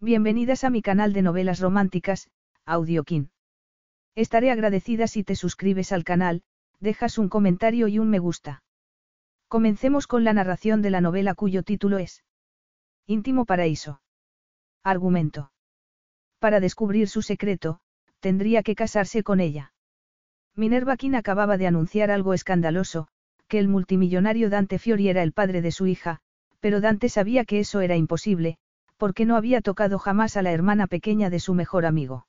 Bienvenidas a mi canal de novelas románticas, Audiokin. Estaré agradecida si te suscribes al canal, dejas un comentario y un me gusta. Comencemos con la narración de la novela cuyo título es Íntimo Paraíso. Argumento. Para descubrir su secreto, tendría que casarse con ella. Minerva King acababa de anunciar algo escandaloso, que el multimillonario Dante Fiori era el padre de su hija, pero Dante sabía que eso era imposible, porque no había tocado jamás a la hermana pequeña de su mejor amigo.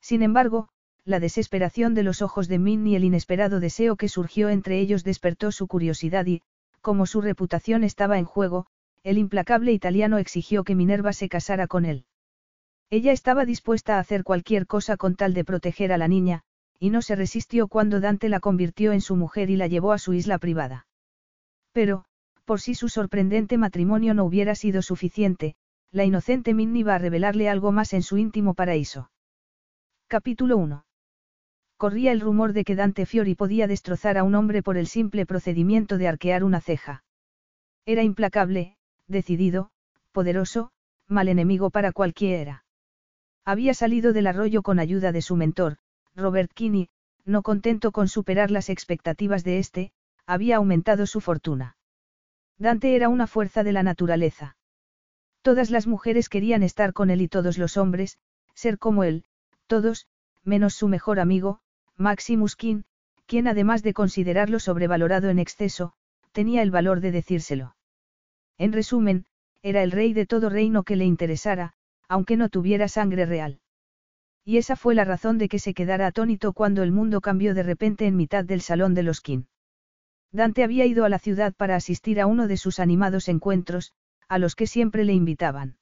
Sin embargo, la desesperación de los ojos de Min y el inesperado deseo que surgió entre ellos despertó su curiosidad y, como su reputación estaba en juego, el implacable italiano exigió que Minerva se casara con él. Ella estaba dispuesta a hacer cualquier cosa con tal de proteger a la niña, y no se resistió cuando Dante la convirtió en su mujer y la llevó a su isla privada. Pero, por si su sorprendente matrimonio no hubiera sido suficiente, la inocente Min iba a revelarle algo más en su íntimo paraíso. Capítulo 1. Corría el rumor de que Dante Fiori podía destrozar a un hombre por el simple procedimiento de arquear una ceja. Era implacable, decidido, poderoso, mal enemigo para cualquiera. Había salido del arroyo con ayuda de su mentor, Robert Kinney, no contento con superar las expectativas de éste, había aumentado su fortuna. Dante era una fuerza de la naturaleza. Todas las mujeres querían estar con él y todos los hombres, ser como él, todos, menos su mejor amigo, Maximus King, quien además de considerarlo sobrevalorado en exceso, tenía el valor de decírselo. En resumen, era el rey de todo reino que le interesara, aunque no tuviera sangre real. Y esa fue la razón de que se quedara atónito cuando el mundo cambió de repente en mitad del salón de los King. Dante había ido a la ciudad para asistir a uno de sus animados encuentros, a los que siempre le invitaban.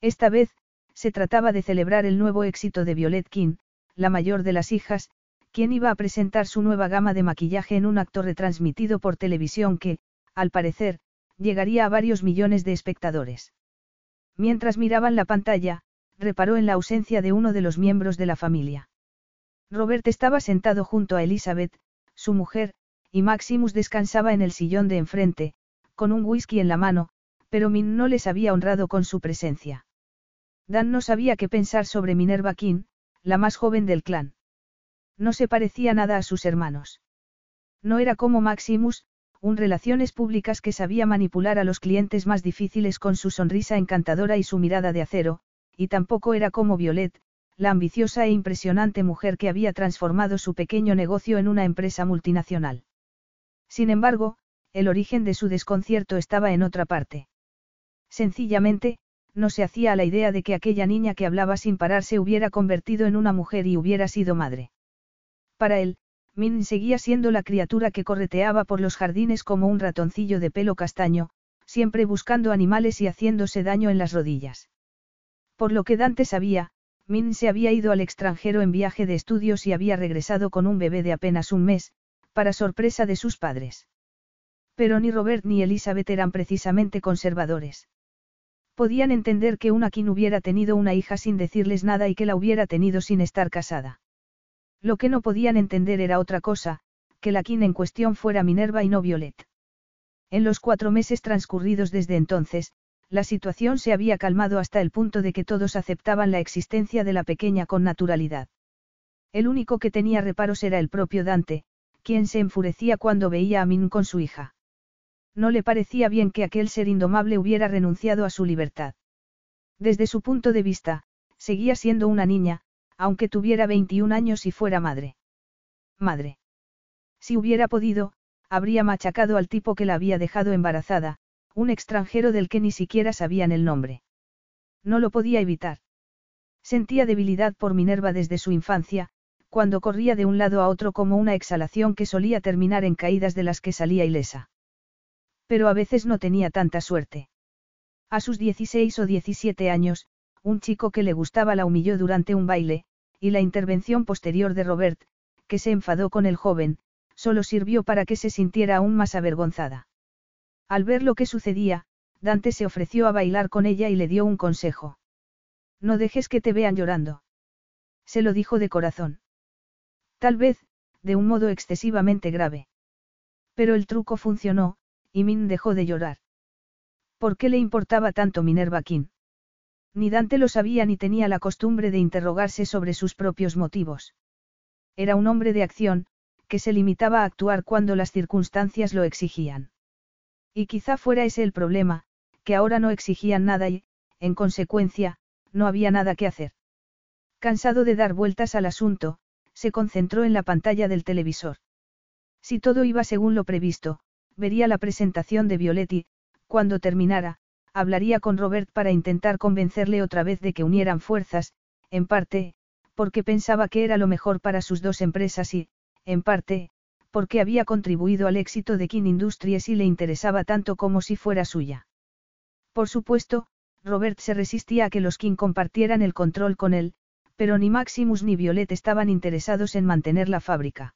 Esta vez, se trataba de celebrar el nuevo éxito de Violet King, la mayor de las hijas, quien iba a presentar su nueva gama de maquillaje en un acto retransmitido por televisión que, al parecer, llegaría a varios millones de espectadores. Mientras miraban la pantalla, reparó en la ausencia de uno de los miembros de la familia. Robert estaba sentado junto a Elizabeth, su mujer, y Maximus descansaba en el sillón de enfrente, con un whisky en la mano, pero Min no les había honrado con su presencia. Dan no sabía qué pensar sobre Minerva King, la más joven del clan. No se parecía nada a sus hermanos. No era como Maximus, un relaciones públicas que sabía manipular a los clientes más difíciles con su sonrisa encantadora y su mirada de acero, y tampoco era como Violet, la ambiciosa e impresionante mujer que había transformado su pequeño negocio en una empresa multinacional. Sin embargo, el origen de su desconcierto estaba en otra parte. Sencillamente, no se hacía a la idea de que aquella niña que hablaba sin parar se hubiera convertido en una mujer y hubiera sido madre. Para él, Min seguía siendo la criatura que correteaba por los jardines como un ratoncillo de pelo castaño, siempre buscando animales y haciéndose daño en las rodillas. Por lo que Dante sabía, Min se había ido al extranjero en viaje de estudios y había regresado con un bebé de apenas un mes, para sorpresa de sus padres. Pero ni Robert ni Elizabeth eran precisamente conservadores. Podían entender que una Kin hubiera tenido una hija sin decirles nada y que la hubiera tenido sin estar casada. Lo que no podían entender era otra cosa, que la Kin en cuestión fuera Minerva y no Violet. En los cuatro meses transcurridos desde entonces, la situación se había calmado hasta el punto de que todos aceptaban la existencia de la pequeña con naturalidad. El único que tenía reparos era el propio Dante, quien se enfurecía cuando veía a Min con su hija. No le parecía bien que aquel ser indomable hubiera renunciado a su libertad. Desde su punto de vista, seguía siendo una niña, aunque tuviera 21 años y fuera madre. Madre. Si hubiera podido, habría machacado al tipo que la había dejado embarazada, un extranjero del que ni siquiera sabían el nombre. No lo podía evitar. Sentía debilidad por Minerva desde su infancia, cuando corría de un lado a otro como una exhalación que solía terminar en caídas de las que salía ilesa. Pero a veces no tenía tanta suerte. A sus 16 o 17 años, un chico que le gustaba la humilló durante un baile, y la intervención posterior de Robert, que se enfadó con el joven, solo sirvió para que se sintiera aún más avergonzada. Al ver lo que sucedía, Dante se ofreció a bailar con ella y le dio un consejo. No dejes que te vean llorando. Se lo dijo de corazón. Tal vez, de un modo excesivamente grave. Pero el truco funcionó, y Min dejó de llorar. ¿Por qué le importaba tanto Minerva King? Ni Dante lo sabía ni tenía la costumbre de interrogarse sobre sus propios motivos. Era un hombre de acción, que se limitaba a actuar cuando las circunstancias lo exigían. Y quizá fuera ese el problema, que ahora no exigían nada y, en consecuencia, no había nada que hacer. Cansado de dar vueltas al asunto, se concentró en la pantalla del televisor. Si todo iba según lo previsto, vería la presentación de Violetti, cuando terminara, hablaría con Robert para intentar convencerle otra vez de que unieran fuerzas, en parte, porque pensaba que era lo mejor para sus dos empresas y, en parte, porque había contribuido al éxito de King Industries y le interesaba tanto como si fuera suya. Por supuesto, Robert se resistía a que los King compartieran el control con él, pero ni Maximus ni Violet estaban interesados en mantener la fábrica.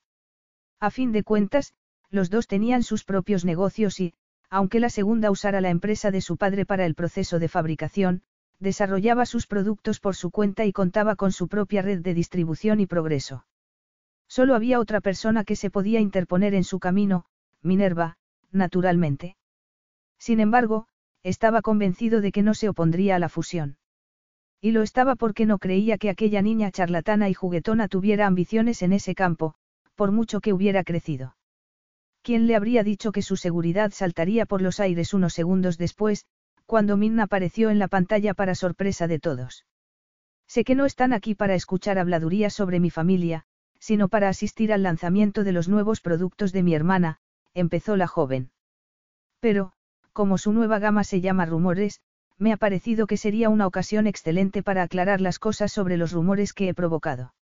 A fin de cuentas, los dos tenían sus propios negocios y, aunque la segunda usara la empresa de su padre para el proceso de fabricación, desarrollaba sus productos por su cuenta y contaba con su propia red de distribución y progreso. Solo había otra persona que se podía interponer en su camino, Minerva, naturalmente. Sin embargo, estaba convencido de que no se opondría a la fusión. Y lo estaba porque no creía que aquella niña charlatana y juguetona tuviera ambiciones en ese campo, por mucho que hubiera crecido. ¿Quién le habría dicho que su seguridad saltaría por los aires unos segundos después, cuando Min apareció en la pantalla para sorpresa de todos? Sé que no están aquí para escuchar habladurías sobre mi familia, sino para asistir al lanzamiento de los nuevos productos de mi hermana, empezó la joven. Pero, como su nueva gama se llama Rumores, me ha parecido que sería una ocasión excelente para aclarar las cosas sobre los rumores que he provocado.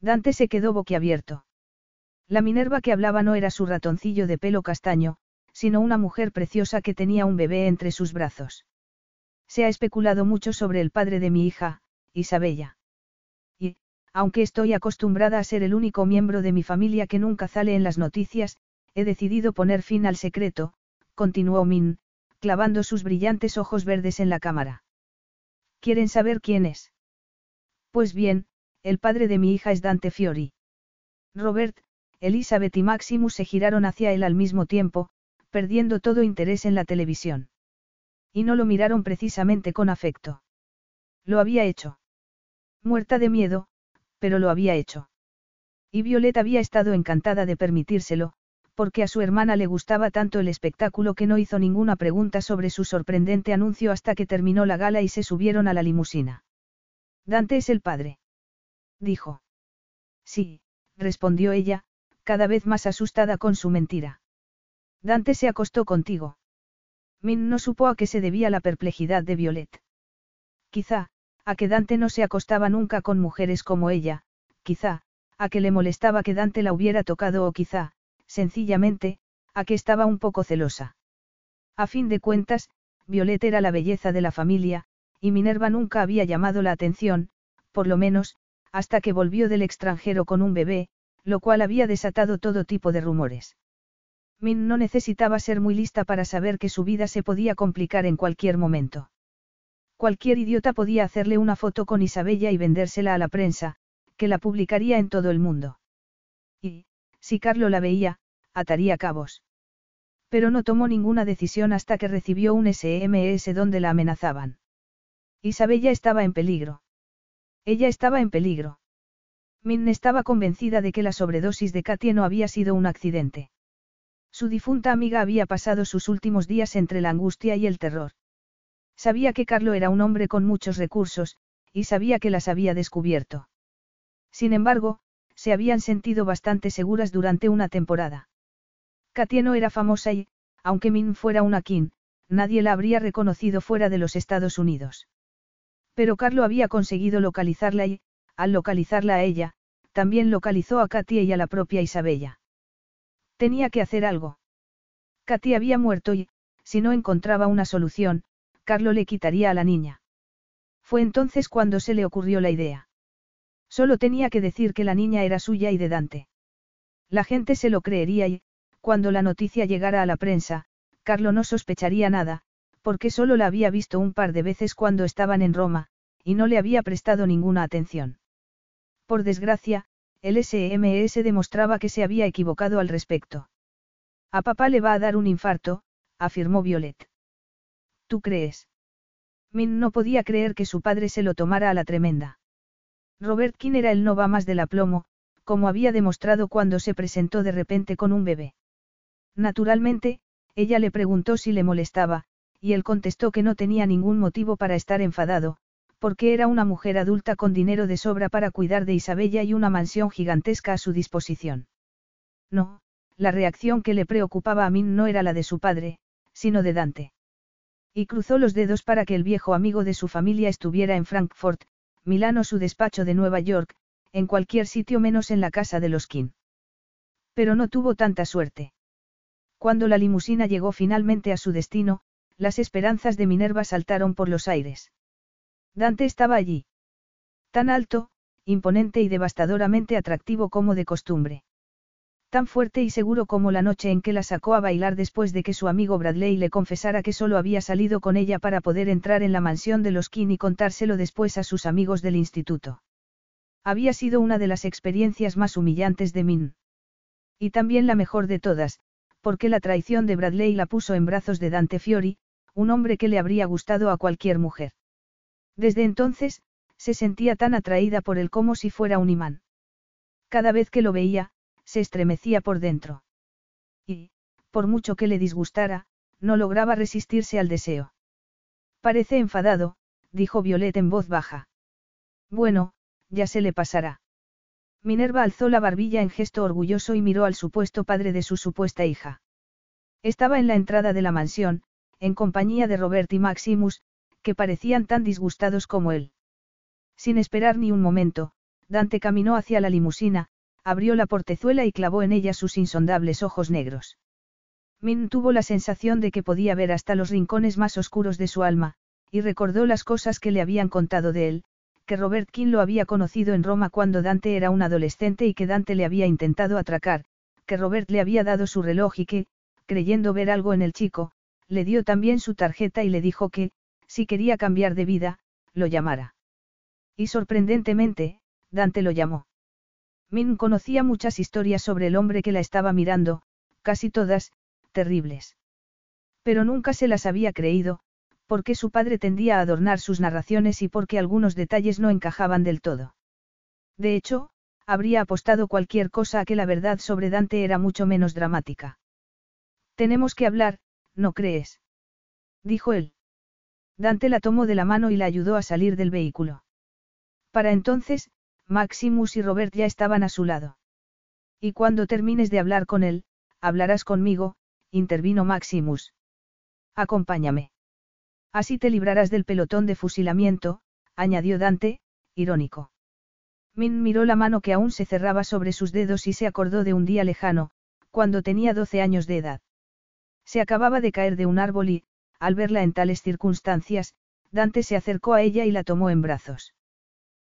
Dante se quedó boquiabierto. La Minerva que hablaba no era su ratoncillo de pelo castaño, sino una mujer preciosa que tenía un bebé entre sus brazos. Se ha especulado mucho sobre el padre de mi hija, Isabella. Y, aunque estoy acostumbrada a ser el único miembro de mi familia que nunca sale en las noticias, he decidido poner fin al secreto, continuó Min, clavando sus brillantes ojos verdes en la cámara. ¿Quieren saber quién es? Pues bien, el padre de mi hija es Dante Fiori. Robert, Elizabeth y Maximus se giraron hacia él al mismo tiempo, perdiendo todo interés en la televisión. Y no lo miraron precisamente con afecto. Lo había hecho. Muerta de miedo, pero lo había hecho. Y Violet había estado encantada de permitírselo, porque a su hermana le gustaba tanto el espectáculo que no hizo ninguna pregunta sobre su sorprendente anuncio hasta que terminó la gala y se subieron a la limusina. Dante es el padre. Dijo. Sí, respondió ella, cada vez más asustada con su mentira. Dante se acostó contigo. Min no supo a qué se debía la perplejidad de Violet. Quizá, a que Dante no se acostaba nunca con mujeres como ella, quizá, a que le molestaba que Dante la hubiera tocado o quizá, sencillamente, a que estaba un poco celosa. A fin de cuentas, Violet era la belleza de la familia, y Minerva nunca había llamado la atención, por lo menos, hasta que volvió del extranjero con un bebé, lo cual había desatado todo tipo de rumores. Min no necesitaba ser muy lista para saber que su vida se podía complicar en cualquier momento. Cualquier idiota podía hacerle una foto con Isabella y vendérsela a la prensa, que la publicaría en todo el mundo. Y, si Carlo la veía, ataría cabos. Pero no tomó ninguna decisión hasta que recibió un SMS donde la amenazaban. Isabella estaba en peligro. Ella estaba en peligro. Min estaba convencida de que la sobredosis de Katie no había sido un accidente. Su difunta amiga había pasado sus últimos días entre la angustia y el terror. Sabía que Carlo era un hombre con muchos recursos, y sabía que las había descubierto. Sin embargo, se habían sentido bastante seguras durante una temporada. Katia no era famosa y, aunque Min fuera una King, nadie la habría reconocido fuera de los Estados Unidos. Pero Carlo había conseguido localizarla y, al localizarla a ella, también localizó a Katia y a la propia Isabella. Tenía que hacer algo. Katia había muerto y, si no encontraba una solución, Carlo le quitaría a la niña. Fue entonces cuando se le ocurrió la idea. Solo tenía que decir que la niña era suya y de Dante. La gente se lo creería y, cuando la noticia llegara a la prensa, Carlo no sospecharía nada, porque solo la había visto un par de veces cuando estaban en Roma, y no le había prestado ninguna atención. Por desgracia, el SMS demostraba que se había equivocado al respecto. A papá le va a dar un infarto, afirmó Violet. ¿Tú crees? Min no podía creer que su padre se lo tomara a la tremenda. Robert King era el no va más del aplomo, como había demostrado cuando se presentó de repente con un bebé. Naturalmente, ella le preguntó si le molestaba, y él contestó que no tenía ningún motivo para estar enfadado, porque era una mujer adulta con dinero de sobra para cuidar de Isabella y una mansión gigantesca a su disposición. No, la reacción que le preocupaba a Min no era la de su padre, sino de Dante. Y cruzó los dedos para que el viejo amigo de su familia estuviera en Frankfurt, Milán o su despacho de Nueva York, en cualquier sitio menos en la casa de los King. Pero no tuvo tanta suerte. Cuando la limusina llegó finalmente a su destino, las esperanzas de Minerva saltaron por los aires. Dante estaba allí. Tan alto, imponente y devastadoramente atractivo como de costumbre. Tan fuerte y seguro como la noche en que la sacó a bailar después de que su amigo Bradley le confesara que solo había salido con ella para poder entrar en la mansión de los King y contárselo después a sus amigos del instituto. Había sido una de las experiencias más humillantes de Min. Y también la mejor de todas, porque la traición de Bradley la puso en brazos de Dante Fiori, un hombre que le habría gustado a cualquier mujer. Desde entonces, se sentía tan atraída por él como si fuera un imán. Cada vez que lo veía, se estremecía por dentro. Y, por mucho que le disgustara, no lograba resistirse al deseo. Parece enfadado, dijo Violet en voz baja. Bueno, ya se le pasará. Minerva alzó la barbilla en gesto orgulloso y miró al supuesto padre de su supuesta hija. Estaba en la entrada de la mansión, en compañía de Robert y Maximus, que parecían tan disgustados como él. Sin esperar ni un momento, Dante caminó hacia la limusina, abrió la portezuela y clavó en ella sus insondables ojos negros. Min tuvo la sensación de que podía ver hasta los rincones más oscuros de su alma, y recordó las cosas que le habían contado de él, que Robert King lo había conocido en Roma cuando Dante era un adolescente y que Dante le había intentado atracar, que Robert le había dado su reloj y que, creyendo ver algo en el chico, le dio también su tarjeta y le dijo que, si quería cambiar de vida, lo llamara. Y sorprendentemente, Dante lo llamó. Min conocía muchas historias sobre el hombre que la estaba mirando, casi todas, terribles. Pero nunca se las había creído, porque su padre tendía a adornar sus narraciones y porque algunos detalles no encajaban del todo. De hecho, habría apostado cualquier cosa a que la verdad sobre Dante era mucho menos dramática. Tenemos que hablar, ¿no crees? Dijo él. Dante la tomó de la mano y la ayudó a salir del vehículo. Para entonces, Maximus y Robert ya estaban a su lado. Y cuando termines de hablar con él, hablarás conmigo, intervino Maximus. Acompáñame. Así te librarás del pelotón de fusilamiento, añadió Dante, irónico. Min miró la mano que aún se cerraba sobre sus dedos y se acordó de un día lejano, cuando tenía doce años de edad. Se acababa de caer de un árbol y, al verla en tales circunstancias, Dante se acercó a ella y la tomó en brazos.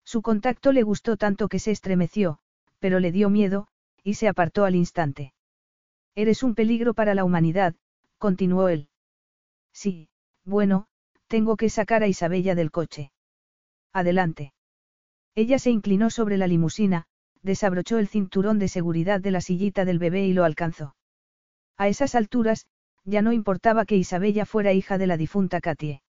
Su contacto le gustó tanto que se estremeció, pero le dio miedo, y se apartó al instante. Eres un peligro para la humanidad, continuó él. Sí, bueno, tengo que sacar a Isabella del coche. Adelante. Ella se inclinó sobre la limusina, desabrochó el cinturón de seguridad de la sillita del bebé y lo alcanzó. A esas alturas, ya no importaba que Isabella fuera hija de la difunta Katie.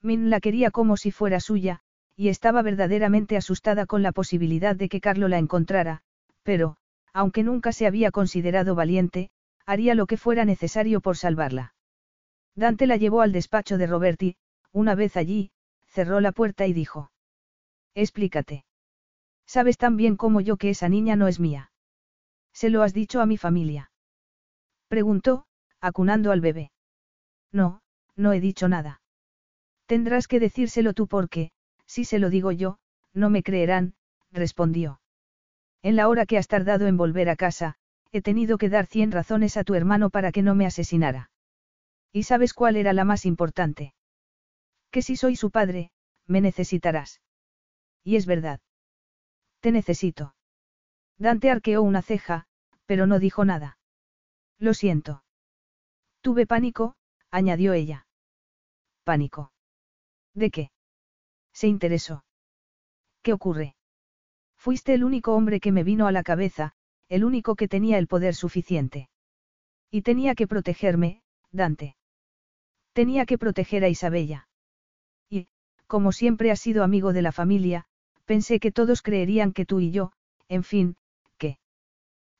Min la quería como si fuera suya, y estaba verdaderamente asustada con la posibilidad de que Carlo la encontrara, pero, aunque nunca se había considerado valiente, haría lo que fuera necesario por salvarla. Dante la llevó al despacho de Roberti, una vez allí, cerró la puerta y dijo. Explícate. Sabes tan bien como yo que esa niña no es mía. ¿Se lo has dicho a mi familia? Preguntó, acunando al bebé. No, no he dicho nada. Tendrás que decírselo tú porque, si se lo digo yo, no me creerán, respondió. En la hora que has tardado en volver a casa, he tenido que dar cien razones a tu hermano para que no me asesinara. ¿Y sabes cuál era la más importante? Que si soy su padre, me necesitarás. Y es verdad. Te necesito. Dante arqueó una ceja, pero no dijo nada. Lo siento. Tuve pánico, añadió ella. Pánico. ¿De qué? Se interesó. ¿Qué ocurre? Fuiste el único hombre que me vino a la cabeza, el único que tenía el poder suficiente. Y tenía que protegerme, Dante. Tenía que proteger a Isabella. Y, como siempre has sido amigo de la familia, pensé que todos creerían que tú y yo, en fin, que...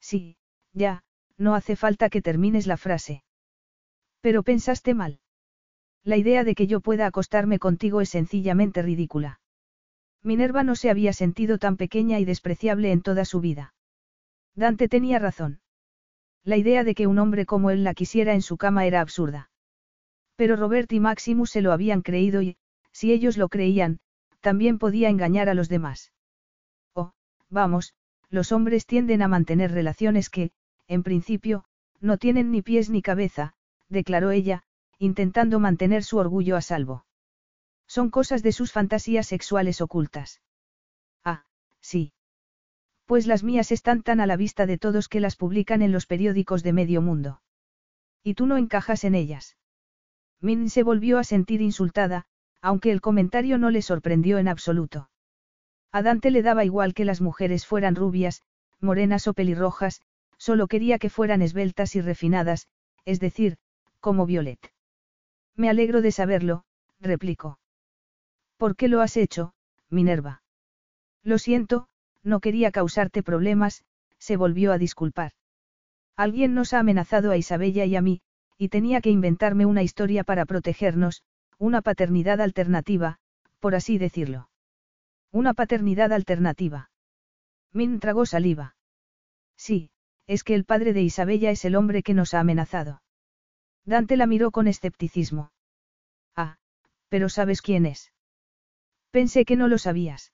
Sí, ya, no hace falta que termines la frase. Pero pensaste mal. La idea de que yo pueda acostarme contigo es sencillamente ridícula. Minerva no se había sentido tan pequeña y despreciable en toda su vida. Dante tenía razón. La idea de que un hombre como él la quisiera en su cama era absurda. Pero Robert y Maximus se lo habían creído y, si ellos lo creían, también podía engañar a los demás. Oh, vamos, los hombres tienden a mantener relaciones que, en principio, no tienen ni pies ni cabeza, declaró ella, intentando mantener su orgullo a salvo. Son cosas de sus fantasías sexuales ocultas. Ah, sí. Pues las mías están tan a la vista de todos que las publican en los periódicos de medio mundo. Y tú no encajas en ellas. Min se volvió a sentir insultada, aunque el comentario no le sorprendió en absoluto. A Dante le daba igual que las mujeres fueran rubias, morenas o pelirrojas, solo quería que fueran esbeltas y refinadas, es decir, como Violet. Me alegro de saberlo, replicó. ¿Por qué lo has hecho, Minerva? Lo siento, no quería causarte problemas, se volvió a disculpar. Alguien nos ha amenazado a Isabella y a mí, y tenía que inventarme una historia para protegernos, una paternidad alternativa, por así decirlo. Una paternidad alternativa. Min tragó saliva. Sí, es que el padre de Isabella es el hombre que nos ha amenazado. Dante la miró con escepticismo. Ah, pero ¿sabes quién es? Pensé que no lo sabías.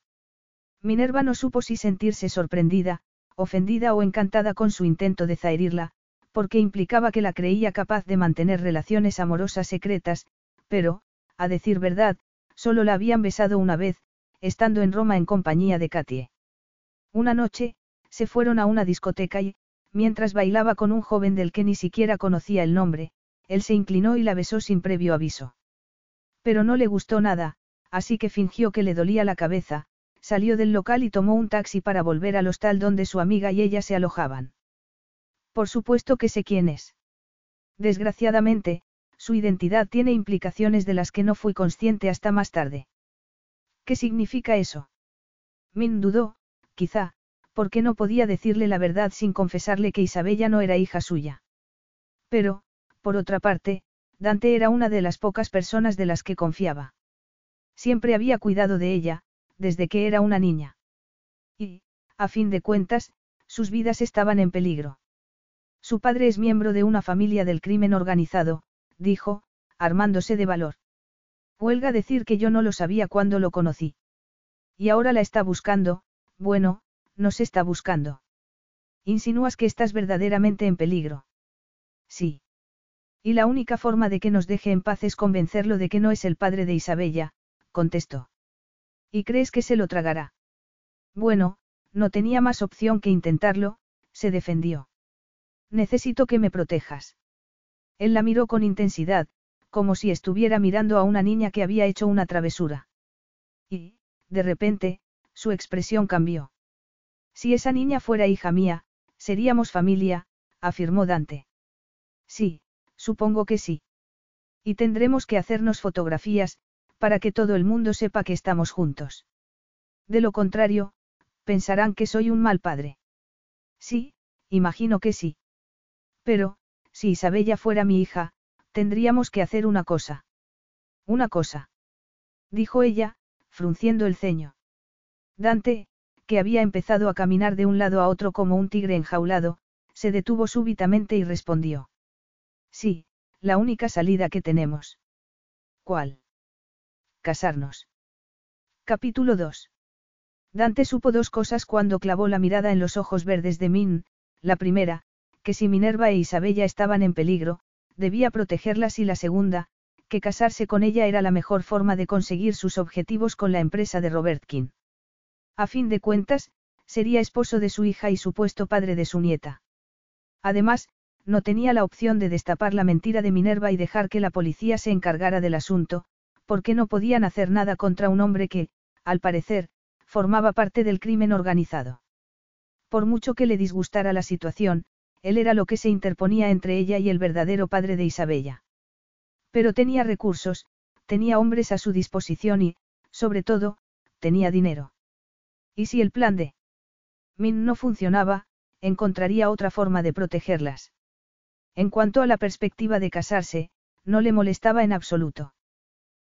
Minerva no supo si sentirse sorprendida, ofendida o encantada con su intento de zaherirla, porque implicaba que la creía capaz de mantener relaciones amorosas secretas, pero, a decir verdad, solo la habían besado una vez, estando en Roma en compañía de Katie. Una noche, se fueron a una discoteca y, mientras bailaba con un joven del que ni siquiera conocía el nombre, él se inclinó y la besó sin previo aviso. Pero no le gustó nada, así que fingió que le dolía la cabeza, salió del local y tomó un taxi para volver al hostal donde su amiga y ella se alojaban. Por supuesto que sé quién es. Desgraciadamente, su identidad tiene implicaciones de las que no fui consciente hasta más tarde. ¿Qué significa eso? Min dudó, quizá, porque no podía decirle la verdad sin confesarle que Isabella no era hija suya. Pero, por otra parte, Dante era una de las pocas personas de las que confiaba. Siempre había cuidado de ella, desde que era una niña. Y, a fin de cuentas, sus vidas estaban en peligro. Su padre es miembro de una familia del crimen organizado, dijo, armándose de valor. Huelga decir que yo no lo sabía cuando lo conocí. Y ahora la está buscando, bueno, nos está buscando. Insinúas que estás verdaderamente en peligro. Sí. Y la única forma de que nos deje en paz es convencerlo de que no es el padre de Isabella, contestó. ¿Y crees que se lo tragará? Bueno, no tenía más opción que intentarlo, se defendió. Necesito que me protejas. Él la miró con intensidad, como si estuviera mirando a una niña que había hecho una travesura. Y, de repente, su expresión cambió. Si esa niña fuera hija mía, seríamos familia, afirmó Dante. Sí, supongo que sí. Y tendremos que hacernos fotografías, para que todo el mundo sepa que estamos juntos. De lo contrario, pensarán que soy un mal padre. Sí, imagino que sí. Pero, si Isabella fuera mi hija, tendríamos que hacer una cosa. Una cosa. Dijo ella, frunciendo el ceño. Dante, que había empezado a caminar de un lado a otro como un tigre enjaulado, se detuvo súbitamente y respondió. Sí, la única salida que tenemos. ¿Cuál? Casarnos. Capítulo 2. Dante supo dos cosas cuando clavó la mirada en los ojos verdes de Min, la primera, que si Minerva e Isabella estaban en peligro, debía protegerlas y la segunda, que casarse con ella era la mejor forma de conseguir sus objetivos con la empresa de Robert King. A fin de cuentas, sería esposo de su hija y supuesto padre de su nieta. Además, no tenía la opción de destapar la mentira de Minerva y dejar que la policía se encargara del asunto, porque no podían hacer nada contra un hombre que, al parecer, formaba parte del crimen organizado. Por mucho que le disgustara la situación, él era lo que se interponía entre ella y el verdadero padre de Isabella. Pero tenía recursos, tenía hombres a su disposición y, sobre todo, tenía dinero. ¿Y si el plan de Min no funcionaba, encontraría otra forma de protegerlas? En cuanto a la perspectiva de casarse, no le molestaba en absoluto.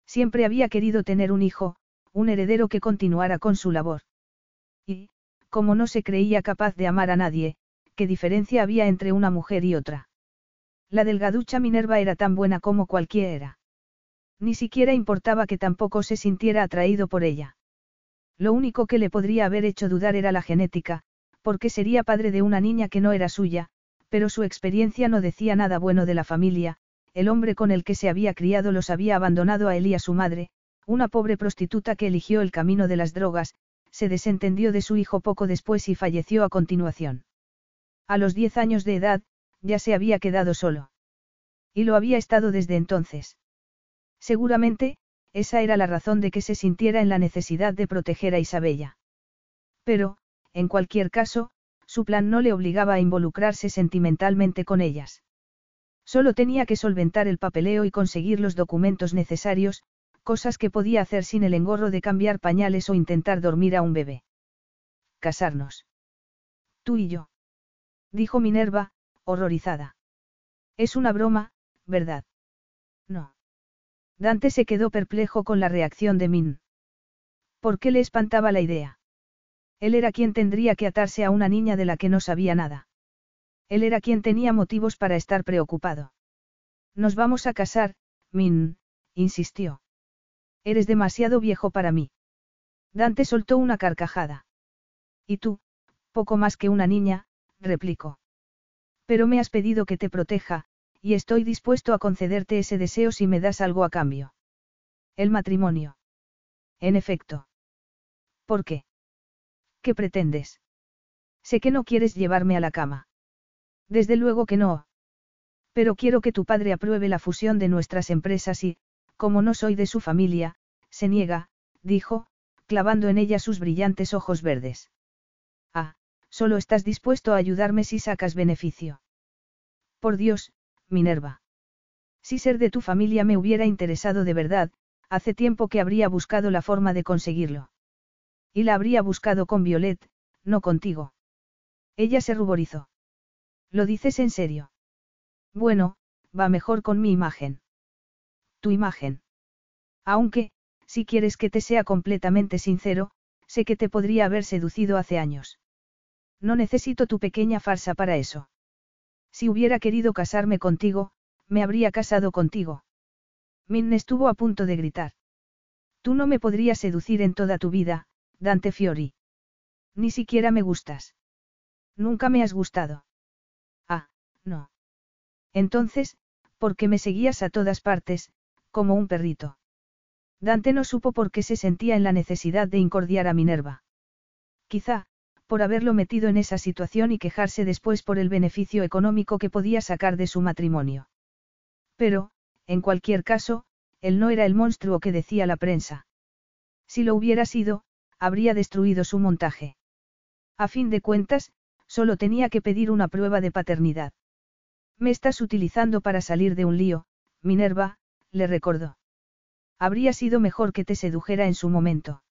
Siempre había querido tener un hijo, un heredero que continuara con su labor. Y, como no se creía capaz de amar a nadie, ¿qué diferencia había entre una mujer y otra? La delgaducha Minerva era tan buena como cualquiera. Ni siquiera importaba que tampoco se sintiera atraído por ella. Lo único que le podría haber hecho dudar era la genética, porque sería padre de una niña que no era suya, pero su experiencia no decía nada bueno de la familia, el hombre con el que se había criado los había abandonado a él y a su madre, una pobre prostituta que eligió el camino de las drogas, se desentendió de su hijo poco después y falleció a continuación. A los diez años de edad, ya se había quedado solo. Y lo había estado desde entonces. Seguramente, esa era la razón de que se sintiera en la necesidad de proteger a Isabella. Pero, en cualquier caso, su plan no le obligaba a involucrarse sentimentalmente con ellas. Solo tenía que solventar el papeleo y conseguir los documentos necesarios, cosas que podía hacer sin el engorro de cambiar pañales o intentar dormir a un bebé. Casarnos. Tú y yo. Dijo Minerva, horrorizada. Es una broma, ¿verdad? No. Dante se quedó perplejo con la reacción de Min. ¿Por qué le espantaba la idea? Él era quien tendría que atarse a una niña de la que no sabía nada. Él era quien tenía motivos para estar preocupado. Nos vamos a casar, Min, insistió. Eres demasiado viejo para mí. Dante soltó una carcajada. Y tú, poco más que una niña, replicó. Pero me has pedido que te proteja, y estoy dispuesto a concederte ese deseo si me das algo a cambio. El matrimonio. En efecto. ¿Por qué? ¿Qué pretendes? Sé que no quieres llevarme a la cama. Desde luego que no. Pero quiero que tu padre apruebe la fusión de nuestras empresas y, como no soy de su familia, se niega, dijo, clavando en ella sus brillantes ojos verdes. Ah, solo estás dispuesto a ayudarme si sacas beneficio. Por Dios, Minerva. Si ser de tu familia me hubiera interesado de verdad, hace tiempo que habría buscado la forma de conseguirlo. Y la habría buscado con Violet, no contigo. Ella se ruborizó. ¿Lo dices en serio? Bueno, va mejor con mi imagen. Tu imagen. Aunque, si quieres que te sea completamente sincero, sé que te podría haber seducido hace años. No necesito tu pequeña farsa para eso. Si hubiera querido casarme contigo, me habría casado contigo. Min estuvo a punto de gritar. Tú no me podrías seducir en toda tu vida, Dante Fiori. Ni siquiera me gustas. Nunca me has gustado. Ah, no. Entonces, ¿por qué me seguías a todas partes, como un perrito? Dante no supo por qué se sentía en la necesidad de incordiar a Minerva. Quizá, por haberlo metido en esa situación y quejarse después por el beneficio económico que podía sacar de su matrimonio. Pero, en cualquier caso, él no era el monstruo que decía la prensa. Si lo hubiera sido, habría destruido su montaje. A fin de cuentas, solo tenía que pedir una prueba de paternidad. Me estás utilizando para salir de un lío, Minerva, le recordó. Habría sido mejor que te sedujera en su momento.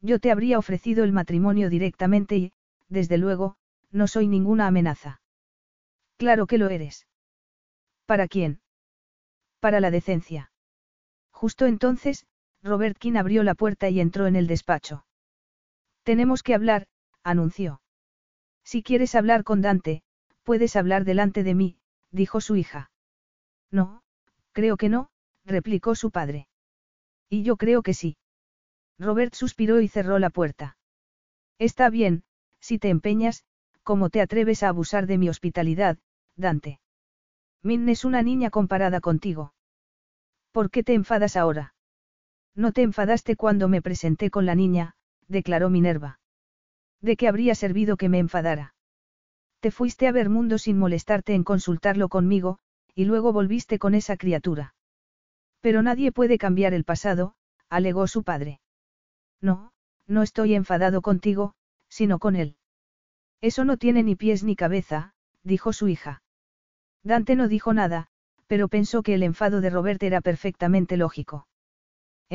Yo te habría ofrecido el matrimonio directamente y, desde luego, no soy ninguna amenaza. Claro que lo eres. ¿Para quién? Para la decencia. Justo entonces, Robert King abrió la puerta y entró en el despacho. Tenemos que hablar, anunció. Si quieres hablar con Dante, puedes hablar delante de mí, dijo su hija. No, creo que no, replicó su padre. Y yo creo que sí. Robert suspiró y cerró la puerta. Está bien, si te empeñas, ¿cómo te atreves a abusar de mi hospitalidad, Dante? Min es una niña comparada contigo. ¿Por qué te enfadas ahora? No te enfadaste cuando me presenté con la niña, declaró Minerva. ¿De qué habría servido que me enfadara? Te fuiste a ver mundo sin molestarte en consultarlo conmigo, y luego volviste con esa criatura. Pero nadie puede cambiar el pasado, alegó su padre. No, no estoy enfadado contigo, sino con él. Eso no tiene ni pies ni cabeza, dijo su hija. Dante no dijo nada, pero pensó que el enfado de Robert era perfectamente lógico.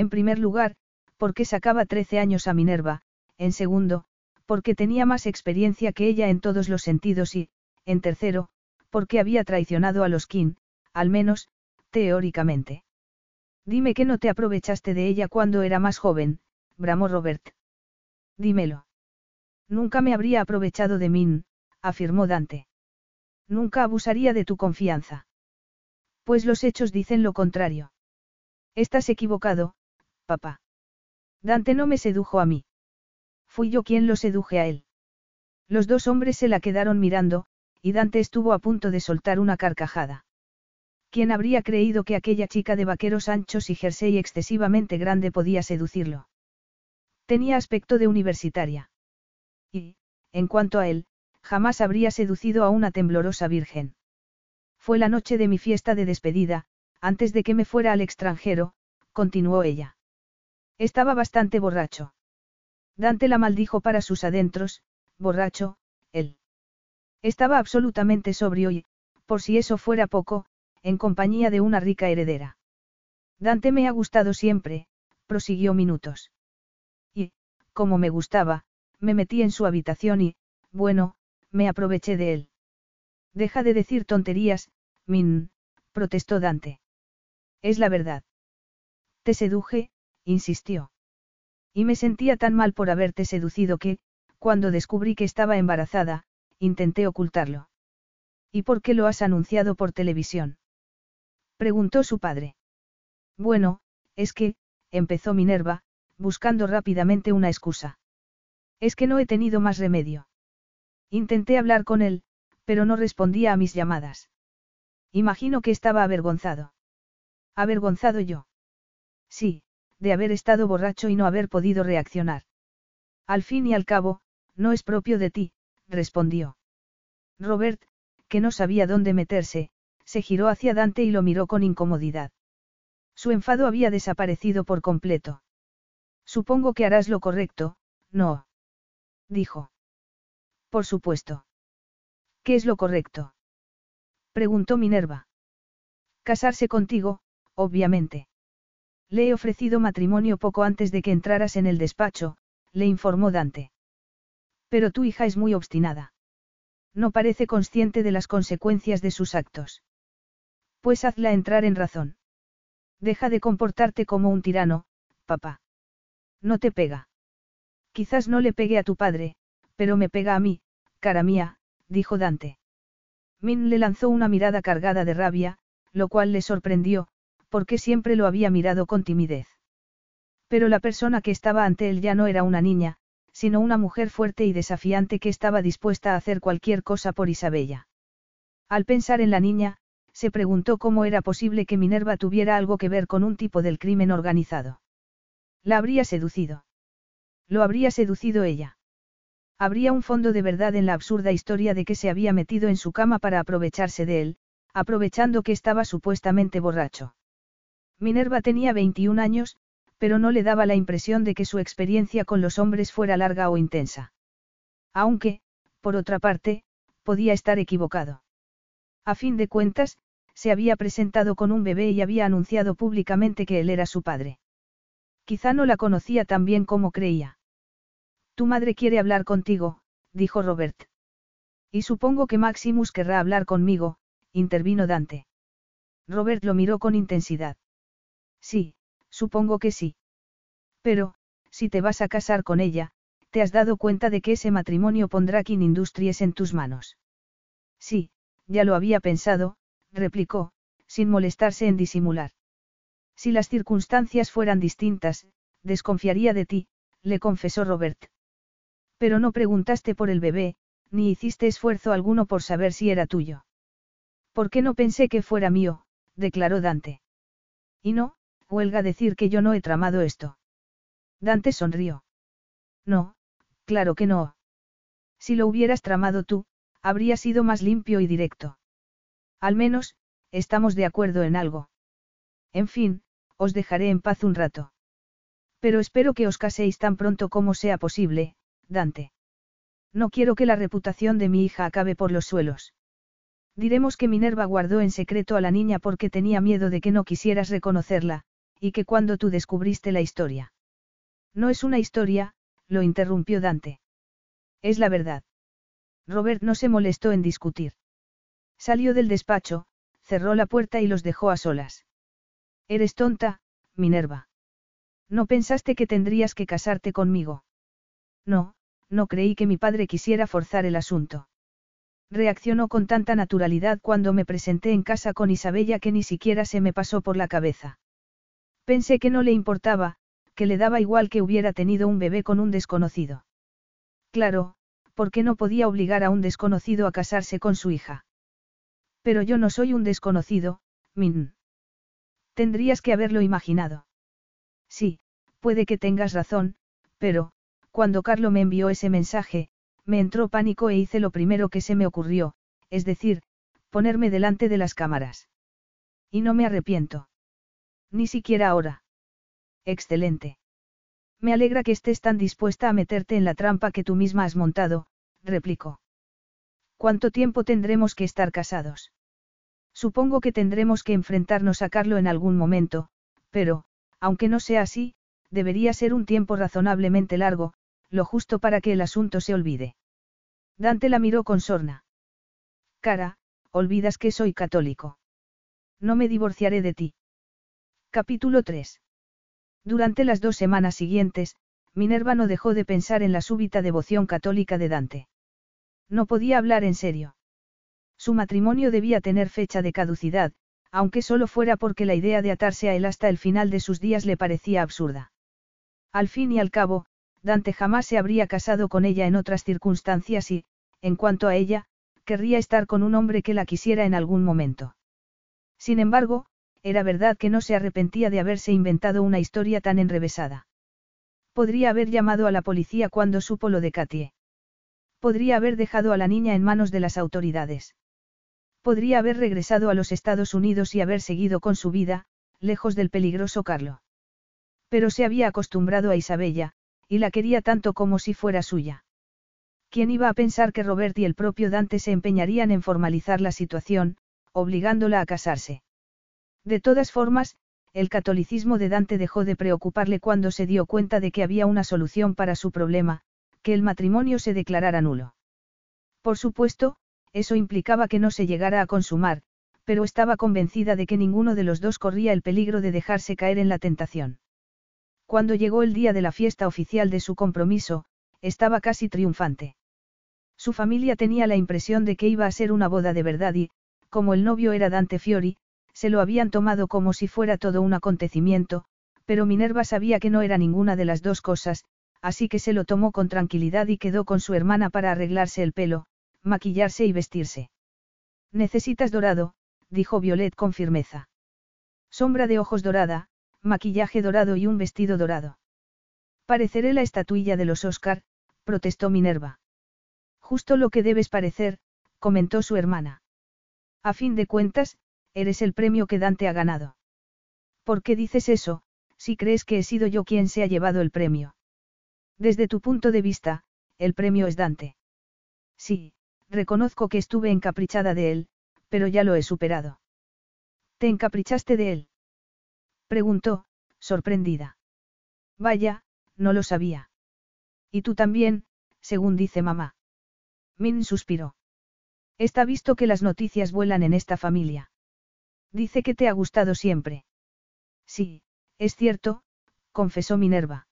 En primer lugar, porque sacaba trece años a Minerva, en segundo, porque tenía más experiencia que ella en todos los sentidos y, en tercero, porque había traicionado a los King, al menos, teóricamente. Dime que no te aprovechaste de ella cuando era más joven, bramó Robert. Dímelo. Nunca me habría aprovechado de Min, afirmó Dante. Nunca abusaría de tu confianza. Pues los hechos dicen lo contrario. Estás equivocado, papá. Dante no me sedujo a mí. Fui yo quien lo seduje a él. Los dos hombres se la quedaron mirando, y Dante estuvo a punto de soltar una carcajada. ¿Quién habría creído que aquella chica de vaqueros anchos y jersey excesivamente grande podía seducirlo? Tenía aspecto de universitaria. Y, en cuanto a él, jamás habría seducido a una temblorosa virgen. Fue la noche de mi fiesta de despedida, antes de que me fuera al extranjero, continuó ella. Estaba bastante borracho. Dante la maldijo para sus adentros, borracho, él. Estaba absolutamente sobrio y, por si eso fuera poco, en compañía de una rica heredera. Dante me ha gustado siempre, prosiguió minutos. Y, como me gustaba, me metí en su habitación y, bueno, me aproveché de él. Deja de decir tonterías, Min, protestó Dante. Es la verdad. Te seduje, insistió. Y me sentía tan mal por haberte seducido que, cuando descubrí que estaba embarazada, intenté ocultarlo. ¿Y por qué lo has anunciado por televisión? Preguntó su padre. Bueno, es que, empezó Minerva, buscando rápidamente una excusa. Es que no he tenido más remedio. Intenté hablar con él, pero no respondía a mis llamadas. Imagino que estaba avergonzado. ¿Avergonzado yo? Sí, de haber estado borracho y no haber podido reaccionar. Al fin y al cabo, no es propio de ti, respondió. Robert, que no sabía dónde meterse, se giró hacia Dante y lo miró con incomodidad. Su enfado había desaparecido por completo. Supongo que harás lo correcto, no. Dijo. Por supuesto. ¿Qué es lo correcto? Preguntó Minerva. Casarse contigo, obviamente. Le he ofrecido matrimonio poco antes de que entraras en el despacho, le informó Dante. Pero tu hija es muy obstinada. No parece consciente de las consecuencias de sus actos. Pues hazla entrar en razón. Deja de comportarte como un tirano, papá. No te pega. Quizás no le pegue a tu padre, pero me pega a mí, cara mía, dijo Dante. Min le lanzó una mirada cargada de rabia, lo cual le sorprendió, porque siempre lo había mirado con timidez. Pero la persona que estaba ante él ya no era una niña, sino una mujer fuerte y desafiante que estaba dispuesta a hacer cualquier cosa por Isabella. Al pensar en la niña, se preguntó cómo era posible que Minerva tuviera algo que ver con un tipo del crimen organizado. La habría seducido. Lo habría seducido ella. Habría un fondo de verdad en la absurda historia de que se había metido en su cama para aprovecharse de él, aprovechando que estaba supuestamente borracho. Minerva tenía 21 años, pero no le daba la impresión de que su experiencia con los hombres fuera larga o intensa. Aunque, por otra parte, podía estar equivocado. A fin de cuentas, se había presentado con un bebé y había anunciado públicamente que él era su padre. Quizá no la conocía tan bien como creía. Tu madre quiere hablar contigo, dijo Robert. Y supongo que Maximus querrá hablar conmigo, intervino Dante. Robert lo miró con intensidad. Sí, supongo que sí. Pero, si te vas a casar con ella, te has dado cuenta de que ese matrimonio pondrá King Industries en tus manos. Sí, ya lo había pensado, replicó, sin molestarse en disimular. Si las circunstancias fueran distintas, desconfiaría de ti, le confesó Robert. Pero no preguntaste por el bebé, ni hiciste esfuerzo alguno por saber si era tuyo. ¿Por qué no pensé que fuera mío? declaró Dante. Y no, huelga decir que yo no he tramado esto. Dante sonrió. No, claro que no. Si lo hubieras tramado tú, habría sido más limpio y directo. Al menos, estamos de acuerdo en algo. En fin, os dejaré en paz un rato. Pero espero que os caséis tan pronto como sea posible, Dante. No quiero que la reputación de mi hija acabe por los suelos. Diremos que Minerva guardó en secreto a la niña porque tenía miedo de que no quisieras reconocerla, y que cuando tú descubriste la historia. No es una historia, lo interrumpió Dante. Es la verdad. Robert no se molestó en discutir. Salió del despacho, cerró la puerta y los dejó a solas. Eres tonta, Minerva. ¿No pensaste que tendrías que casarte conmigo? No, no creí que mi padre quisiera forzar el asunto. Reaccionó con tanta naturalidad cuando me presenté en casa con Isabella que ni siquiera se me pasó por la cabeza. Pensé que no le importaba, que le daba igual que hubiera tenido un bebé con un desconocido. Claro, porque no podía obligar a un desconocido a casarse con su hija. Pero yo no soy un desconocido, Min. Tendrías que haberlo imaginado. Sí, puede que tengas razón, pero, cuando Carlo me envió ese mensaje, me entró pánico e hice lo primero que se me ocurrió, es decir, ponerme delante de las cámaras. Y no me arrepiento. Ni siquiera ahora. Excelente. Me alegra que estés tan dispuesta a meterte en la trampa que tú misma has montado, replicó. ¿Cuánto tiempo tendremos que estar casados? Supongo que tendremos que enfrentarnos a Carlo en algún momento, pero, aunque no sea así, debería ser un tiempo razonablemente largo, lo justo para que el asunto se olvide. Dante la miró con sorna. Cara, olvidas que soy católico. No me divorciaré de ti. Capítulo 3. Durante las dos semanas siguientes, Minerva no dejó de pensar en la súbita devoción católica de Dante. No podía hablar en serio. Su matrimonio debía tener fecha de caducidad, aunque solo fuera porque la idea de atarse a él hasta el final de sus días le parecía absurda. Al fin y al cabo, Dante jamás se habría casado con ella en otras circunstancias y, en cuanto a ella, querría estar con un hombre que la quisiera en algún momento. Sin embargo, era verdad que no se arrepentía de haberse inventado una historia tan enrevesada. Podría haber llamado a la policía cuando supo lo de Katie. Podría haber dejado a la niña en manos de las autoridades. Podría haber regresado a los Estados Unidos y haber seguido con su vida, lejos del peligroso Carlo. Pero se había acostumbrado a Isabella, y la quería tanto como si fuera suya. ¿Quién iba a pensar que Robert y el propio Dante se empeñarían en formalizar la situación, obligándola a casarse? De todas formas, el catolicismo de Dante dejó de preocuparle cuando se dio cuenta de que había una solución para su problema, que el matrimonio se declarara nulo. Por supuesto, eso implicaba que no se llegara a consumar, pero estaba convencida de que ninguno de los dos corría el peligro de dejarse caer en la tentación. Cuando llegó el día de la fiesta oficial de su compromiso, estaba casi triunfante. Su familia tenía la impresión de que iba a ser una boda de verdad y, como el novio era Dante Fiori, se lo habían tomado como si fuera todo un acontecimiento, pero Minerva sabía que no era ninguna de las dos cosas, así que se lo tomó con tranquilidad y quedó con su hermana para arreglarse el pelo, maquillarse y vestirse. Necesitas dorado, dijo Violet con firmeza. Sombra de ojos dorada, maquillaje dorado y un vestido dorado. Pareceré la estatuilla de los Oscar, protestó Minerva. Justo lo que debes parecer, comentó su hermana. A fin de cuentas, eres el premio que Dante ha ganado. ¿Por qué dices eso, si crees que he sido yo quien se ha llevado el premio? Desde tu punto de vista, el premio es Dante. Sí, reconozco que estuve encaprichada de él, pero ya lo he superado. ¿Te encaprichaste de él? Preguntó, sorprendida. Vaya, no lo sabía. Y tú también, según dice mamá. Min suspiró. Está visto que las noticias vuelan en esta familia. Dice que te ha gustado siempre. Sí, es cierto, confesó Minerva.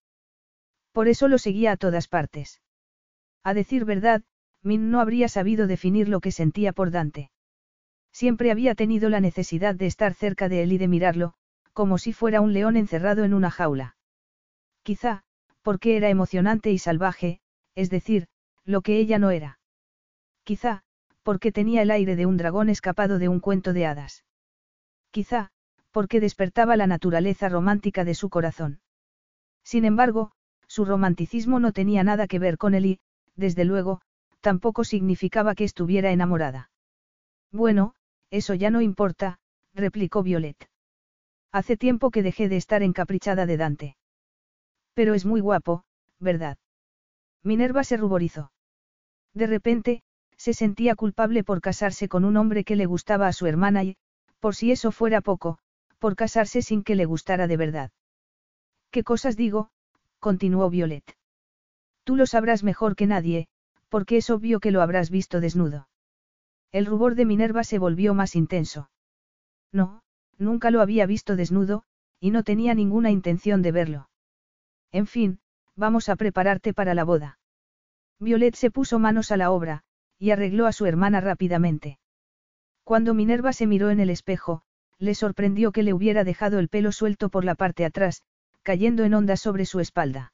Por eso lo seguía a todas partes. A decir verdad, Min no habría sabido definir lo que sentía por Dante. Siempre había tenido la necesidad de estar cerca de él y de mirarlo, como si fuera un león encerrado en una jaula. Quizá, porque era emocionante y salvaje, es decir, lo que ella no era. Quizá, porque tenía el aire de un dragón escapado de un cuento de hadas. Quizá, porque despertaba la naturaleza romántica de su corazón. Sin embargo, su romanticismo no tenía nada que ver con él y, desde luego, tampoco significaba que estuviera enamorada. Bueno, eso ya no importa, replicó Violet. Hace tiempo que dejé de estar encaprichada de Dante. Pero es muy guapo, ¿verdad? Minerva se ruborizó. De repente, se sentía culpable por casarse con un hombre que le gustaba a su hermana y, por si eso fuera poco, por casarse sin que le gustara de verdad. ¿Qué cosas digo? continuó Violet. Tú lo sabrás mejor que nadie, porque es obvio que lo habrás visto desnudo. El rubor de Minerva se volvió más intenso. No, nunca lo había visto desnudo, y no tenía ninguna intención de verlo. En fin, vamos a prepararte para la boda. Violet se puso manos a la obra, y arregló a su hermana rápidamente. Cuando Minerva se miró en el espejo, le sorprendió que le hubiera dejado el pelo suelto por la parte atrás, cayendo en ondas sobre su espalda.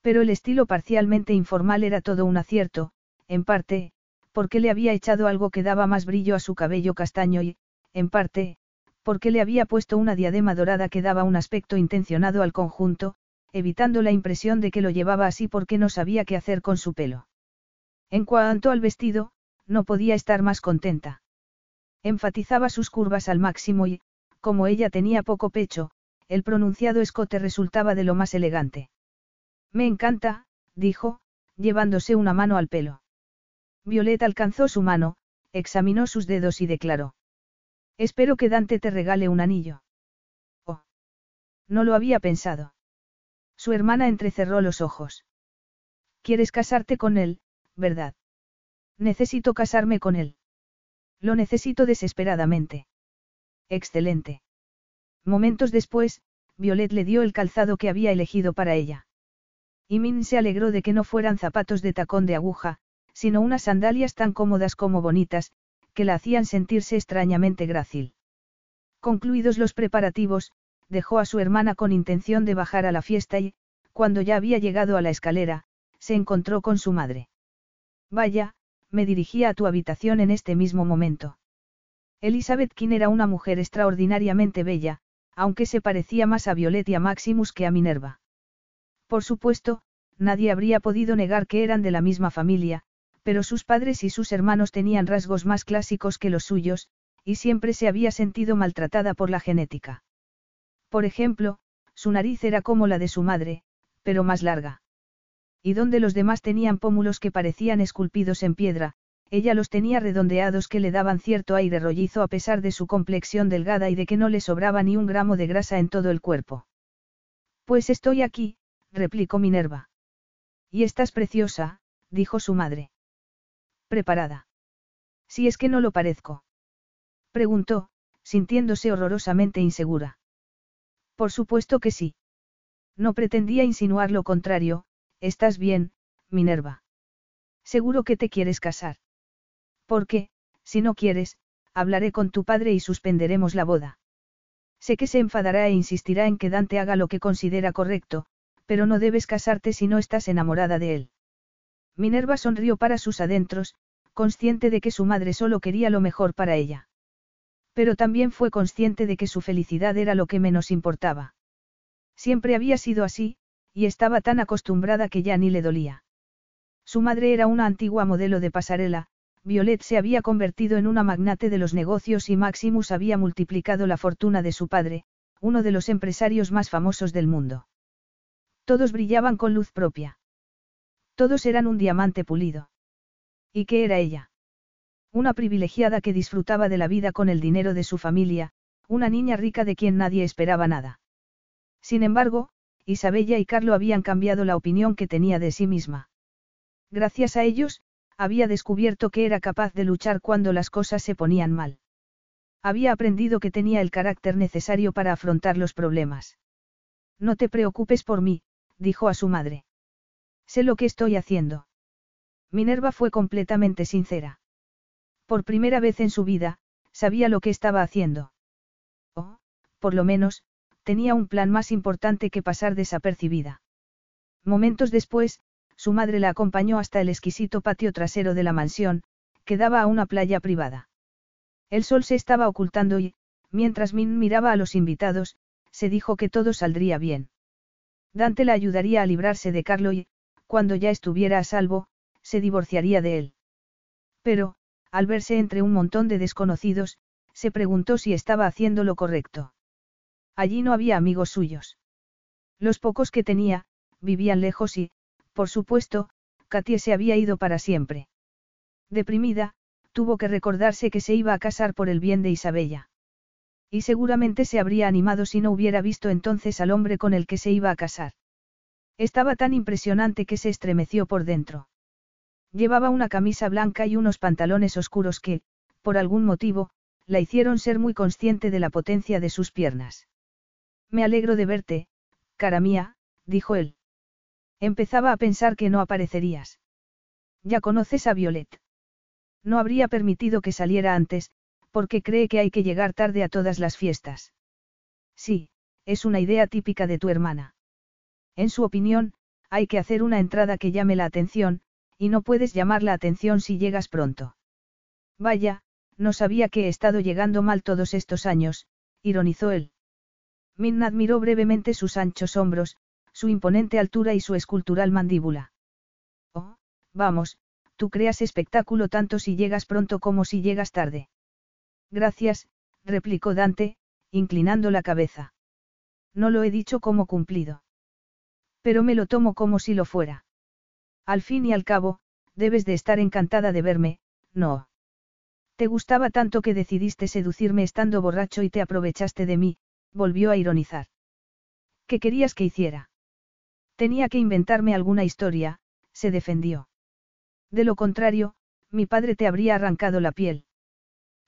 Pero el estilo parcialmente informal era todo un acierto, en parte, porque le había echado algo que daba más brillo a su cabello castaño y, en parte, porque le había puesto una diadema dorada que daba un aspecto intencionado al conjunto, evitando la impresión de que lo llevaba así porque no sabía qué hacer con su pelo. En cuanto al vestido, no podía estar más contenta. Enfatizaba sus curvas al máximo y, como ella tenía poco pecho, el pronunciado escote resultaba de lo más elegante. Me encanta, dijo, llevándose una mano al pelo. Violeta alcanzó su mano, examinó sus dedos y declaró. Espero que Dante te regale un anillo. Oh. No lo había pensado. Su hermana entrecerró los ojos. ¿Quieres casarte con él, verdad? Necesito casarme con él. Lo necesito desesperadamente. Excelente. Momentos después, Violet le dio el calzado que había elegido para ella. Y Min se alegró de que no fueran zapatos de tacón de aguja, sino unas sandalias tan cómodas como bonitas, que la hacían sentirse extrañamente grácil. Concluidos los preparativos, dejó a su hermana con intención de bajar a la fiesta y, cuando ya había llegado a la escalera, se encontró con su madre. Vaya, me dirigía a tu habitación en este mismo momento. Elizabeth King era una mujer extraordinariamente bella, aunque se parecía más a Violet y a Maximus que a Minerva. Por supuesto, nadie habría podido negar que eran de la misma familia, pero sus padres y sus hermanos tenían rasgos más clásicos que los suyos, y siempre se había sentido maltratada por la genética. Por ejemplo, su nariz era como la de su madre, pero más larga. Y donde los demás tenían pómulos que parecían esculpidos en piedra, ella los tenía redondeados que le daban cierto aire rollizo a pesar de su complexión delgada y de que no le sobraba ni un gramo de grasa en todo el cuerpo. Pues estoy aquí, replicó Minerva. Y estás preciosa, dijo su madre. ¿Preparada? Si es que no lo parezco. Preguntó, sintiéndose horrorosamente insegura. Por supuesto que sí. No pretendía insinuar lo contrario, estás bien, Minerva. Seguro que te quieres casar. Porque, si no quieres, hablaré con tu padre y suspenderemos la boda. Sé que se enfadará e insistirá en que Dante haga lo que considera correcto, pero no debes casarte si no estás enamorada de él. Minerva sonrió para sus adentros, consciente de que su madre solo quería lo mejor para ella. Pero también fue consciente de que su felicidad era lo que menos importaba. Siempre había sido así, y estaba tan acostumbrada que ya ni le dolía. Su madre era una antigua modelo de pasarela, Violet se había convertido en una magnate de los negocios y Maximus había multiplicado la fortuna de su padre, uno de los empresarios más famosos del mundo. Todos brillaban con luz propia. Todos eran un diamante pulido. ¿Y qué era ella? Una privilegiada que disfrutaba de la vida con el dinero de su familia, una niña rica de quien nadie esperaba nada. Sin embargo, Isabella y Carlo habían cambiado la opinión que tenía de sí misma. Gracias a ellos, había descubierto que era capaz de luchar cuando las cosas se ponían mal. Había aprendido que tenía el carácter necesario para afrontar los problemas. No te preocupes por mí, dijo a su madre. Sé lo que estoy haciendo. Minerva fue completamente sincera. Por primera vez en su vida, sabía lo que estaba haciendo. O, por lo menos, tenía un plan más importante que pasar desapercibida. Momentos después, su madre la acompañó hasta el exquisito patio trasero de la mansión, que daba a una playa privada. El sol se estaba ocultando y, Mientras Min miraba a los invitados, se dijo que todo saldría bien. Dante la ayudaría a librarse de Carlo y, cuando ya estuviera a salvo, se divorciaría de él. Pero, al verse entre un montón de desconocidos, se preguntó si estaba haciendo lo correcto. Allí no había amigos suyos. Los pocos que tenía, vivían lejos y, por supuesto, Katie se había ido para siempre. Deprimida, tuvo que recordarse que se iba a casar por el bien de Isabella. Y seguramente se habría animado si no hubiera visto entonces al hombre con el que se iba a casar. Estaba tan impresionante que se estremeció por dentro. Llevaba una camisa blanca y unos pantalones oscuros que, por algún motivo, la hicieron ser muy consciente de la potencia de sus piernas. Me alegro de verte, cara mía, dijo él. Empezaba a pensar que no aparecerías. Ya conoces a Violet. No habría permitido que saliera antes, porque cree que hay que llegar tarde a todas las fiestas. Sí, es una idea típica de tu hermana. En su opinión, hay que hacer una entrada que llame la atención, y no puedes llamar la atención si llegas pronto. Vaya, no sabía que he estado llegando mal todos estos años, ironizó él. Minna admiró brevemente sus anchos hombros, su imponente altura y su escultural mandíbula. Oh, vamos, tú creas espectáculo tanto si llegas pronto como si llegas tarde. Gracias, replicó Dante, inclinando la cabeza. No lo he dicho como cumplido. Pero me lo tomo como si lo fuera. Al fin y al cabo, debes de estar encantada de verme, no. Te gustaba tanto que decidiste seducirme estando borracho y te aprovechaste de mí, volvió a ironizar. ¿Qué querías que hiciera? Tenía que inventarme alguna historia, se defendió. De lo contrario, mi padre te habría arrancado la piel.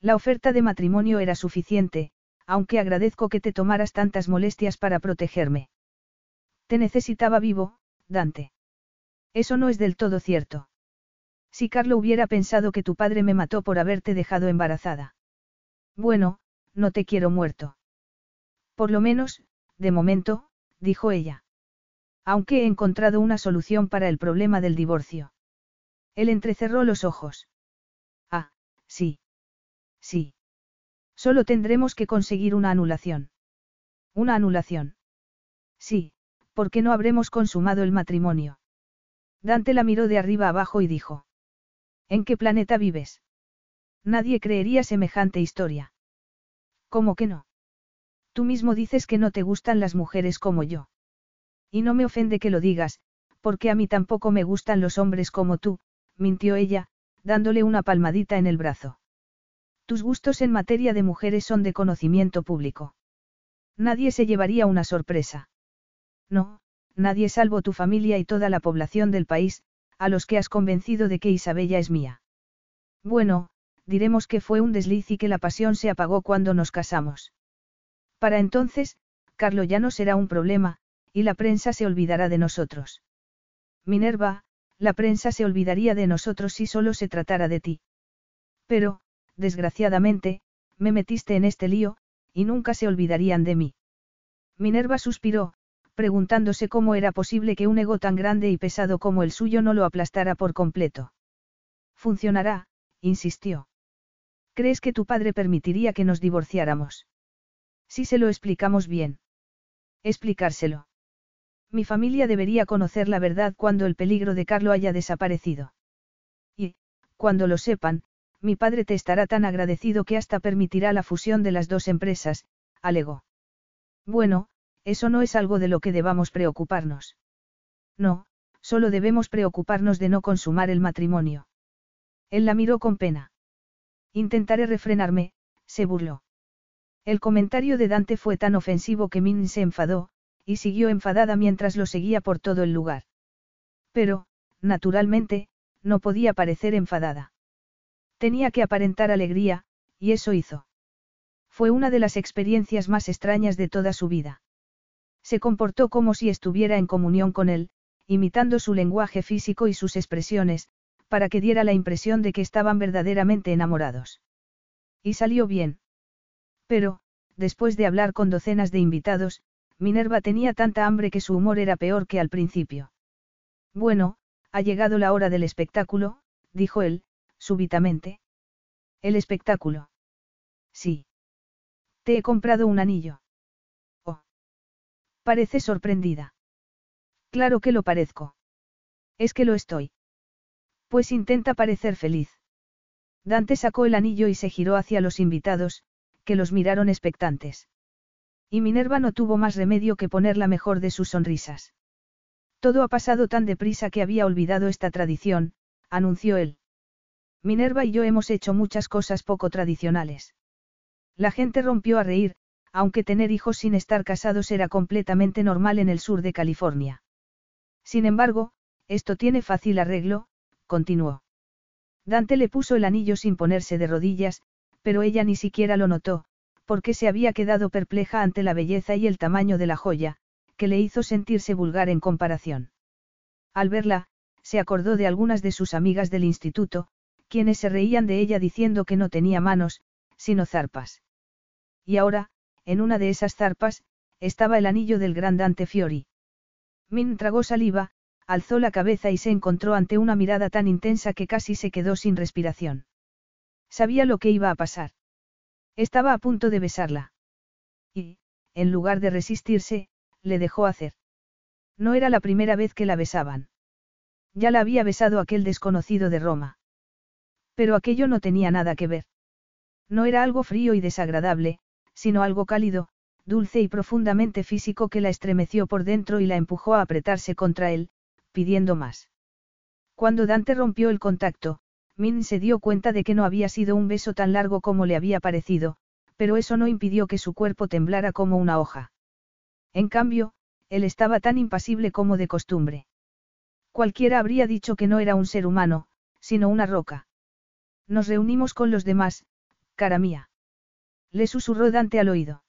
La oferta de matrimonio era suficiente, aunque agradezco que te tomaras tantas molestias para protegerme. Te necesitaba vivo, Dante. Eso no es del todo cierto. Si Carlo hubiera pensado que tu padre me mató por haberte dejado embarazada. Bueno, no te quiero muerto. Por lo menos, de momento, dijo ella. Aunque he encontrado una solución para el problema del divorcio. Él entrecerró los ojos. Ah, sí. Sí. Solo tendremos que conseguir una anulación. ¿Una anulación? Sí, porque no habremos consumado el matrimonio. Dante la miró de arriba abajo y dijo. ¿En qué planeta vives? Nadie creería semejante historia. ¿Cómo que no? Tú mismo dices que no te gustan las mujeres como yo. Y no me ofende que lo digas, porque a mí tampoco me gustan los hombres como tú, mintió ella, dándole una palmadita en el brazo. Tus gustos en materia de mujeres son de conocimiento público. Nadie se llevaría una sorpresa. No, nadie salvo tu familia y toda la población del país, a los que has convencido de que Isabella es mía. Bueno, diremos que fue un desliz y que la pasión se apagó cuando nos casamos. Para entonces, Carlo ya no será un problema, y la prensa se olvidará de nosotros. Minerva, la prensa se olvidaría de nosotros si solo se tratara de ti. Pero, desgraciadamente, me metiste en este lío, y nunca se olvidarían de mí. Minerva suspiró, preguntándose cómo era posible que un ego tan grande y pesado como el suyo no lo aplastara por completo. Funcionará, insistió. ¿Crees que tu padre permitiría que nos divorciáramos? Si se lo explicamos bien. Explicárselo. Mi familia debería conocer la verdad cuando el peligro de Carlo haya desaparecido. Y, cuando lo sepan, mi padre te estará tan agradecido que hasta permitirá la fusión de las dos empresas, alegó. Bueno, eso no es algo de lo que debamos preocuparnos. No, solo debemos preocuparnos de no consumar el matrimonio. Él la miró con pena. Intentaré refrenarme, se burló. El comentario de Dante fue tan ofensivo que Min se enfadó, y siguió enfadada mientras lo seguía por todo el lugar. Pero, naturalmente, no podía parecer enfadada. Tenía que aparentar alegría, y eso hizo. Fue una de las experiencias más extrañas de toda su vida. Se comportó como si estuviera en comunión con él, imitando su lenguaje físico y sus expresiones, para que diera la impresión de que estaban verdaderamente enamorados. Y salió bien. Pero, después de hablar con docenas de invitados, Minerva tenía tanta hambre que su humor era peor que al principio. Bueno, ha llegado la hora del espectáculo, dijo él, súbitamente. ¿El espectáculo? Sí. Te he comprado un anillo. Oh. Parece sorprendida. Claro que lo parezco. Es que lo estoy. Pues intenta parecer feliz. Dante sacó el anillo y se giró hacia los invitados, que los miraron expectantes. Y Minerva no tuvo más remedio que poner la mejor de sus sonrisas. Todo ha pasado tan deprisa que había olvidado esta tradición, anunció él. Minerva y yo hemos hecho muchas cosas poco tradicionales. La gente rompió a reír, aunque tener hijos sin estar casados era completamente normal en el sur de California. Sin embargo, esto tiene fácil arreglo, continuó. Dante le puso el anillo sin ponerse de rodillas, pero ella ni siquiera lo notó, porque se había quedado perpleja ante la belleza y el tamaño de la joya, que le hizo sentirse vulgar en comparación. Al verla, se acordó de algunas de sus amigas del instituto, quienes se reían de ella diciendo que no tenía manos, sino zarpas. Y ahora, en una de esas zarpas, estaba el anillo del gran Dante Fiori. Min tragó saliva, alzó la cabeza y se encontró ante una mirada tan intensa que casi se quedó sin respiración. Sabía lo que iba a pasar. Estaba a punto de besarla. Y, en lugar de resistirse, le dejó hacer. No era la primera vez que la besaban. Ya la había besado aquel desconocido de Roma. Pero aquello no tenía nada que ver. No era algo frío y desagradable, sino algo cálido, dulce y profundamente físico que la estremeció por dentro y la empujó a apretarse contra él, pidiendo más. Cuando Dante rompió el contacto, Min se dio cuenta de que no había sido un beso tan largo como le había parecido, pero eso no impidió que su cuerpo temblara como una hoja. En cambio, él estaba tan impasible como de costumbre. Cualquiera habría dicho que no era un ser humano, sino una roca. Nos reunimos con los demás, cara mía. Le susurró Dante al oído.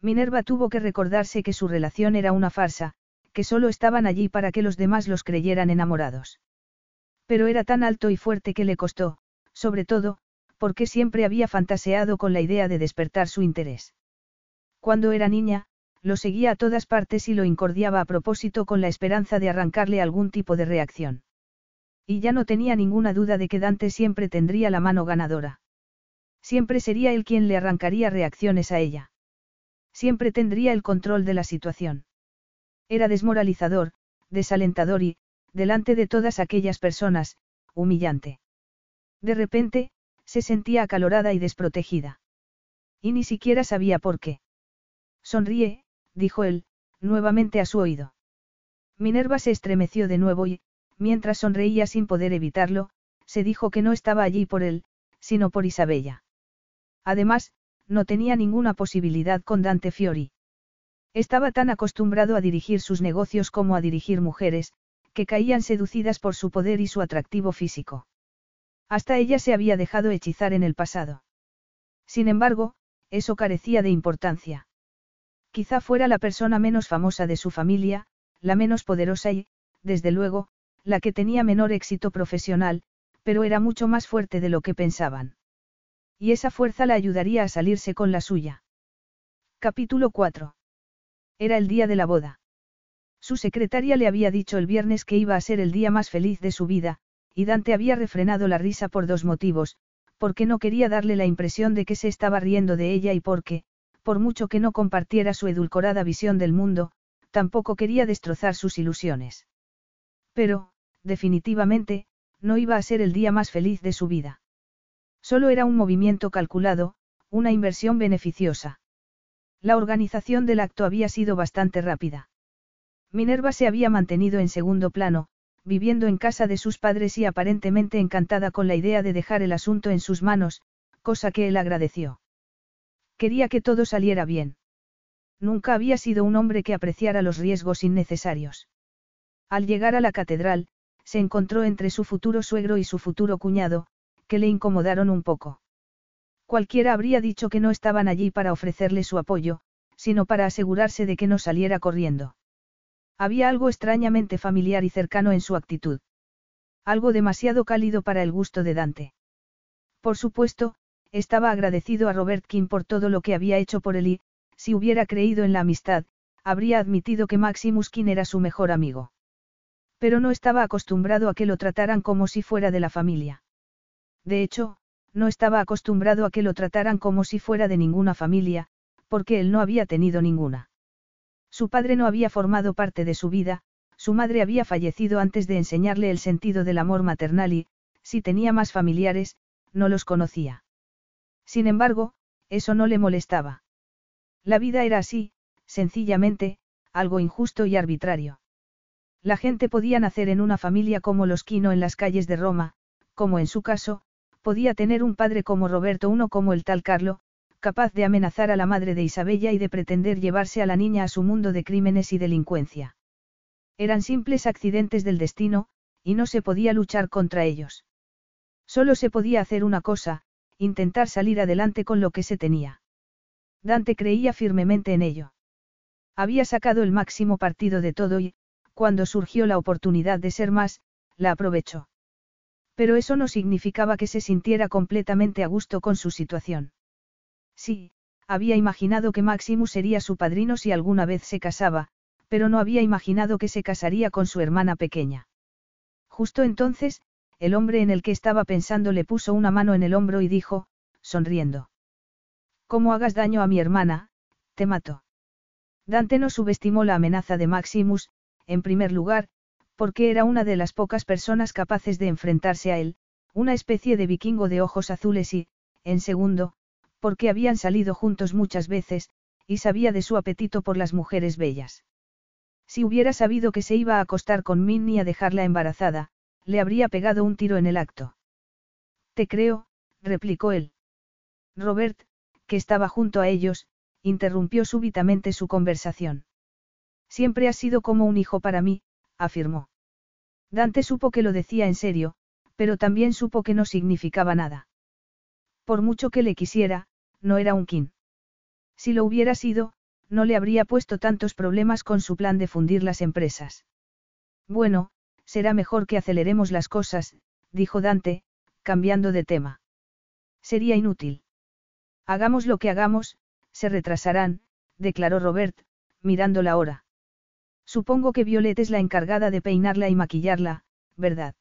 Minerva tuvo que recordarse que su relación era una farsa, que solo estaban allí para que los demás los creyeran enamorados. Pero era tan alto y fuerte que le costó, sobre todo, porque siempre había fantaseado con la idea de despertar su interés. Cuando era niña, lo seguía a todas partes y lo incordiaba a propósito con la esperanza de arrancarle algún tipo de reacción. Y ya no tenía ninguna duda de que Dante siempre tendría la mano ganadora. Siempre sería él quien le arrancaría reacciones a ella. Siempre tendría el control de la situación. Era desmoralizador, desalentador y, delante de todas aquellas personas, humillante. De repente, se sentía acalorada y desprotegida. Y ni siquiera sabía por qué. Sonríe, dijo él, nuevamente a su oído. Minerva se estremeció de nuevo y, mientras sonreía sin poder evitarlo, se dijo que no estaba allí por él, sino por Isabella. Además, no tenía ninguna posibilidad con Dante Fiori. Estaba tan acostumbrado a dirigir sus negocios como a dirigir mujeres, que caían seducidas por su poder y su atractivo físico. Hasta ella se había dejado hechizar en el pasado. Sin embargo, eso carecía de importancia. Quizá fuera la persona menos famosa de su familia, la menos poderosa y, desde luego, la que tenía menor éxito profesional, pero era mucho más fuerte de lo que pensaban. Y esa fuerza la ayudaría a salirse con la suya. Capítulo 4. Era el día de la boda. Su secretaria le había dicho el viernes que iba a ser el día más feliz de su vida, y Dante había refrenado la risa por dos motivos, porque no quería darle la impresión de que se estaba riendo de ella y porque, por mucho que no compartiera su edulcorada visión del mundo, tampoco quería destrozar sus ilusiones. Pero, definitivamente, no iba a ser el día más feliz de su vida. Solo era un movimiento calculado, una inversión beneficiosa. La organización del acto había sido bastante rápida. Minerva se había mantenido en segundo plano, viviendo en casa de sus padres y aparentemente encantada con la idea de dejar el asunto en sus manos, cosa que él agradeció. Quería que todo saliera bien. Nunca había sido un hombre que apreciara los riesgos innecesarios. Al llegar a la catedral, se encontró entre su futuro suegro y su futuro cuñado, que le incomodaron un poco. Cualquiera habría dicho que no estaban allí para ofrecerle su apoyo, sino para asegurarse de que no saliera corriendo. Había algo extrañamente familiar y cercano en su actitud. Algo demasiado cálido para el gusto de Dante. Por supuesto, estaba agradecido a Robert King por todo lo que había hecho por él y, si hubiera creído en la amistad, habría admitido que Maximus King era su mejor amigo. Pero no estaba acostumbrado a que lo trataran como si fuera de la familia. De hecho, no estaba acostumbrado a que lo trataran como si fuera de ninguna familia, porque él no había tenido ninguna. Su padre no había formado parte de su vida, su madre había fallecido antes de enseñarle el sentido del amor maternal y, si tenía más familiares, no los conocía. Sin embargo, eso no le molestaba. La vida era así, sencillamente, algo injusto y arbitrario. La gente podía nacer en una familia como los Quino en las calles de Roma, como en su caso, podía tener un padre como Roberto I como el tal Carlo, capaz de amenazar a la madre de Isabella y de pretender llevarse a la niña a su mundo de crímenes y delincuencia. Eran simples accidentes del destino, y no se podía luchar contra ellos. Solo se podía hacer una cosa, intentar salir adelante con lo que se tenía. Dante creía firmemente en ello. Había sacado el máximo partido de todo y, cuando surgió la oportunidad de ser más, la aprovechó. Pero eso no significaba que se sintiera completamente a gusto con su situación. Sí, había imaginado que Maximus sería su padrino si alguna vez se casaba, pero no había imaginado que se casaría con su hermana pequeña. Justo entonces, el hombre en el que estaba pensando le puso una mano en el hombro y dijo, sonriendo. Como hagas daño a mi hermana, te mato. Dante no subestimó la amenaza de Maximus, en primer lugar, porque era una de las pocas personas capaces de enfrentarse a él, una especie de vikingo de ojos azules y, en segundo, porque habían salido juntos muchas veces, y sabía de su apetito por las mujeres bellas. Si hubiera sabido que se iba a acostar con Minnie a dejarla embarazada, le habría pegado un tiro en el acto. Te creo, replicó él. Robert, que estaba junto a ellos, interrumpió súbitamente su conversación. Siempre has sido como un hijo para mí, afirmó. Dante supo que lo decía en serio, pero también supo que no significaba nada. Por mucho que le quisiera, no era un kin. Si lo hubiera sido, no le habría puesto tantos problemas con su plan de fundir las empresas. Bueno, será mejor que aceleremos las cosas, dijo Dante, cambiando de tema. Sería inútil. Hagamos lo que hagamos, se retrasarán, declaró Robert, mirando la hora. Supongo que Violet es la encargada de peinarla y maquillarla, ¿verdad?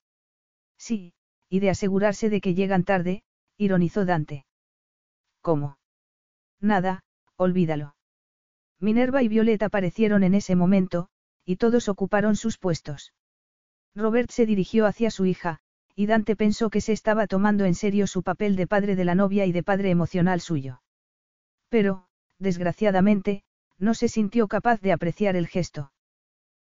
Sí, y de asegurarse de que llegan tarde, ironizó Dante. ¿Cómo? Nada, olvídalo. Minerva y Violet aparecieron en ese momento, y todos ocuparon sus puestos. Robert se dirigió hacia su hija, y Dante pensó que se estaba tomando en serio su papel de padre de la novia y de padre emocional suyo. Pero, desgraciadamente, no se sintió capaz de apreciar el gesto.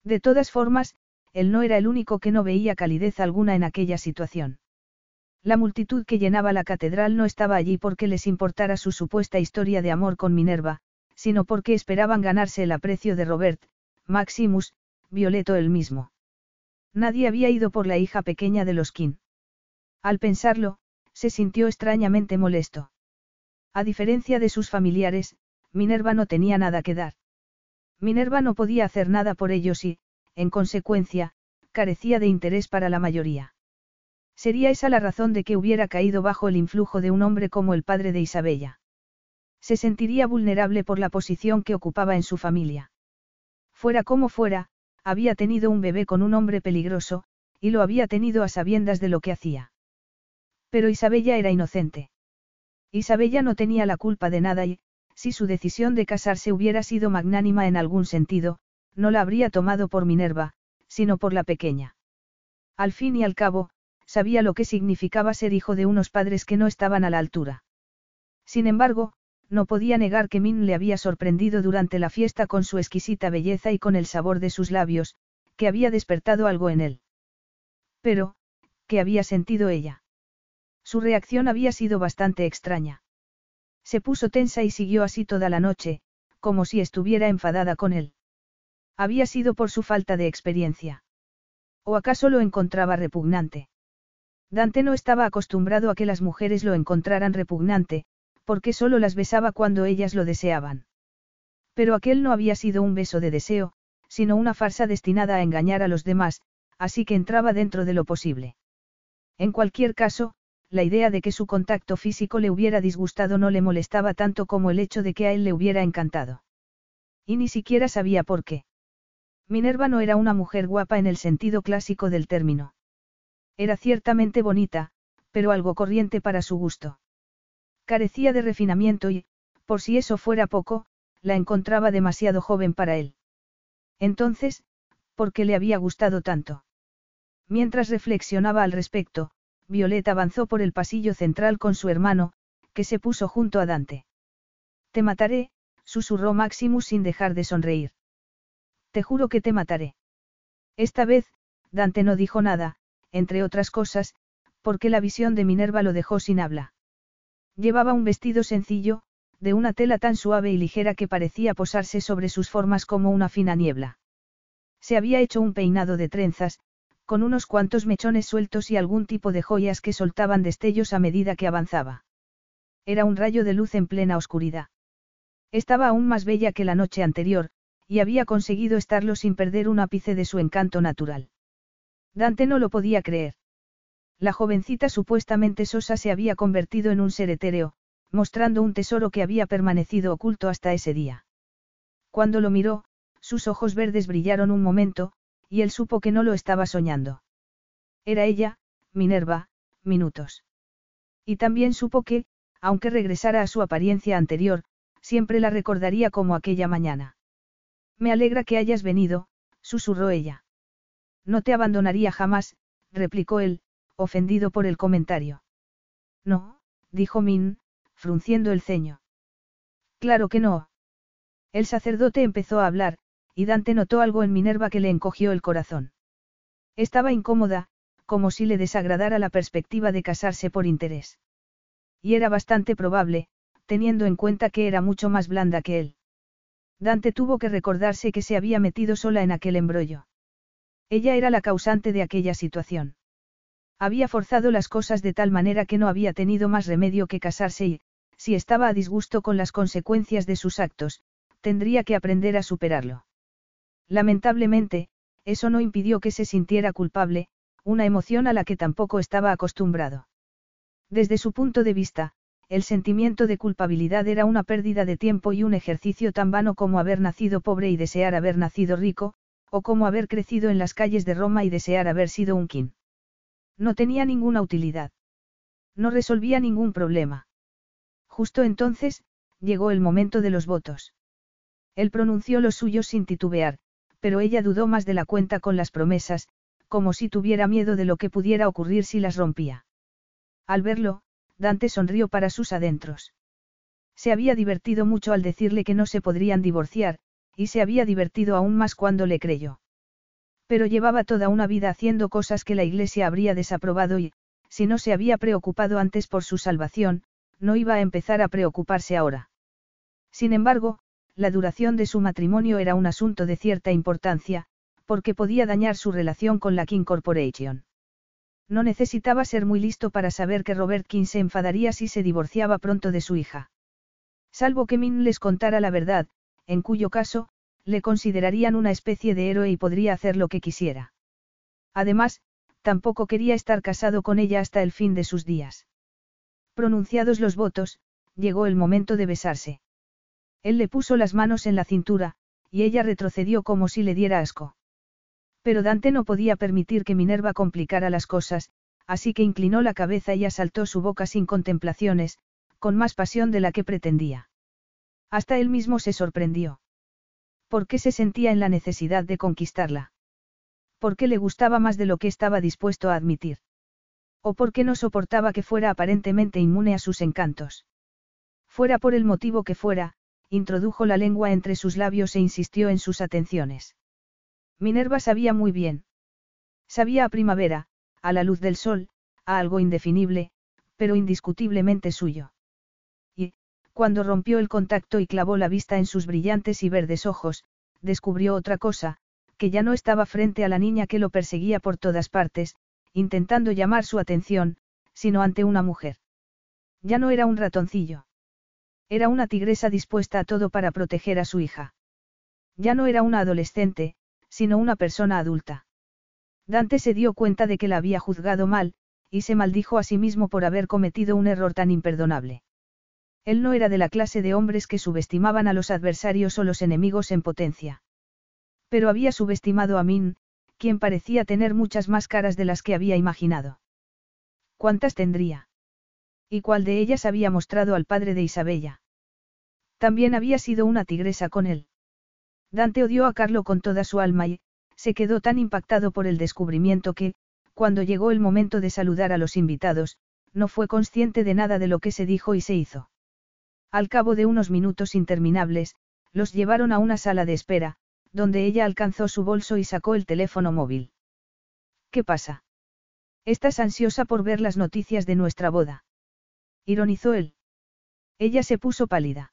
De todas formas, él no era el único que no veía calidez alguna en aquella situación. La multitud que llenaba la catedral no estaba allí porque les importara su supuesta historia de amor con Minerva, sino porque esperaban ganarse el aprecio de Robert, Maximus, Violeto el mismo. Nadie había ido por la hija pequeña de los Kin. Al pensarlo, se sintió extrañamente molesto. A diferencia de sus familiares, Minerva no tenía nada que dar. Minerva no podía hacer nada por ellos y, en consecuencia, carecía de interés para la mayoría. Sería esa la razón de que hubiera caído bajo el influjo de un hombre como el padre de Isabella. Se sentiría vulnerable por la posición que ocupaba en su familia. Fuera como fuera, había tenido un bebé con un hombre peligroso, y lo había tenido a sabiendas de lo que hacía. Pero Isabella era inocente. Isabella no tenía la culpa de nada y, si su decisión de casarse hubiera sido magnánima en algún sentido, no la habría tomado por Minerva, sino por la pequeña. Al fin y al cabo, sabía lo que significaba ser hijo de unos padres que no estaban a la altura. Sin embargo, no podía negar que Min le había sorprendido durante la fiesta con su exquisita belleza y con el sabor de sus labios, que había despertado algo en él. Pero, ¿qué había sentido ella? Su reacción había sido bastante extraña. Se puso tensa y siguió así toda la noche, como si estuviera enfadada con él. Había sido por su falta de experiencia. ¿O acaso lo encontraba repugnante? Dante no estaba acostumbrado a que las mujeres lo encontraran repugnante, porque solo las besaba cuando ellas lo deseaban. Pero aquel no había sido un beso de deseo, sino una farsa destinada a engañar a los demás, así que entraba dentro de lo posible. En cualquier caso, la idea de que su contacto físico le hubiera disgustado no le molestaba tanto como el hecho de que a él le hubiera encantado. Y ni siquiera sabía por qué. Minerva no era una mujer guapa en el sentido clásico del término. Era ciertamente bonita, pero algo corriente para su gusto. Carecía de refinamiento y, por si eso fuera poco, la encontraba demasiado joven para él. Entonces, ¿por qué le había gustado tanto? Mientras reflexionaba al respecto, Violeta avanzó por el pasillo central con su hermano, que se puso junto a Dante. Te mataré, susurró Maximus sin dejar de sonreír. Te juro que te mataré. Esta vez, Dante no dijo nada, entre otras cosas, porque la visión de Minerva lo dejó sin habla. Llevaba un vestido sencillo, de una tela tan suave y ligera que parecía posarse sobre sus formas como una fina niebla. Se había hecho un peinado de trenzas, con unos cuantos mechones sueltos y algún tipo de joyas que soltaban destellos a medida que avanzaba. Era un rayo de luz en plena oscuridad. Estaba aún más bella que la noche anterior, y había conseguido estarlo sin perder un ápice de su encanto natural. Dante no lo podía creer. La jovencita supuestamente sosa se había convertido en un ser etéreo, mostrando un tesoro que había permanecido oculto hasta ese día. Cuando lo miró, sus ojos verdes brillaron un momento, y él supo que no lo estaba soñando. Era ella, Minerva, minutos. Y también supo que, aunque regresara a su apariencia anterior, siempre la recordaría como aquella mañana. Me alegra que hayas venido, susurró ella. No te abandonaría jamás, replicó él, ofendido por el comentario. No, dijo Min, frunciendo el ceño. Claro que no. El sacerdote empezó a hablar, y Dante notó algo en Minerva que le encogió el corazón. Estaba incómoda, como si le desagradara la perspectiva de casarse por interés. Y era bastante probable, teniendo en cuenta que era mucho más blanda que él. Dante tuvo que recordarse que se había metido sola en aquel embrollo. Ella era la causante de aquella situación. Había forzado las cosas de tal manera que no había tenido más remedio que casarse y, si estaba a disgusto con las consecuencias de sus actos, tendría que aprender a superarlo. Lamentablemente, eso no impidió que se sintiera culpable, una emoción a la que tampoco estaba acostumbrado. Desde su punto de vista, el sentimiento de culpabilidad era una pérdida de tiempo y un ejercicio tan vano como haber nacido pobre y desear haber nacido rico, o como haber crecido en las calles de Roma y desear haber sido un king. No tenía ninguna utilidad. No resolvía ningún problema. Justo entonces, llegó el momento de los votos. Él pronunció los suyos sin titubear, pero ella dudó más de la cuenta con las promesas, como si tuviera miedo de lo que pudiera ocurrir si las rompía. Al verlo, Dante sonrió para sus adentros. Se había divertido mucho al decirle que no se podrían divorciar, y se había divertido aún más cuando le creyó. Pero llevaba toda una vida haciendo cosas que la Iglesia habría desaprobado y, si no se había preocupado antes por su salvación, no iba a empezar a preocuparse ahora. Sin embargo, la duración de su matrimonio era un asunto de cierta importancia, porque podía dañar su relación con la King Corporation. No necesitaba ser muy listo para saber que Robert King se enfadaría si se divorciaba pronto de su hija. Salvo que Min les contara la verdad, en cuyo caso, le considerarían una especie de héroe y podría hacer lo que quisiera. Además, tampoco quería estar casado con ella hasta el fin de sus días. Pronunciados los votos, llegó el momento de besarse. Él le puso las manos en la cintura, y ella retrocedió como si le diera asco. Pero Dante no podía permitir que Minerva complicara las cosas, así que inclinó la cabeza y asaltó su boca sin contemplaciones, con más pasión de la que pretendía. Hasta él mismo se sorprendió. ¿Por qué se sentía en la necesidad de conquistarla? ¿Por qué le gustaba más de lo que estaba dispuesto a admitir? ¿O por qué no soportaba que fuera aparentemente inmune a sus encantos? Fuera por el motivo que fuera, introdujo la lengua entre sus labios e insistió en sus atenciones. Minerva sabía muy bien. Sabía a primavera, a la luz del sol, a algo indefinible, pero indiscutiblemente suyo. Cuando rompió el contacto y clavó la vista en sus brillantes y verdes ojos, descubrió otra cosa, que ya no estaba frente a la niña que lo perseguía por todas partes, intentando llamar su atención, sino ante una mujer. Ya no era un ratoncillo. Era una tigresa dispuesta a todo para proteger a su hija. Ya no era una adolescente, sino una persona adulta. Dante se dio cuenta de que la había juzgado mal, y se maldijo a sí mismo por haber cometido un error tan imperdonable. Él no era de la clase de hombres que subestimaban a los adversarios o los enemigos en potencia. Pero había subestimado a Min, quien parecía tener muchas más caras de las que había imaginado. ¿Cuántas tendría? ¿Y cuál de ellas había mostrado al padre de Isabella? También había sido una tigresa con él. Dante odió a Carlo con toda su alma y, se quedó tan impactado por el descubrimiento que, cuando llegó el momento de saludar a los invitados, no fue consciente de nada de lo que se dijo y se hizo. Al cabo de unos minutos interminables, los llevaron a una sala de espera, donde ella alcanzó su bolso y sacó el teléfono móvil. ¿Qué pasa? Estás ansiosa por ver las noticias de nuestra boda. Ironizó él. Ella se puso pálida.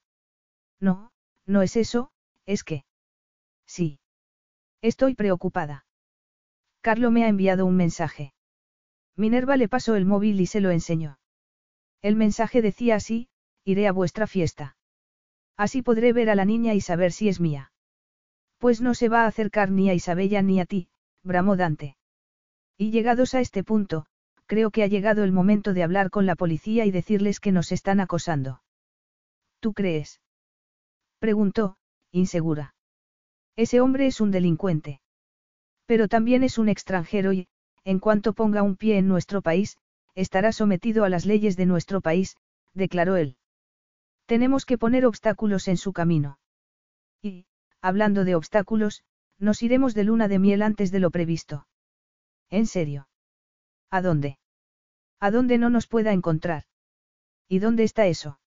No, no es eso, es que. Sí. Estoy preocupada. Carlo me ha enviado un mensaje. Minerva le pasó el móvil y se lo enseñó. El mensaje decía así, iré a vuestra fiesta. Así podré ver a la niña y saber si es mía. Pues no se va a acercar ni a Isabella ni a ti, bramó Dante. Y llegados a este punto, creo que ha llegado el momento de hablar con la policía y decirles que nos están acosando. ¿Tú crees? Preguntó, insegura. Ese hombre es un delincuente. Pero también es un extranjero y, en cuanto ponga un pie en nuestro país, estará sometido a las leyes de nuestro país, declaró él. Tenemos que poner obstáculos en su camino. Y, hablando de obstáculos, nos iremos de luna de miel antes de lo previsto. ¿En serio? ¿A dónde? ¿A dónde no nos pueda encontrar? ¿Y dónde está eso?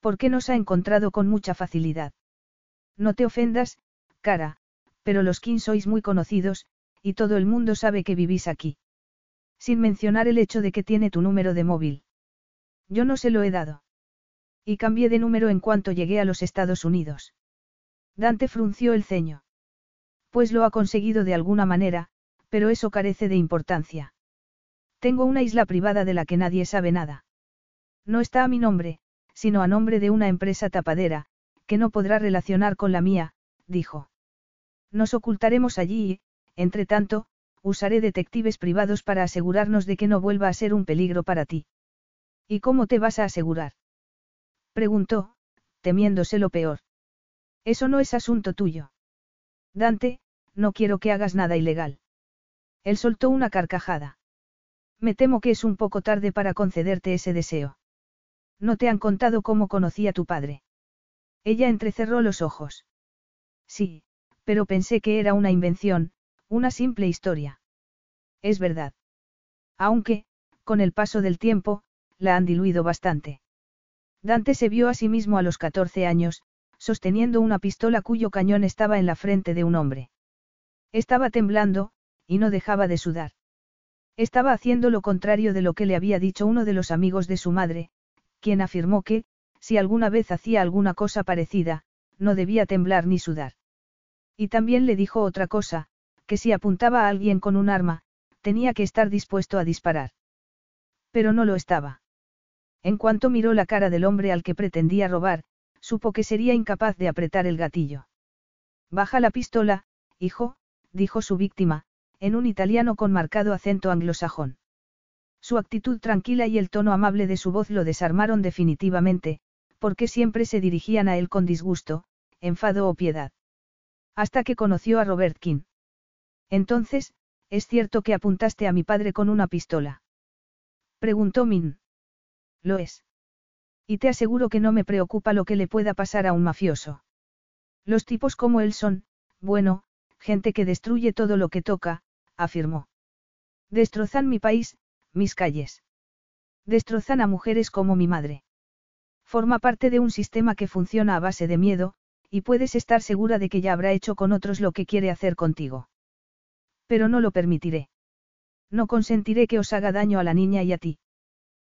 ¿Por qué nos ha encontrado con mucha facilidad? No te ofendas, cara, pero los King sois muy conocidos, y todo el mundo sabe que vivís aquí. Sin mencionar el hecho de que tiene tu número de móvil. Yo no se lo he dado. Y cambié de número en cuanto llegué a los Estados Unidos. Dante frunció el ceño. Pues lo ha conseguido de alguna manera, pero eso carece de importancia. Tengo una isla privada de la que nadie sabe nada. No está a mi nombre, sino a nombre de una empresa tapadera, que no podrá relacionar con la mía, dijo. Nos ocultaremos allí y, entre tanto, usaré detectives privados para asegurarnos de que no vuelva a ser un peligro para ti. ¿Y cómo te vas a asegurar? Preguntó, temiéndose lo peor. Eso no es asunto tuyo. Dante, no quiero que hagas nada ilegal. Él soltó una carcajada. Me temo que es un poco tarde para concederte ese deseo. No te han contado cómo conocí a tu padre. Ella entrecerró los ojos. Sí, pero pensé que era una invención, una simple historia. Es verdad. Aunque, con el paso del tiempo, la han diluido bastante. Dante se vio a sí mismo a los 14 años, sosteniendo una pistola cuyo cañón estaba en la frente de un hombre. Estaba temblando, y no dejaba de sudar. Estaba haciendo lo contrario de lo que le había dicho uno de los amigos de su madre, quien afirmó que, si alguna vez hacía alguna cosa parecida, no debía temblar ni sudar. Y también le dijo otra cosa, que si apuntaba a alguien con un arma, tenía que estar dispuesto a disparar. Pero no lo estaba. En cuanto miró la cara del hombre al que pretendía robar, supo que sería incapaz de apretar el gatillo. Baja la pistola, hijo, dijo su víctima, en un italiano con marcado acento anglosajón. Su actitud tranquila y el tono amable de su voz lo desarmaron definitivamente, porque siempre se dirigían a él con disgusto, enfado o piedad. Hasta que conoció a Robert King. Entonces, ¿es cierto que apuntaste a mi padre con una pistola? Preguntó Min. Lo es. Y te aseguro que no me preocupa lo que le pueda pasar a un mafioso. Los tipos como él son, bueno, gente que destruye todo lo que toca, afirmó. Destrozan mi país, mis calles. Destrozan a mujeres como mi madre. Forma parte de un sistema que funciona a base de miedo, y puedes estar segura de que ya habrá hecho con otros lo que quiere hacer contigo. Pero no lo permitiré. No consentiré que os haga daño a la niña y a ti.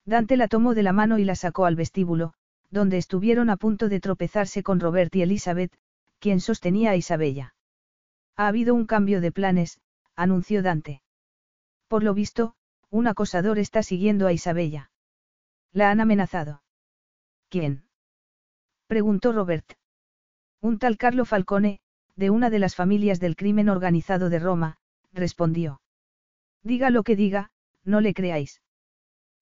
Dante la tomó de la mano y la sacó al vestíbulo, donde estuvieron a punto de tropezarse con Robert y Elizabeth, quien sostenía a Isabella. Ha habido un cambio de planes, anunció Dante. Por lo visto, un acosador está siguiendo a Isabella. La han amenazado. ¿Quién? preguntó Robert. Un tal Carlo Falcone, de una de las familias del crimen organizado de Roma, respondió. Diga lo que diga, no le creáis.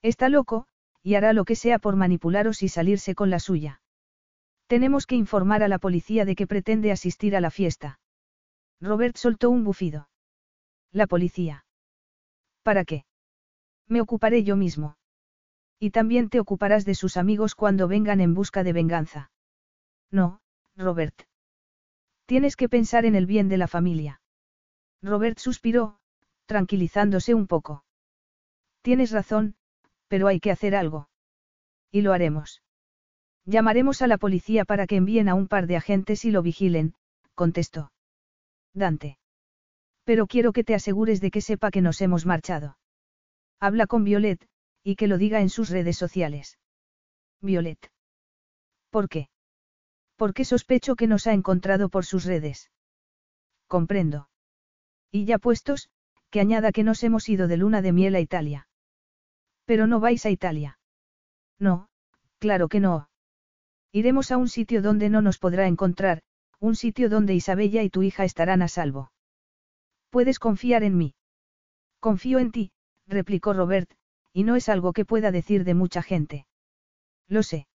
Está loco, y hará lo que sea por manipularos y salirse con la suya. Tenemos que informar a la policía de que pretende asistir a la fiesta. Robert soltó un bufido. La policía. ¿Para qué? Me ocuparé yo mismo. Y también te ocuparás de sus amigos cuando vengan en busca de venganza. No, Robert. Tienes que pensar en el bien de la familia. Robert suspiró, tranquilizándose un poco. Tienes razón, pero hay que hacer algo. Y lo haremos. Llamaremos a la policía para que envíen a un par de agentes y lo vigilen, contestó. Dante. Pero quiero que te asegures de que sepa que nos hemos marchado. Habla con Violet, y que lo diga en sus redes sociales. Violet. ¿Por qué? Porque sospecho que nos ha encontrado por sus redes. Comprendo. Y ya puestos, que añada que nos hemos ido de luna de miel a Italia. Pero no vais a Italia. No, claro que no. Iremos a un sitio donde no nos podrá encontrar, un sitio donde Isabella y tu hija estarán a salvo. Puedes confiar en mí. Confío en ti, replicó Robert, y no es algo que pueda decir de mucha gente. Lo sé.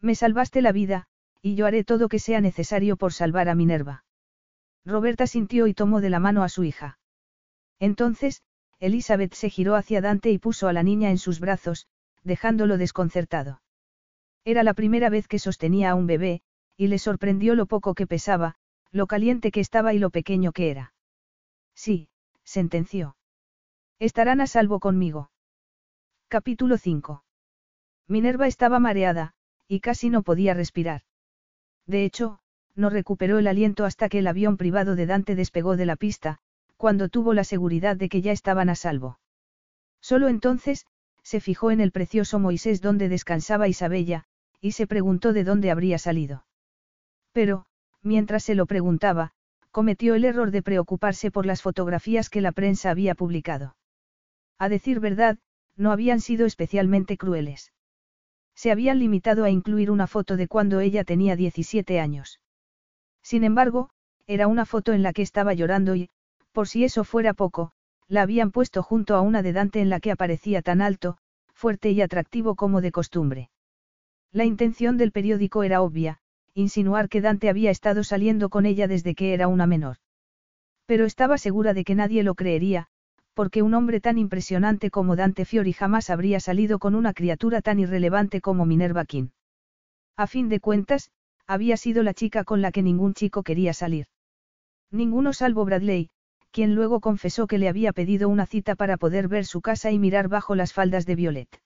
Me salvaste la vida, y yo haré todo que sea necesario por salvar a Minerva. Roberta sintió y tomó de la mano a su hija. Entonces, Elizabeth se giró hacia Dante y puso a la niña en sus brazos, dejándolo desconcertado. Era la primera vez que sostenía a un bebé, y le sorprendió lo poco que pesaba, lo caliente que estaba y lo pequeño que era. Sí, sentenció. Estarán a salvo conmigo. Capítulo 5. Minerva estaba mareada, y casi no podía respirar. De hecho, no recuperó el aliento hasta que el avión privado de Dante despegó de la pista, cuando tuvo la seguridad de que ya estaban a salvo. Solo entonces, se fijó en el precioso Moisés donde descansaba Isabella, y se preguntó de dónde habría salido. Pero, mientras se lo preguntaba, cometió el error de preocuparse por las fotografías que la prensa había publicado. A decir verdad, no habían sido especialmente crueles. Se habían limitado a incluir una foto de cuando ella tenía 17 años. Sin embargo, era una foto en la que estaba llorando y, por si eso fuera poco, la habían puesto junto a una de Dante en la que aparecía tan alto, fuerte y atractivo como de costumbre. La intención del periódico era obvia, insinuar que Dante había estado saliendo con ella desde que era una menor. Pero estaba segura de que nadie lo creería, porque un hombre tan impresionante como Dante Fiori jamás habría salido con una criatura tan irrelevante como Minerva King. A fin de cuentas, había sido la chica con la que ningún chico quería salir. Ninguno salvo Bradley, quien luego confesó que le había pedido una cita para poder ver su casa y mirar bajo las faldas de Violet.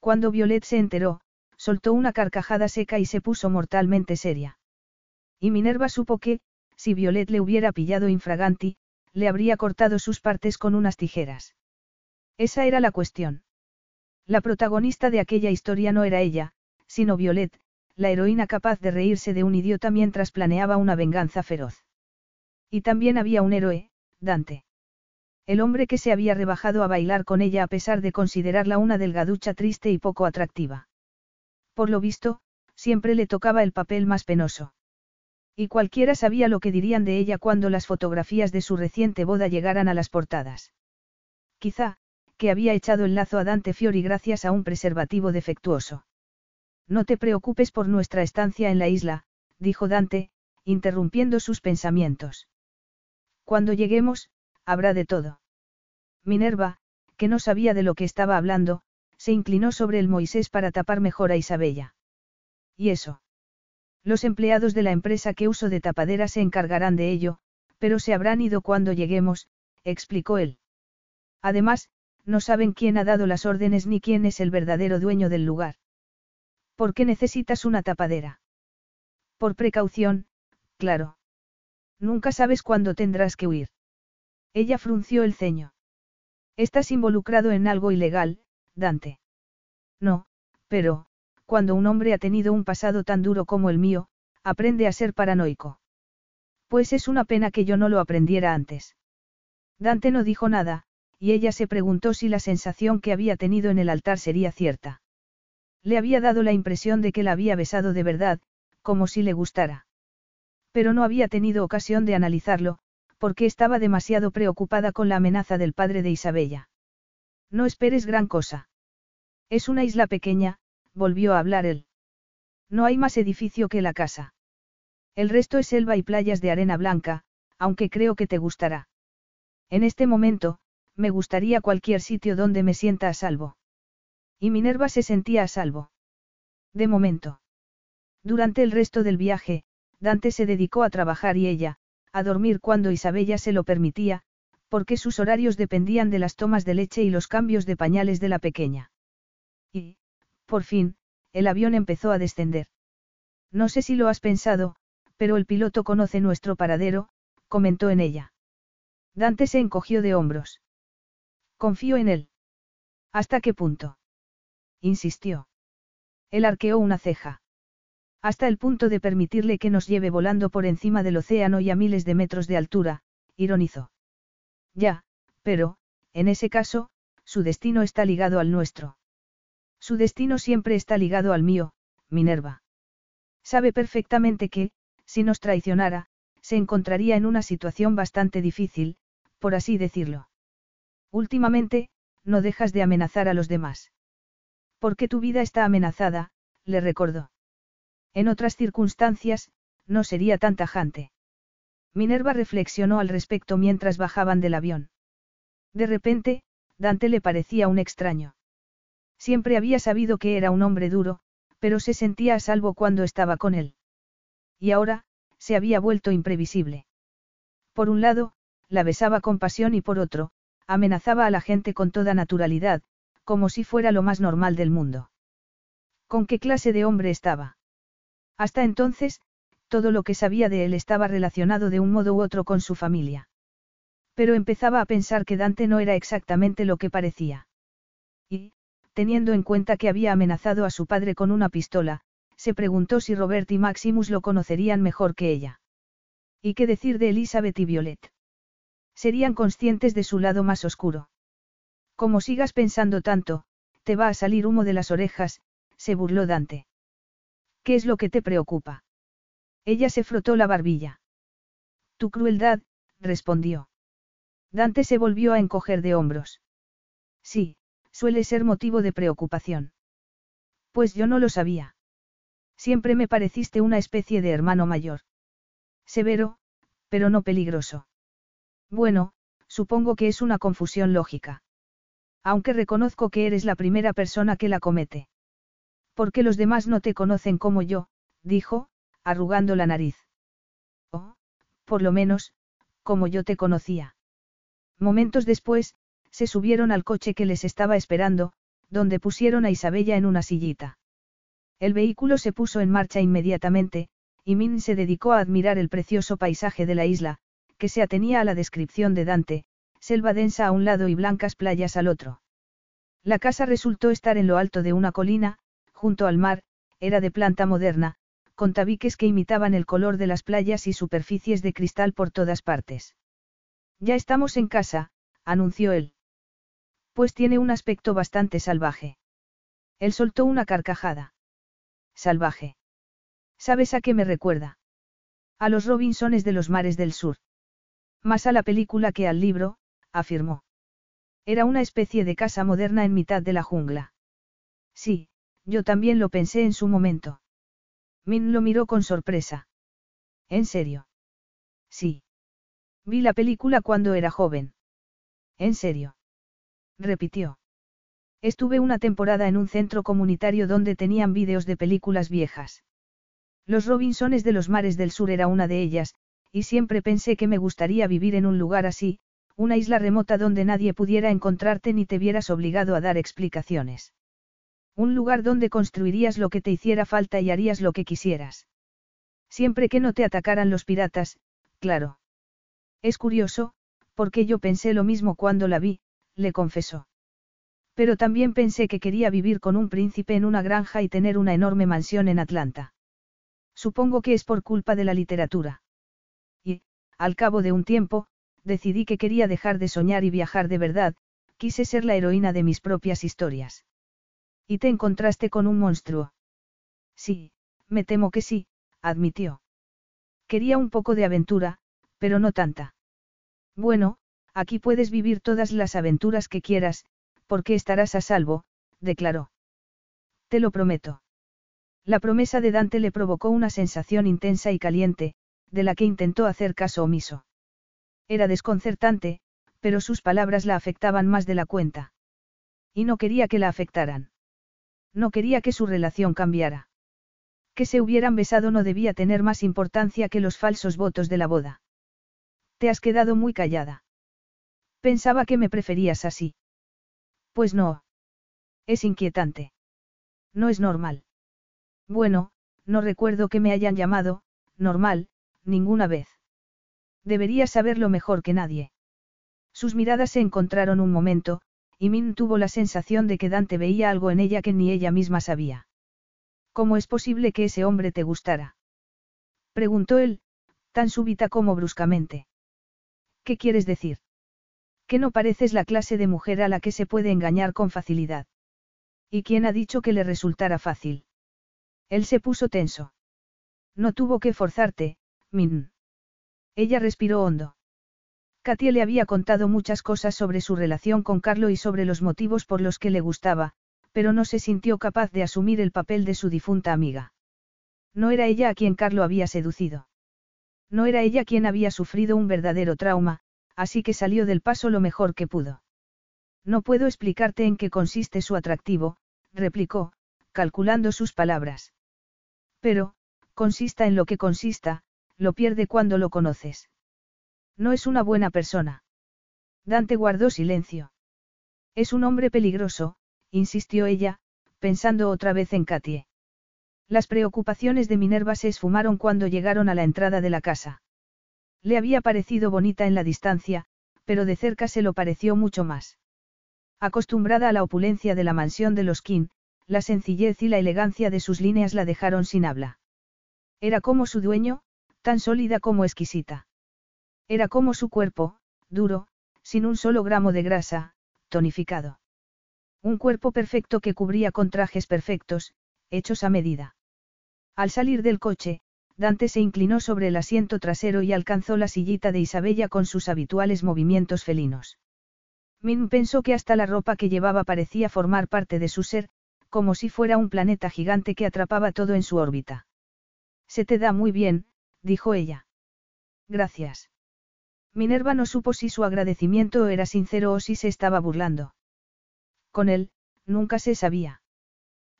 Cuando Violet se enteró, soltó una carcajada seca y se puso mortalmente seria. Y Minerva supo que, si Violet le hubiera pillado infraganti, le habría cortado sus partes con unas tijeras. Esa era la cuestión. La protagonista de aquella historia no era ella, sino Violet, la heroína capaz de reírse de un idiota mientras planeaba una venganza feroz. Y también había un héroe, Dante. El hombre que se había rebajado a bailar con ella a pesar de considerarla una delgaducha triste y poco atractiva. Por lo visto, siempre le tocaba el papel más penoso. Y cualquiera sabía lo que dirían de ella cuando las fotografías de su reciente boda llegaran a las portadas. Quizá, que había echado el lazo a Dante Fiori gracias a un preservativo defectuoso. No te preocupes por nuestra estancia en la isla, dijo Dante, interrumpiendo sus pensamientos. Cuando lleguemos, habrá de todo. Minerva, que no sabía de lo que estaba hablando, se inclinó sobre el Moisés para tapar mejor a Isabella. ¿Y eso? Los empleados de la empresa que uso de tapadera se encargarán de ello, pero se habrán ido cuando lleguemos, explicó él. Además, no saben quién ha dado las órdenes ni quién es el verdadero dueño del lugar. ¿Por qué necesitas una tapadera? Por precaución, claro. Nunca sabes cuándo tendrás que huir. Ella frunció el ceño. Estás involucrado en algo ilegal, Dante. No, pero, cuando un hombre ha tenido un pasado tan duro como el mío, aprende a ser paranoico. Pues es una pena que yo no lo aprendiera antes. Dante no dijo nada, y ella se preguntó si la sensación que había tenido en el altar sería cierta. Le había dado la impresión de que la había besado de verdad, como si le gustara. Pero no había tenido ocasión de analizarlo, porque estaba demasiado preocupada con la amenaza del padre de Isabella. No esperes gran cosa. Es una isla pequeña, volvió a hablar él. No hay más edificio que la casa. El resto es selva y playas de arena blanca, aunque creo que te gustará. En este momento, me gustaría cualquier sitio donde me sienta a salvo. Y Minerva se sentía a salvo. De momento. Durante el resto del viaje, Dante se dedicó a trabajar y ella, a dormir cuando Isabella se lo permitía, porque sus horarios dependían de las tomas de leche y los cambios de pañales de la pequeña. Y, por fin, el avión empezó a descender. No sé si lo has pensado, pero el piloto conoce nuestro paradero, comentó en ella. Dante se encogió de hombros. Confío en él. ¿Hasta qué punto? insistió. Él arqueó una ceja. Hasta el punto de permitirle que nos lleve volando por encima del océano y a miles de metros de altura, ironizó. Ya, pero, en ese caso, su destino está ligado al nuestro. Su destino siempre está ligado al mío, Minerva. Sabe perfectamente que, si nos traicionara, se encontraría en una situación bastante difícil, por así decirlo. Últimamente, no dejas de amenazar a los demás. Porque tu vida está amenazada, le recordó. En otras circunstancias, no sería tan tajante. Minerva reflexionó al respecto mientras bajaban del avión. De repente, Dante le parecía un extraño. Siempre había sabido que era un hombre duro, pero se sentía a salvo cuando estaba con él. Y ahora, se había vuelto imprevisible. Por un lado, la besaba con pasión y por otro, amenazaba a la gente con toda naturalidad, como si fuera lo más normal del mundo. ¿Con qué clase de hombre estaba? Hasta entonces, todo lo que sabía de él estaba relacionado de un modo u otro con su familia. Pero empezaba a pensar que Dante no era exactamente lo que parecía. Y, teniendo en cuenta que había amenazado a su padre con una pistola, se preguntó si Robert y Maximus lo conocerían mejor que ella. ¿Y qué decir de Elizabeth y Violet? Serían conscientes de su lado más oscuro. Como sigas pensando tanto, te va a salir humo de las orejas, se burló Dante. ¿Qué es lo que te preocupa? Ella se frotó la barbilla. Tu crueldad, respondió. Dante se volvió a encoger de hombros. Sí, suele ser motivo de preocupación. Pues yo no lo sabía. Siempre me pareciste una especie de hermano mayor. Severo, pero no peligroso. Bueno, supongo que es una confusión lógica. Aunque reconozco que eres la primera persona que la comete. Porque los demás no te conocen como yo, dijo, arrugando la nariz. Oh, por lo menos, como yo te conocía. Momentos después, se subieron al coche que les estaba esperando, donde pusieron a Isabella en una sillita. El vehículo se puso en marcha inmediatamente, y Min se dedicó a admirar el precioso paisaje de la isla, que se atenía a la descripción de Dante, selva densa a un lado y blancas playas al otro. La casa resultó estar en lo alto de una colina, junto al mar, era de planta moderna, con tabiques que imitaban el color de las playas y superficies de cristal por todas partes. Ya estamos en casa, anunció él. Pues tiene un aspecto bastante salvaje. Él soltó una carcajada. Salvaje. ¿Sabes a qué me recuerda? A los Robinsones de los mares del sur. Más a la película que al libro, afirmó. Era una especie de casa moderna en mitad de la jungla. Sí, yo también lo pensé en su momento. Min lo miró con sorpresa. ¿En serio? Sí. Vi la película cuando era joven. ¿En serio? Repitió. Estuve una temporada en un centro comunitario donde tenían vídeos de películas viejas. Los Robinsones de los mares del sur era una de ellas, y siempre pensé que me gustaría vivir en un lugar así, una isla remota donde nadie pudiera encontrarte ni te vieras obligado a dar explicaciones. Un lugar donde construirías lo que te hiciera falta y harías lo que quisieras. Siempre que no te atacaran los piratas, claro. Es curioso, porque yo pensé lo mismo cuando la vi, le confesó. Pero también pensé que quería vivir con un príncipe en una granja y tener una enorme mansión en Atlanta. Supongo que es por culpa de la literatura. Y, al cabo de un tiempo, decidí que quería dejar de soñar y viajar de verdad, quise ser la heroína de mis propias historias. ¿Y te encontraste con un monstruo? Sí, me temo que sí, admitió. Quería un poco de aventura, pero no tanta. Bueno, aquí puedes vivir todas las aventuras que quieras, porque estarás a salvo, declaró. Te lo prometo. La promesa de Dante le provocó una sensación intensa y caliente, de la que intentó hacer caso omiso. Era desconcertante, pero sus palabras la afectaban más de la cuenta. Y no quería que la afectaran. No quería que su relación cambiara. Que se hubieran besado no debía tener más importancia que los falsos votos de la boda. Te has quedado muy callada. Pensaba que me preferías así. Pues no. Es inquietante. No es normal. Bueno, no recuerdo que me hayan llamado, normal, ninguna vez. Deberías saberlo mejor que nadie. Sus miradas se encontraron un momento, y Min tuvo la sensación de que Dante veía algo en ella que ni ella misma sabía. ¿Cómo es posible que ese hombre te gustara? Preguntó él, tan súbita como bruscamente. ¿Qué quieres decir? Que no pareces la clase de mujer a la que se puede engañar con facilidad. ¿Y quién ha dicho que le resultara fácil? Él se puso tenso. No tuvo que forzarte, Min. Ella respiró hondo. Katia le había contado muchas cosas sobre su relación con Carlo y sobre los motivos por los que le gustaba, pero no se sintió capaz de asumir el papel de su difunta amiga. No era ella a quien Carlo había seducido. No era ella quien había sufrido un verdadero trauma, así que salió del paso lo mejor que pudo. No puedo explicarte en qué consiste su atractivo, replicó, calculando sus palabras. Pero, consista en lo que consista, lo pierde cuando lo conoces. No es una buena persona. Dante guardó silencio. Es un hombre peligroso, insistió ella, pensando otra vez en Katie. Las preocupaciones de Minerva se esfumaron cuando llegaron a la entrada de la casa. Le había parecido bonita en la distancia, pero de cerca se lo pareció mucho más. Acostumbrada a la opulencia de la mansión de los King, la sencillez y la elegancia de sus líneas la dejaron sin habla. Era como su dueño, tan sólida como exquisita. Era como su cuerpo, duro, sin un solo gramo de grasa, tonificado. Un cuerpo perfecto que cubría con trajes perfectos, hechos a medida. Al salir del coche, Dante se inclinó sobre el asiento trasero y alcanzó la sillita de Isabella con sus habituales movimientos felinos. Min pensó que hasta la ropa que llevaba parecía formar parte de su ser, como si fuera un planeta gigante que atrapaba todo en su órbita. Se te da muy bien, dijo ella. Gracias. Minerva no supo si su agradecimiento era sincero o si se estaba burlando. Con él, nunca se sabía.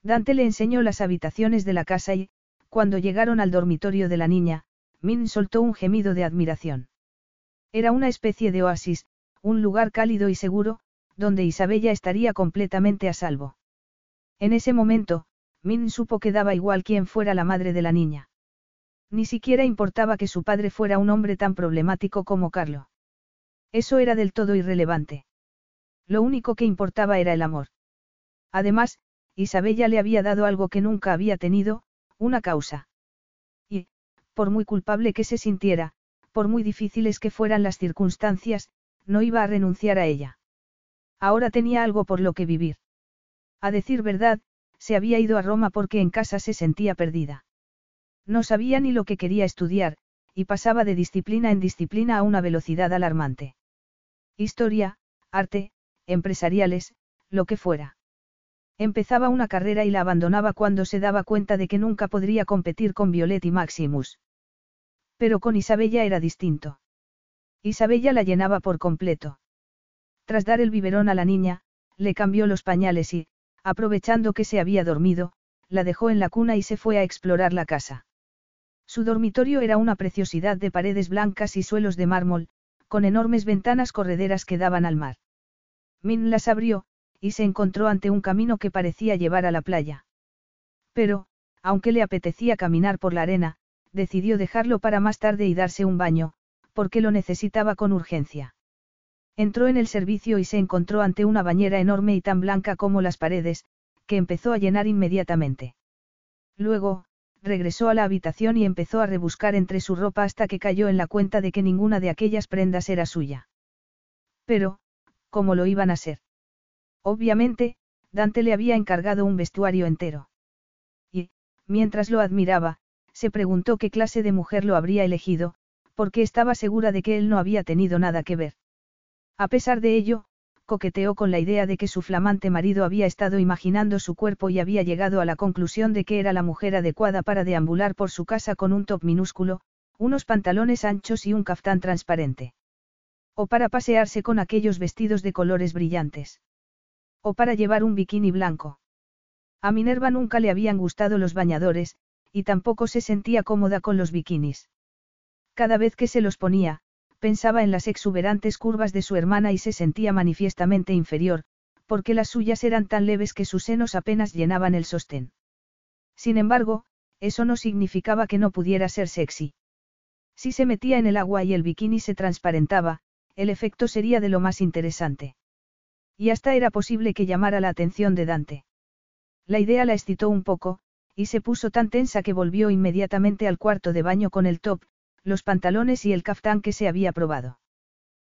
Dante le enseñó las habitaciones de la casa y, cuando llegaron al dormitorio de la niña, Min soltó un gemido de admiración. Era una especie de oasis, un lugar cálido y seguro, donde Isabella estaría completamente a salvo. En ese momento, Min supo que daba igual quién fuera la madre de la niña. Ni siquiera importaba que su padre fuera un hombre tan problemático como Carlo. Eso era del todo irrelevante. Lo único que importaba era el amor. Además, Isabella le había dado algo que nunca había tenido, una causa. Y, por muy culpable que se sintiera, por muy difíciles que fueran las circunstancias, no iba a renunciar a ella. Ahora tenía algo por lo que vivir. A decir verdad, se había ido a Roma porque en casa se sentía perdida. No sabía ni lo que quería estudiar, y pasaba de disciplina en disciplina a una velocidad alarmante. Historia, arte, empresariales, lo que fuera. Empezaba una carrera y la abandonaba cuando se daba cuenta de que nunca podría competir con Violet y Maximus. Pero con Isabella era distinto. Isabella la llenaba por completo. Tras dar el biberón a la niña, le cambió los pañales y, aprovechando que se había dormido, la dejó en la cuna y se fue a explorar la casa. Su dormitorio era una preciosidad de paredes blancas y suelos de mármol, con enormes ventanas correderas que daban al mar. Min las abrió, y se encontró ante un camino que parecía llevar a la playa. Pero, aunque le apetecía caminar por la arena, decidió dejarlo para más tarde y darse un baño, porque lo necesitaba con urgencia. Entró en el servicio y se encontró ante una bañera enorme y tan blanca como las paredes, que empezó a llenar inmediatamente. Luego, regresó a la habitación y empezó a rebuscar entre su ropa hasta que cayó en la cuenta de que ninguna de aquellas prendas era suya. Pero, ¿cómo lo iban a ser? Obviamente, Dante le había encargado un vestuario entero. Y, mientras lo admiraba, se preguntó qué clase de mujer lo habría elegido, porque estaba segura de que él no había tenido nada que ver. A pesar de ello, coqueteó con la idea de que su flamante marido había estado imaginando su cuerpo y había llegado a la conclusión de que era la mujer adecuada para deambular por su casa con un top minúsculo, unos pantalones anchos y un caftán transparente. O para pasearse con aquellos vestidos de colores brillantes. O para llevar un bikini blanco. A Minerva nunca le habían gustado los bañadores, y tampoco se sentía cómoda con los bikinis. Cada vez que se los ponía, pensaba en las exuberantes curvas de su hermana y se sentía manifiestamente inferior, porque las suyas eran tan leves que sus senos apenas llenaban el sostén. Sin embargo, eso no significaba que no pudiera ser sexy. Si se metía en el agua y el bikini se transparentaba, el efecto sería de lo más interesante. Y hasta era posible que llamara la atención de Dante. La idea la excitó un poco, y se puso tan tensa que volvió inmediatamente al cuarto de baño con el top, los pantalones y el caftán que se había probado.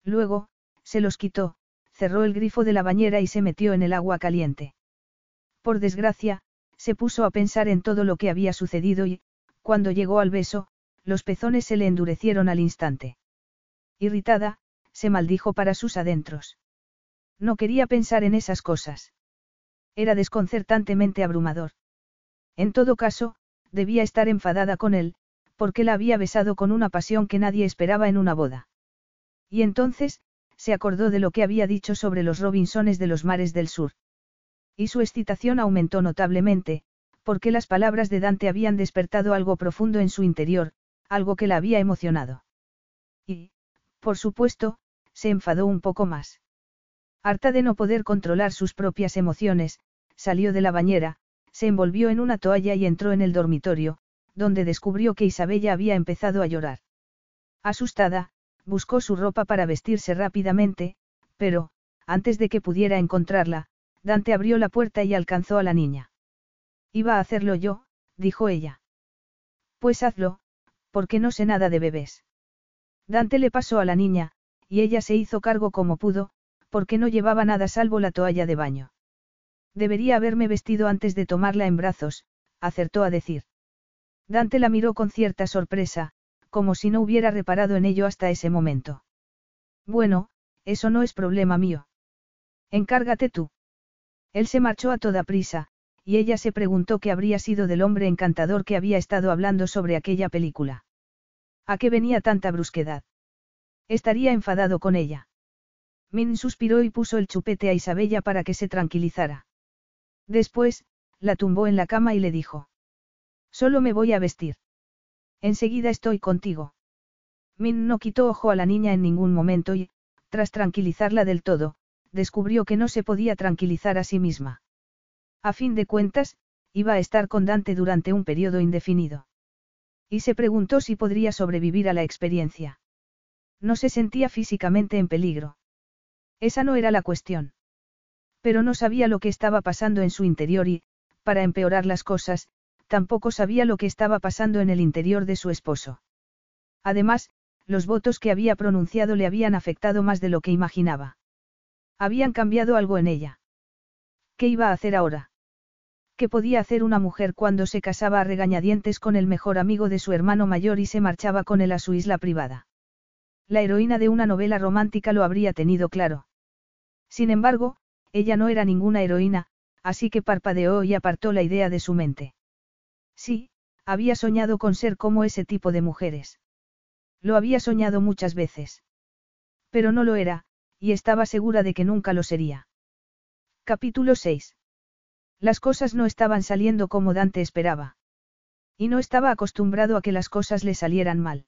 Luego, se los quitó, cerró el grifo de la bañera y se metió en el agua caliente. Por desgracia, se puso a pensar en todo lo que había sucedido y, cuando llegó al beso, los pezones se le endurecieron al instante. Irritada, se maldijo para sus adentros. No quería pensar en esas cosas. Era desconcertantemente abrumador. En todo caso, debía estar enfadada con él, porque la había besado con una pasión que nadie esperaba en una boda. Y entonces, se acordó de lo que había dicho sobre los Robinsones de los mares del sur. Y su excitación aumentó notablemente, porque las palabras de Dante habían despertado algo profundo en su interior, algo que la había emocionado. Y, por supuesto, se enfadó un poco más. Harta de no poder controlar sus propias emociones, salió de la bañera, se envolvió en una toalla y entró en el dormitorio, donde descubrió que Isabella había empezado a llorar. Asustada, buscó su ropa para vestirse rápidamente, pero, antes de que pudiera encontrarla, Dante abrió la puerta y alcanzó a la niña. Iba a hacerlo yo, dijo ella. Pues hazlo, porque no sé nada de bebés. Dante le pasó a la niña, y ella se hizo cargo como pudo, porque no llevaba nada salvo la toalla de baño. Debería haberme vestido antes de tomarla en brazos, acertó a decir. Dante la miró con cierta sorpresa, como si no hubiera reparado en ello hasta ese momento. Bueno, eso no es problema mío. Encárgate tú. Él se marchó a toda prisa, y ella se preguntó qué habría sido del hombre encantador que había estado hablando sobre aquella película. ¿A qué venía tanta brusquedad? Estaría enfadado con ella. Min suspiró y puso el chupete a Isabella para que se tranquilizara. Después, la tumbó en la cama y le dijo. Solo me voy a vestir. Enseguida estoy contigo. Min no quitó ojo a la niña en ningún momento y, tras tranquilizarla del todo, descubrió que no se podía tranquilizar a sí misma. A fin de cuentas, iba a estar con Dante durante un periodo indefinido. Y se preguntó si podría sobrevivir a la experiencia. No se sentía físicamente en peligro. Esa no era la cuestión. Pero no sabía lo que estaba pasando en su interior y, para empeorar las cosas, tampoco sabía lo que estaba pasando en el interior de su esposo. Además, los votos que había pronunciado le habían afectado más de lo que imaginaba. Habían cambiado algo en ella. ¿Qué iba a hacer ahora? ¿Qué podía hacer una mujer cuando se casaba a regañadientes con el mejor amigo de su hermano mayor y se marchaba con él a su isla privada? La heroína de una novela romántica lo habría tenido claro. Sin embargo, ella no era ninguna heroína, así que parpadeó y apartó la idea de su mente. Sí, había soñado con ser como ese tipo de mujeres. Lo había soñado muchas veces. Pero no lo era, y estaba segura de que nunca lo sería. Capítulo 6. Las cosas no estaban saliendo como Dante esperaba. Y no estaba acostumbrado a que las cosas le salieran mal.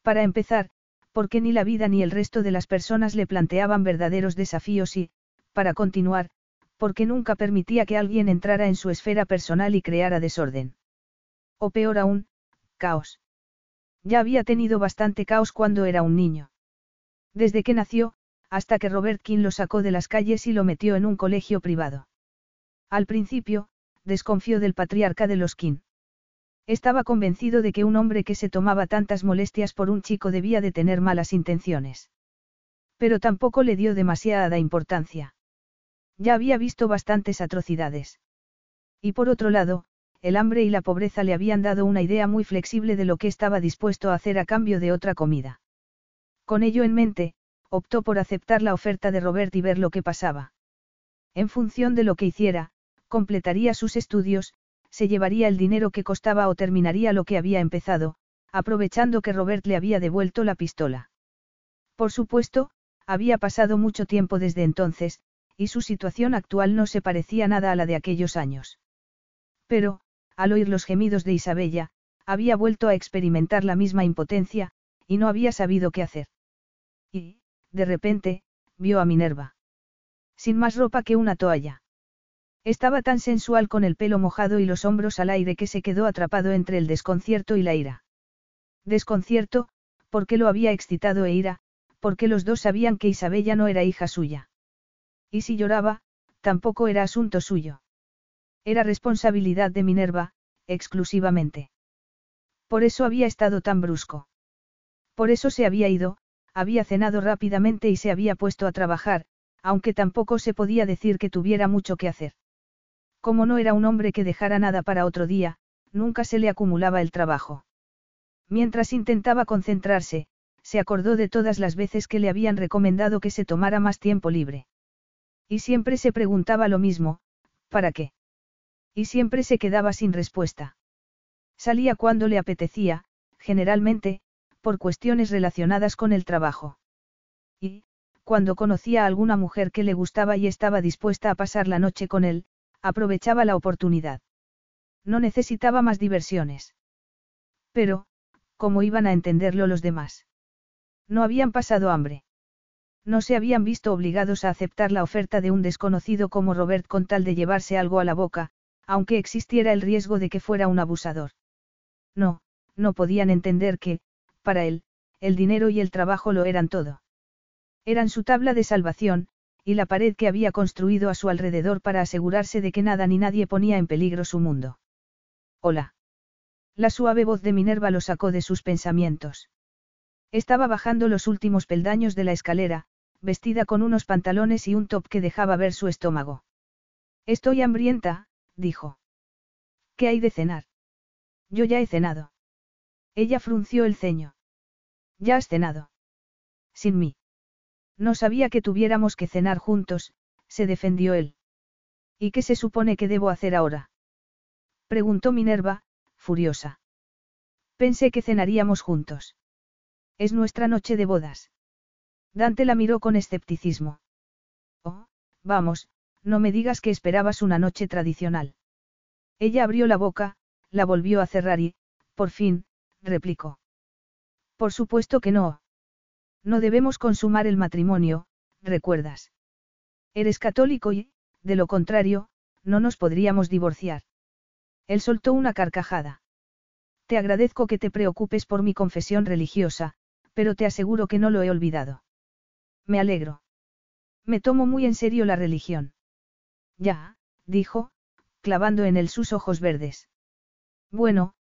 Para empezar, porque ni la vida ni el resto de las personas le planteaban verdaderos desafíos y, para continuar, porque nunca permitía que alguien entrara en su esfera personal y creara desorden. O peor aún, caos. Ya había tenido bastante caos cuando era un niño. Desde que nació, hasta que Robert King lo sacó de las calles y lo metió en un colegio privado. Al principio, desconfió del patriarca de los King. Estaba convencido de que un hombre que se tomaba tantas molestias por un chico debía de tener malas intenciones. Pero tampoco le dio demasiada importancia. Ya había visto bastantes atrocidades. Y por otro lado, el hambre y la pobreza le habían dado una idea muy flexible de lo que estaba dispuesto a hacer a cambio de otra comida. Con ello en mente, optó por aceptar la oferta de Robert y ver lo que pasaba. En función de lo que hiciera, completaría sus estudios, se llevaría el dinero que costaba o terminaría lo que había empezado, aprovechando que Robert le había devuelto la pistola. Por supuesto, había pasado mucho tiempo desde entonces, y su situación actual no se parecía nada a la de aquellos años. Pero, al oír los gemidos de Isabella, había vuelto a experimentar la misma impotencia, y no había sabido qué hacer. Y, de repente, vio a Minerva. Sin más ropa que una toalla. Estaba tan sensual con el pelo mojado y los hombros al aire que se quedó atrapado entre el desconcierto y la ira. Desconcierto, porque lo había excitado e ira, porque los dos sabían que Isabella no era hija suya. Y si lloraba, tampoco era asunto suyo. Era responsabilidad de Minerva, exclusivamente. Por eso había estado tan brusco. Por eso se había ido, había cenado rápidamente y se había puesto a trabajar, aunque tampoco se podía decir que tuviera mucho que hacer. Como no era un hombre que dejara nada para otro día, nunca se le acumulaba el trabajo. Mientras intentaba concentrarse, se acordó de todas las veces que le habían recomendado que se tomara más tiempo libre. Y siempre se preguntaba lo mismo, ¿para qué? Y siempre se quedaba sin respuesta. Salía cuando le apetecía, generalmente, por cuestiones relacionadas con el trabajo. Y, cuando conocía a alguna mujer que le gustaba y estaba dispuesta a pasar la noche con él, aprovechaba la oportunidad. No necesitaba más diversiones. Pero, ¿cómo iban a entenderlo los demás? No habían pasado hambre. No se habían visto obligados a aceptar la oferta de un desconocido como Robert con tal de llevarse algo a la boca, aunque existiera el riesgo de que fuera un abusador. No, no podían entender que, para él, el dinero y el trabajo lo eran todo. Eran su tabla de salvación, y la pared que había construido a su alrededor para asegurarse de que nada ni nadie ponía en peligro su mundo. Hola. La suave voz de Minerva lo sacó de sus pensamientos. Estaba bajando los últimos peldaños de la escalera, vestida con unos pantalones y un top que dejaba ver su estómago. Estoy hambrienta, dijo. ¿Qué hay de cenar? Yo ya he cenado. Ella frunció el ceño. ¿Ya has cenado? Sin mí. No sabía que tuviéramos que cenar juntos, se defendió él. ¿Y qué se supone que debo hacer ahora? Preguntó Minerva, furiosa. Pensé que cenaríamos juntos. Es nuestra noche de bodas. Dante la miró con escepticismo. Oh, vamos, no me digas que esperabas una noche tradicional. Ella abrió la boca, la volvió a cerrar y, por fin, replicó. Por supuesto que no. No debemos consumar el matrimonio, recuerdas. Eres católico y, de lo contrario, no nos podríamos divorciar. Él soltó una carcajada. Te agradezco que te preocupes por mi confesión religiosa, pero te aseguro que no lo he olvidado. Me alegro. Me tomo muy en serio la religión. Ya, dijo, clavando en él sus ojos verdes. Bueno,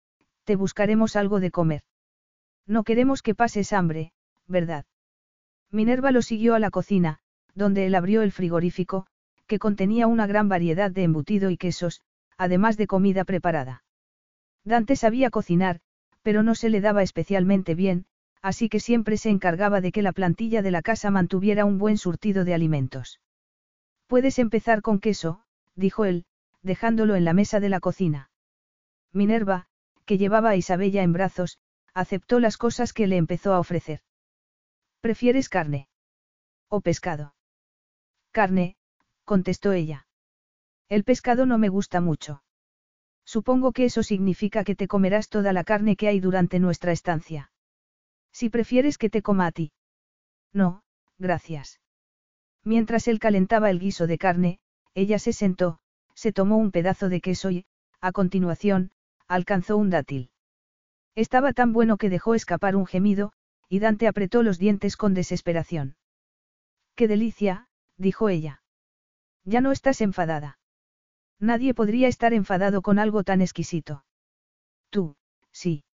te buscaremos algo de comer. No queremos que pases hambre, ¿verdad? Minerva lo siguió a la cocina, donde él abrió el frigorífico, que contenía una gran variedad de embutido y quesos, además de comida preparada. Dante sabía cocinar, pero no se le daba especialmente bien, así que siempre se encargaba de que la plantilla de la casa mantuviera un buen surtido de alimentos. Puedes empezar con queso, dijo él, dejándolo en la mesa de la cocina. Minerva, que llevaba a Isabella en brazos, aceptó las cosas que le empezó a ofrecer. ¿Prefieres carne? ¿O pescado? Carne, contestó ella. El pescado no me gusta mucho. Supongo que eso significa que te comerás toda la carne que hay durante nuestra estancia. Si prefieres que te coma a ti. No, gracias. Mientras él calentaba el guiso de carne, ella se sentó, se tomó un pedazo de queso y, a continuación, alcanzó un dátil. Estaba tan bueno que dejó escapar un gemido, y Dante apretó los dientes con desesperación. ¡Qué delicia! dijo ella. Ya no estás enfadada. Nadie podría estar enfadado con algo tan exquisito. Tú, sí.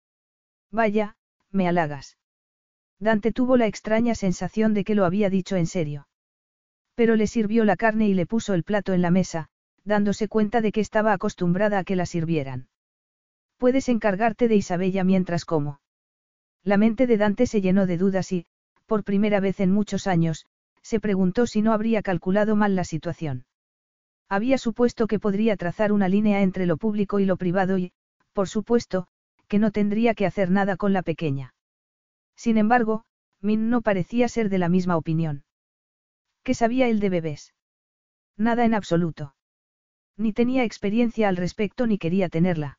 Vaya, me halagas. Dante tuvo la extraña sensación de que lo había dicho en serio. Pero le sirvió la carne y le puso el plato en la mesa, dándose cuenta de que estaba acostumbrada a que la sirvieran. Puedes encargarte de Isabella mientras como. La mente de Dante se llenó de dudas y, por primera vez en muchos años, se preguntó si no habría calculado mal la situación. Había supuesto que podría trazar una línea entre lo público y lo privado y, por supuesto, que no tendría que hacer nada con la pequeña. Sin embargo, Min no parecía ser de la misma opinión. ¿Qué sabía él de bebés? Nada en absoluto. Ni tenía experiencia al respecto ni quería tenerla.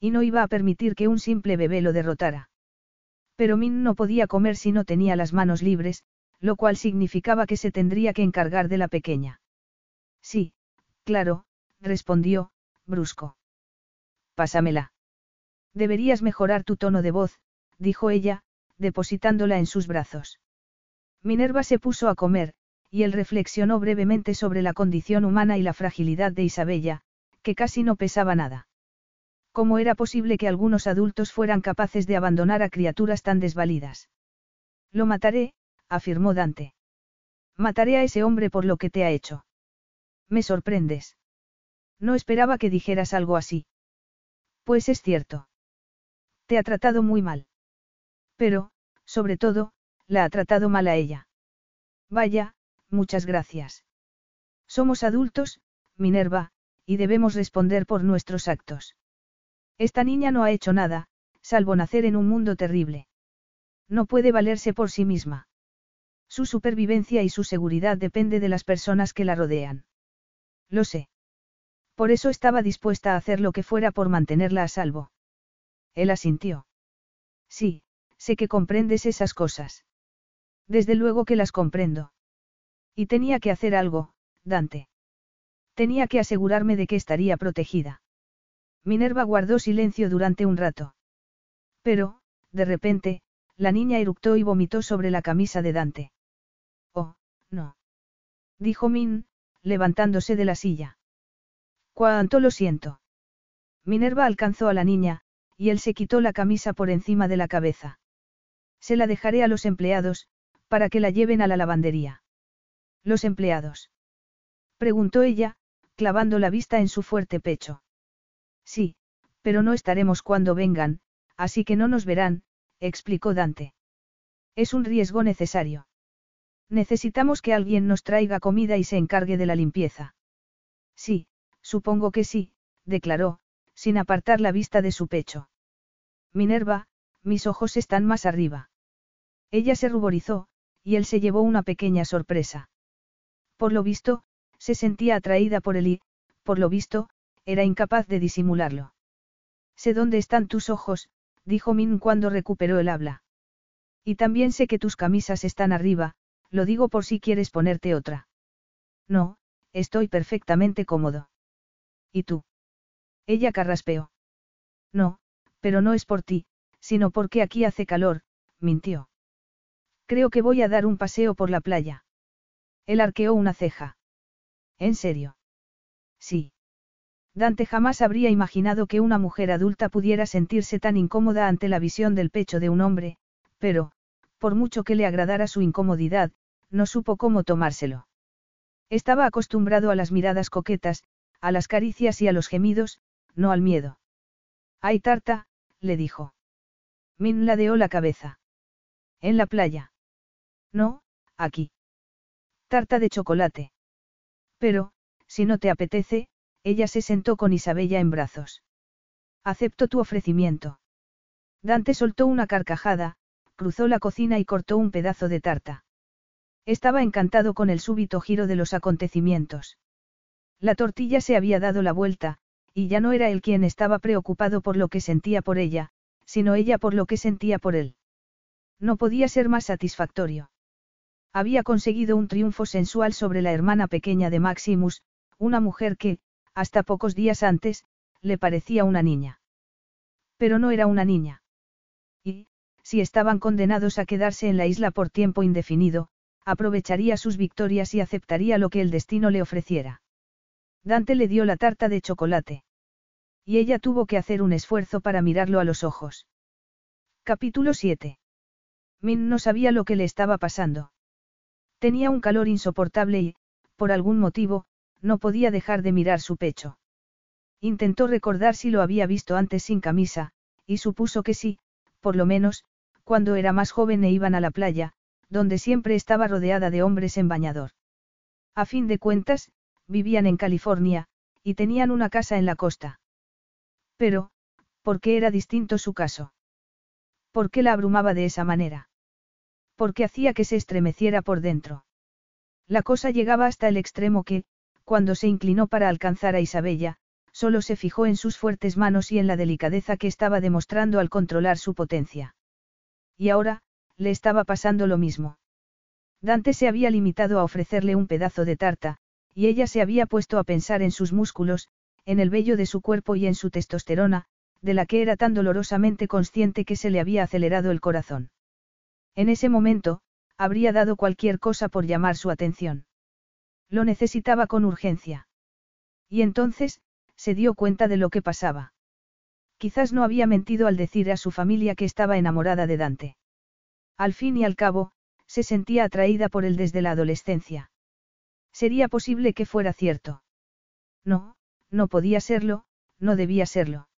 Y no iba a permitir que un simple bebé lo derrotara. Pero Min no podía comer si no tenía las manos libres, lo cual significaba que se tendría que encargar de la pequeña. Sí, claro, respondió, brusco. Pásamela. Deberías mejorar tu tono de voz, dijo ella, depositándola en sus brazos. Minerva se puso a comer, y él reflexionó brevemente sobre la condición humana y la fragilidad de Isabella, que casi no pesaba nada. ¿Cómo era posible que algunos adultos fueran capaces de abandonar a criaturas tan desvalidas? Lo mataré, afirmó Dante. Mataré a ese hombre por lo que te ha hecho. Me sorprendes. No esperaba que dijeras algo así. Pues es cierto. Te ha tratado muy mal. Pero, sobre todo, la ha tratado mal a ella. Vaya, muchas gracias. Somos adultos, Minerva, y debemos responder por nuestros actos. Esta niña no ha hecho nada, salvo nacer en un mundo terrible. No puede valerse por sí misma. Su supervivencia y su seguridad depende de las personas que la rodean. Lo sé. Por eso estaba dispuesta a hacer lo que fuera por mantenerla a salvo. Él asintió. Sí, sé que comprendes esas cosas. Desde luego que las comprendo. Y tenía que hacer algo, Dante. Tenía que asegurarme de que estaría protegida. Minerva guardó silencio durante un rato. Pero, de repente, la niña eructó y vomitó sobre la camisa de Dante. Oh, no. Dijo Min, levantándose de la silla. Cuánto lo siento. Minerva alcanzó a la niña, y él se quitó la camisa por encima de la cabeza. Se la dejaré a los empleados, para que la lleven a la lavandería. ¿Los empleados? Preguntó ella, clavando la vista en su fuerte pecho. Sí, pero no estaremos cuando vengan, así que no nos verán, explicó Dante. Es un riesgo necesario. Necesitamos que alguien nos traiga comida y se encargue de la limpieza. Sí, supongo que sí, declaró, sin apartar la vista de su pecho. Minerva, mis ojos están más arriba. Ella se ruborizó, y él se llevó una pequeña sorpresa. Por lo visto, se sentía atraída por él y, por lo visto, era incapaz de disimularlo. Sé dónde están tus ojos, dijo Min cuando recuperó el habla. Y también sé que tus camisas están arriba, lo digo por si quieres ponerte otra. No, estoy perfectamente cómodo. ¿Y tú? Ella carraspeó. No, pero no es por ti, sino porque aquí hace calor, mintió. Creo que voy a dar un paseo por la playa. Él arqueó una ceja. ¿En serio? Sí. Dante jamás habría imaginado que una mujer adulta pudiera sentirse tan incómoda ante la visión del pecho de un hombre, pero, por mucho que le agradara su incomodidad, no supo cómo tomárselo. Estaba acostumbrado a las miradas coquetas, a las caricias y a los gemidos, no al miedo. Hay tarta, le dijo. Min ladeó la cabeza. En la playa. No, aquí. Tarta de chocolate. Pero, si no te apetece, ella se sentó con Isabella en brazos. Acepto tu ofrecimiento. Dante soltó una carcajada, cruzó la cocina y cortó un pedazo de tarta. Estaba encantado con el súbito giro de los acontecimientos. La tortilla se había dado la vuelta, y ya no era él quien estaba preocupado por lo que sentía por ella, sino ella por lo que sentía por él. No podía ser más satisfactorio. Había conseguido un triunfo sensual sobre la hermana pequeña de Maximus, una mujer que, hasta pocos días antes, le parecía una niña. Pero no era una niña. Y, si estaban condenados a quedarse en la isla por tiempo indefinido, aprovecharía sus victorias y aceptaría lo que el destino le ofreciera. Dante le dio la tarta de chocolate. Y ella tuvo que hacer un esfuerzo para mirarlo a los ojos. Capítulo 7. Min no sabía lo que le estaba pasando. Tenía un calor insoportable y, por algún motivo, no podía dejar de mirar su pecho. Intentó recordar si lo había visto antes sin camisa, y supuso que sí, por lo menos, cuando era más joven e iban a la playa, donde siempre estaba rodeada de hombres en bañador. A fin de cuentas, vivían en California, y tenían una casa en la costa. Pero, ¿por qué era distinto su caso? ¿Por qué la abrumaba de esa manera? Porque hacía que se estremeciera por dentro. La cosa llegaba hasta el extremo que, cuando se inclinó para alcanzar a Isabella, solo se fijó en sus fuertes manos y en la delicadeza que estaba demostrando al controlar su potencia. Y ahora, le estaba pasando lo mismo. Dante se había limitado a ofrecerle un pedazo de tarta, y ella se había puesto a pensar en sus músculos, en el vello de su cuerpo y en su testosterona, de la que era tan dolorosamente consciente que se le había acelerado el corazón. En ese momento, habría dado cualquier cosa por llamar su atención. Lo necesitaba con urgencia. Y entonces, se dio cuenta de lo que pasaba. Quizás no había mentido al decir a su familia que estaba enamorada de Dante. Al fin y al cabo, se sentía atraída por él desde la adolescencia. Sería posible que fuera cierto. No, no podía serlo, no debía serlo.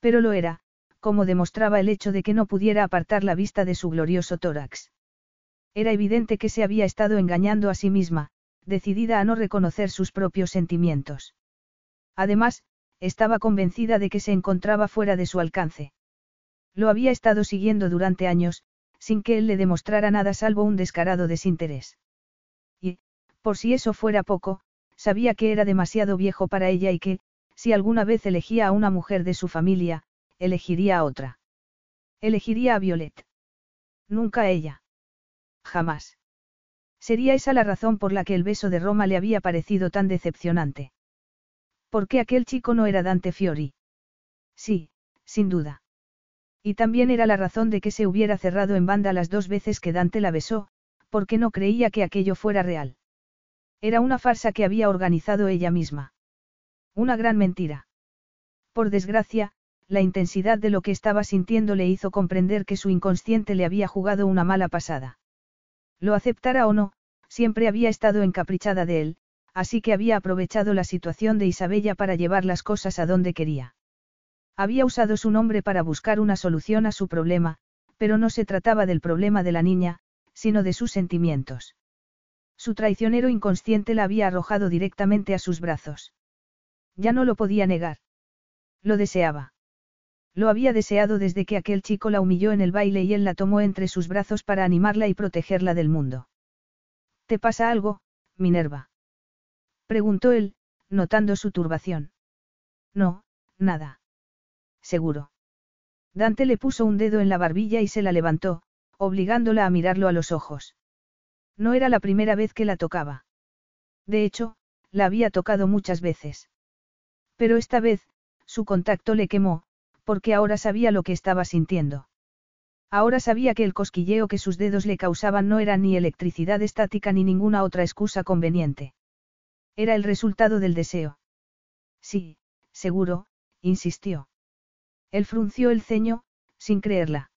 Pero lo era, como demostraba el hecho de que no pudiera apartar la vista de su glorioso tórax. Era evidente que se había estado engañando a sí misma, decidida a no reconocer sus propios sentimientos. Además, estaba convencida de que se encontraba fuera de su alcance. Lo había estado siguiendo durante años, sin que él le demostrara nada salvo un descarado desinterés. Y, por si eso fuera poco, sabía que era demasiado viejo para ella y que, si alguna vez elegía a una mujer de su familia, elegiría a otra. Elegiría a Violet. Nunca a ella. Jamás. Sería esa la razón por la que el beso de Roma le había parecido tan decepcionante. ¿Por qué aquel chico no era Dante Fiori? Sí, sin duda. Y también era la razón de que se hubiera cerrado en banda las dos veces que Dante la besó, porque no creía que aquello fuera real. Era una farsa que había organizado ella misma. Una gran mentira. Por desgracia, la intensidad de lo que estaba sintiendo le hizo comprender que su inconsciente le había jugado una mala pasada. Lo aceptara o no, siempre había estado encaprichada de él, así que había aprovechado la situación de Isabella para llevar las cosas a donde quería. Había usado su nombre para buscar una solución a su problema, pero no se trataba del problema de la niña, sino de sus sentimientos. Su traicionero inconsciente la había arrojado directamente a sus brazos. Ya no lo podía negar. Lo deseaba. Lo había deseado desde que aquel chico la humilló en el baile y él la tomó entre sus brazos para animarla y protegerla del mundo. ¿Te pasa algo, Minerva? Preguntó él, notando su turbación. No, nada seguro. Dante le puso un dedo en la barbilla y se la levantó, obligándola a mirarlo a los ojos. No era la primera vez que la tocaba. De hecho, la había tocado muchas veces. Pero esta vez, su contacto le quemó, porque ahora sabía lo que estaba sintiendo. Ahora sabía que el cosquilleo que sus dedos le causaban no era ni electricidad estática ni ninguna otra excusa conveniente. Era el resultado del deseo. Sí, seguro, insistió. Él frunció el ceño, sin creerla.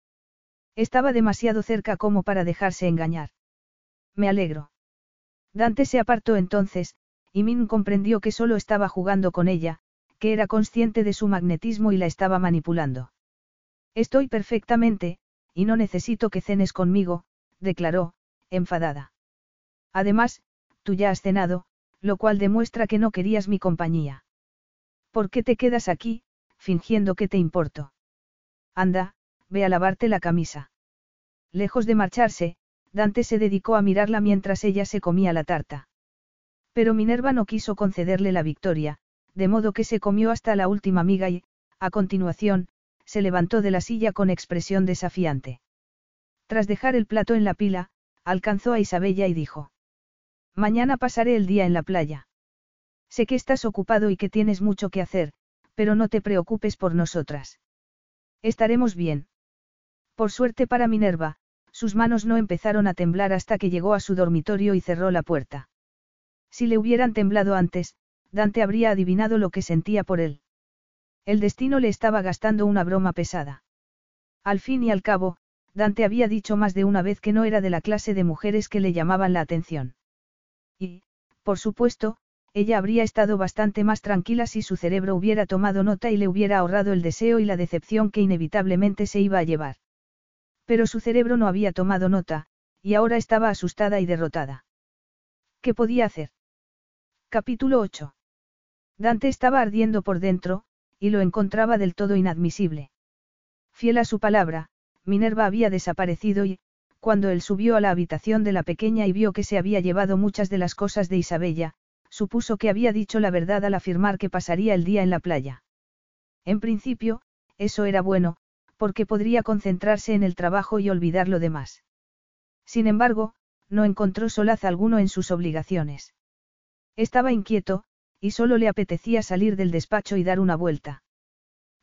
Estaba demasiado cerca como para dejarse engañar. Me alegro. Dante se apartó entonces, y Min comprendió que solo estaba jugando con ella, que era consciente de su magnetismo y la estaba manipulando. Estoy perfectamente, y no necesito que cenes conmigo, declaró, enfadada. Además, tú ya has cenado, lo cual demuestra que no querías mi compañía. ¿Por qué te quedas aquí, fingiendo que te importo. Anda, ve a lavarte la camisa. Lejos de marcharse, Dante se dedicó a mirarla mientras ella se comía la tarta. Pero Minerva no quiso concederle la victoria, de modo que se comió hasta la última miga y, a continuación, se levantó de la silla con expresión desafiante. Tras dejar el plato en la pila, alcanzó a Isabella y dijo. Mañana pasaré el día en la playa. Sé que estás ocupado y que tienes mucho que hacer, pero no te preocupes por nosotras. Estaremos bien. Por suerte para Minerva, sus manos no empezaron a temblar hasta que llegó a su dormitorio y cerró la puerta. Si le hubieran temblado antes, Dante habría adivinado lo que sentía por él. El destino le estaba gastando una broma pesada. Al fin y al cabo, Dante había dicho más de una vez que no era de la clase de mujeres que le llamaban la atención. Y, por supuesto, ella habría estado bastante más tranquila si su cerebro hubiera tomado nota y le hubiera ahorrado el deseo y la decepción que inevitablemente se iba a llevar. Pero su cerebro no había tomado nota, y ahora estaba asustada y derrotada. ¿Qué podía hacer? Capítulo 8. Dante estaba ardiendo por dentro, y lo encontraba del todo inadmisible. Fiel a su palabra, Minerva había desaparecido y, cuando él subió a la habitación de la pequeña y vio que se había llevado muchas de las cosas de Isabella, supuso que había dicho la verdad al afirmar que pasaría el día en la playa. En principio, eso era bueno, porque podría concentrarse en el trabajo y olvidar lo demás. Sin embargo, no encontró solaz alguno en sus obligaciones. Estaba inquieto, y solo le apetecía salir del despacho y dar una vuelta.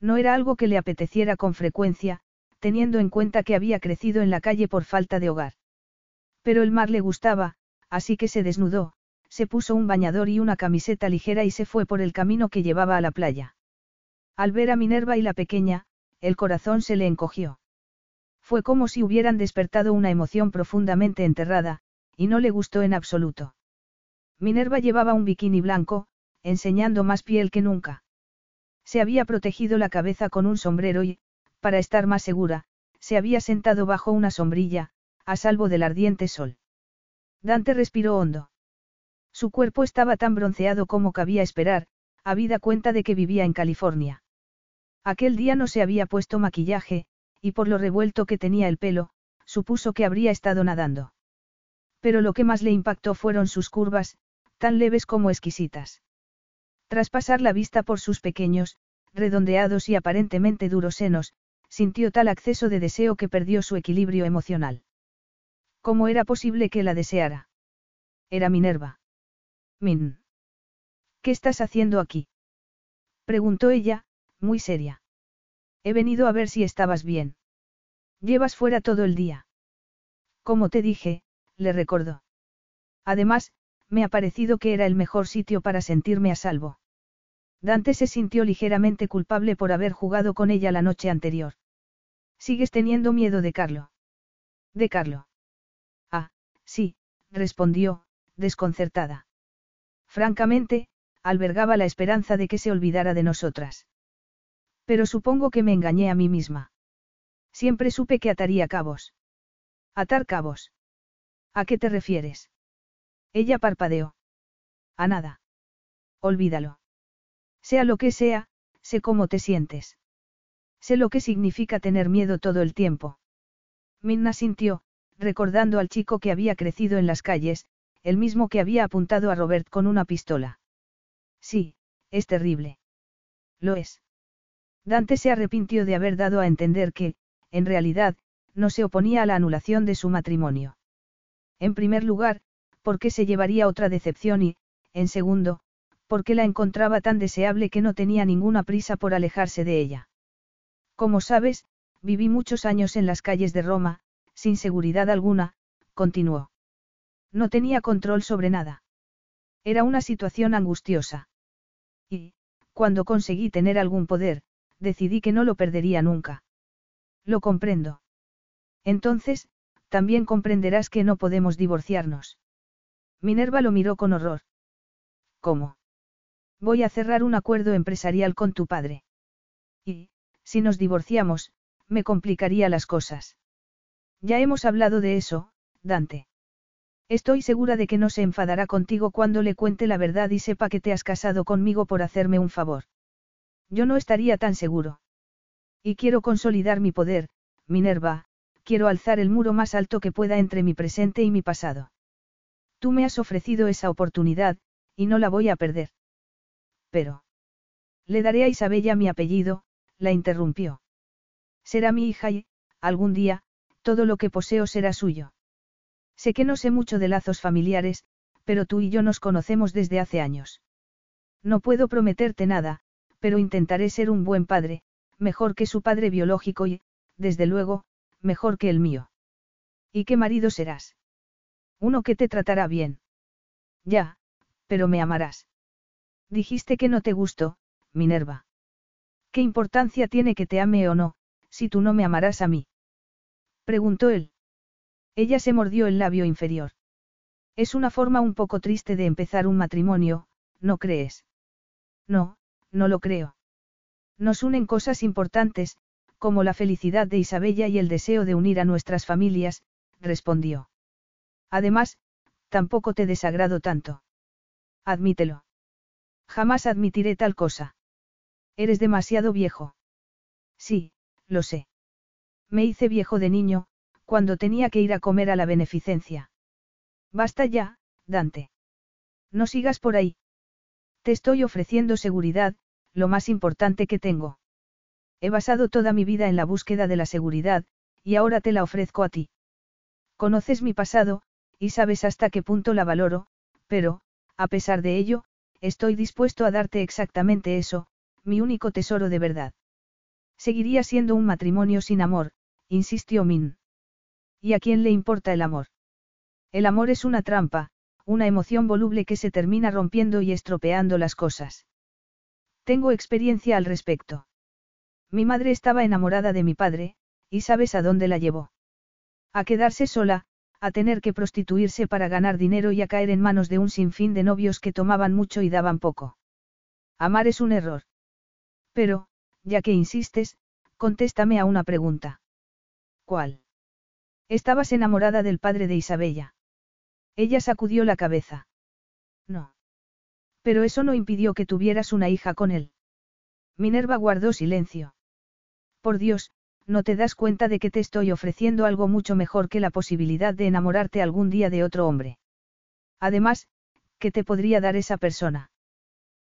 No era algo que le apeteciera con frecuencia, teniendo en cuenta que había crecido en la calle por falta de hogar. Pero el mar le gustaba, así que se desnudó, se puso un bañador y una camiseta ligera y se fue por el camino que llevaba a la playa. Al ver a Minerva y la pequeña, el corazón se le encogió. Fue como si hubieran despertado una emoción profundamente enterrada, y no le gustó en absoluto. Minerva llevaba un bikini blanco, enseñando más piel que nunca. Se había protegido la cabeza con un sombrero y, para estar más segura, se había sentado bajo una sombrilla, a salvo del ardiente sol. Dante respiró hondo. Su cuerpo estaba tan bronceado como cabía esperar, habida cuenta de que vivía en California. Aquel día no se había puesto maquillaje, y por lo revuelto que tenía el pelo, supuso que habría estado nadando. Pero lo que más le impactó fueron sus curvas, tan leves como exquisitas. Tras pasar la vista por sus pequeños, redondeados y aparentemente duros senos, sintió tal acceso de deseo que perdió su equilibrio emocional. ¿Cómo era posible que la deseara? Era Minerva. Min. ¿Qué estás haciendo aquí? Preguntó ella, muy seria. He venido a ver si estabas bien. Llevas fuera todo el día. Como te dije, le recordó. Además, me ha parecido que era el mejor sitio para sentirme a salvo. Dante se sintió ligeramente culpable por haber jugado con ella la noche anterior. ¿Sigues teniendo miedo de Carlo? De Carlo. Ah, sí, respondió, desconcertada. Francamente, albergaba la esperanza de que se olvidara de nosotras. Pero supongo que me engañé a mí misma. Siempre supe que ataría cabos. Atar cabos. ¿A qué te refieres? Ella parpadeó. A nada. Olvídalo. Sea lo que sea, sé cómo te sientes. Sé lo que significa tener miedo todo el tiempo. Minna sintió, recordando al chico que había crecido en las calles, el mismo que había apuntado a Robert con una pistola. Sí, es terrible. Lo es. Dante se arrepintió de haber dado a entender que, en realidad, no se oponía a la anulación de su matrimonio. En primer lugar, porque se llevaría otra decepción y, en segundo, porque la encontraba tan deseable que no tenía ninguna prisa por alejarse de ella. Como sabes, viví muchos años en las calles de Roma, sin seguridad alguna, continuó. No tenía control sobre nada. Era una situación angustiosa. Y, cuando conseguí tener algún poder, decidí que no lo perdería nunca. Lo comprendo. Entonces, también comprenderás que no podemos divorciarnos. Minerva lo miró con horror. ¿Cómo? Voy a cerrar un acuerdo empresarial con tu padre. Y, si nos divorciamos, me complicaría las cosas. Ya hemos hablado de eso, Dante. Estoy segura de que no se enfadará contigo cuando le cuente la verdad y sepa que te has casado conmigo por hacerme un favor. Yo no estaría tan seguro. Y quiero consolidar mi poder, Minerva, quiero alzar el muro más alto que pueda entre mi presente y mi pasado. Tú me has ofrecido esa oportunidad, y no la voy a perder. Pero. Le daré a Isabella mi apellido, la interrumpió. Será mi hija y, algún día, todo lo que poseo será suyo. Sé que no sé mucho de lazos familiares, pero tú y yo nos conocemos desde hace años. No puedo prometerte nada, pero intentaré ser un buen padre, mejor que su padre biológico y, desde luego, mejor que el mío. ¿Y qué marido serás? Uno que te tratará bien. Ya, pero me amarás. Dijiste que no te gustó, Minerva. ¿Qué importancia tiene que te ame o no, si tú no me amarás a mí? Preguntó él. Ella se mordió el labio inferior. Es una forma un poco triste de empezar un matrimonio, ¿no crees? No, no lo creo. Nos unen cosas importantes, como la felicidad de Isabella y el deseo de unir a nuestras familias, respondió. Además, tampoco te desagrado tanto. Admítelo. Jamás admitiré tal cosa. Eres demasiado viejo. Sí, lo sé. Me hice viejo de niño, cuando tenía que ir a comer a la beneficencia. Basta ya, Dante. No sigas por ahí. Te estoy ofreciendo seguridad, lo más importante que tengo. He basado toda mi vida en la búsqueda de la seguridad, y ahora te la ofrezco a ti. Conoces mi pasado, y sabes hasta qué punto la valoro, pero, a pesar de ello, estoy dispuesto a darte exactamente eso, mi único tesoro de verdad. Seguiría siendo un matrimonio sin amor, insistió Min. ¿Y a quién le importa el amor? El amor es una trampa, una emoción voluble que se termina rompiendo y estropeando las cosas. Tengo experiencia al respecto. Mi madre estaba enamorada de mi padre, y sabes a dónde la llevó. A quedarse sola, a tener que prostituirse para ganar dinero y a caer en manos de un sinfín de novios que tomaban mucho y daban poco. Amar es un error. Pero, ya que insistes, contéstame a una pregunta. ¿Cuál? Estabas enamorada del padre de Isabella. Ella sacudió la cabeza. No. Pero eso no impidió que tuvieras una hija con él. Minerva guardó silencio. Por Dios, no te das cuenta de que te estoy ofreciendo algo mucho mejor que la posibilidad de enamorarte algún día de otro hombre. Además, ¿qué te podría dar esa persona?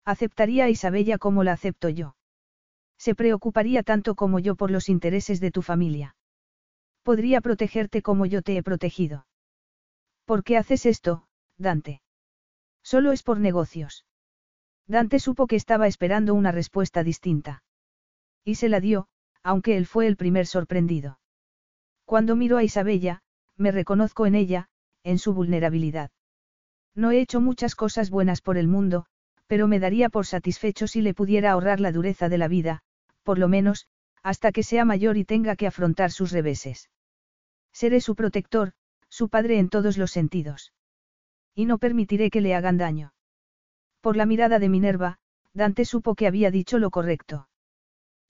Aceptaría a Isabella como la acepto yo. Se preocuparía tanto como yo por los intereses de tu familia. Podría protegerte como yo te he protegido. ¿Por qué haces esto, Dante? Solo es por negocios. Dante supo que estaba esperando una respuesta distinta. Y se la dio, aunque él fue el primer sorprendido. Cuando miro a Isabella, me reconozco en ella, en su vulnerabilidad. No he hecho muchas cosas buenas por el mundo, pero me daría por satisfecho si le pudiera ahorrar la dureza de la vida, por lo menos, hasta que sea mayor y tenga que afrontar sus reveses. Seré su protector, su padre en todos los sentidos. Y no permitiré que le hagan daño. Por la mirada de Minerva, Dante supo que había dicho lo correcto.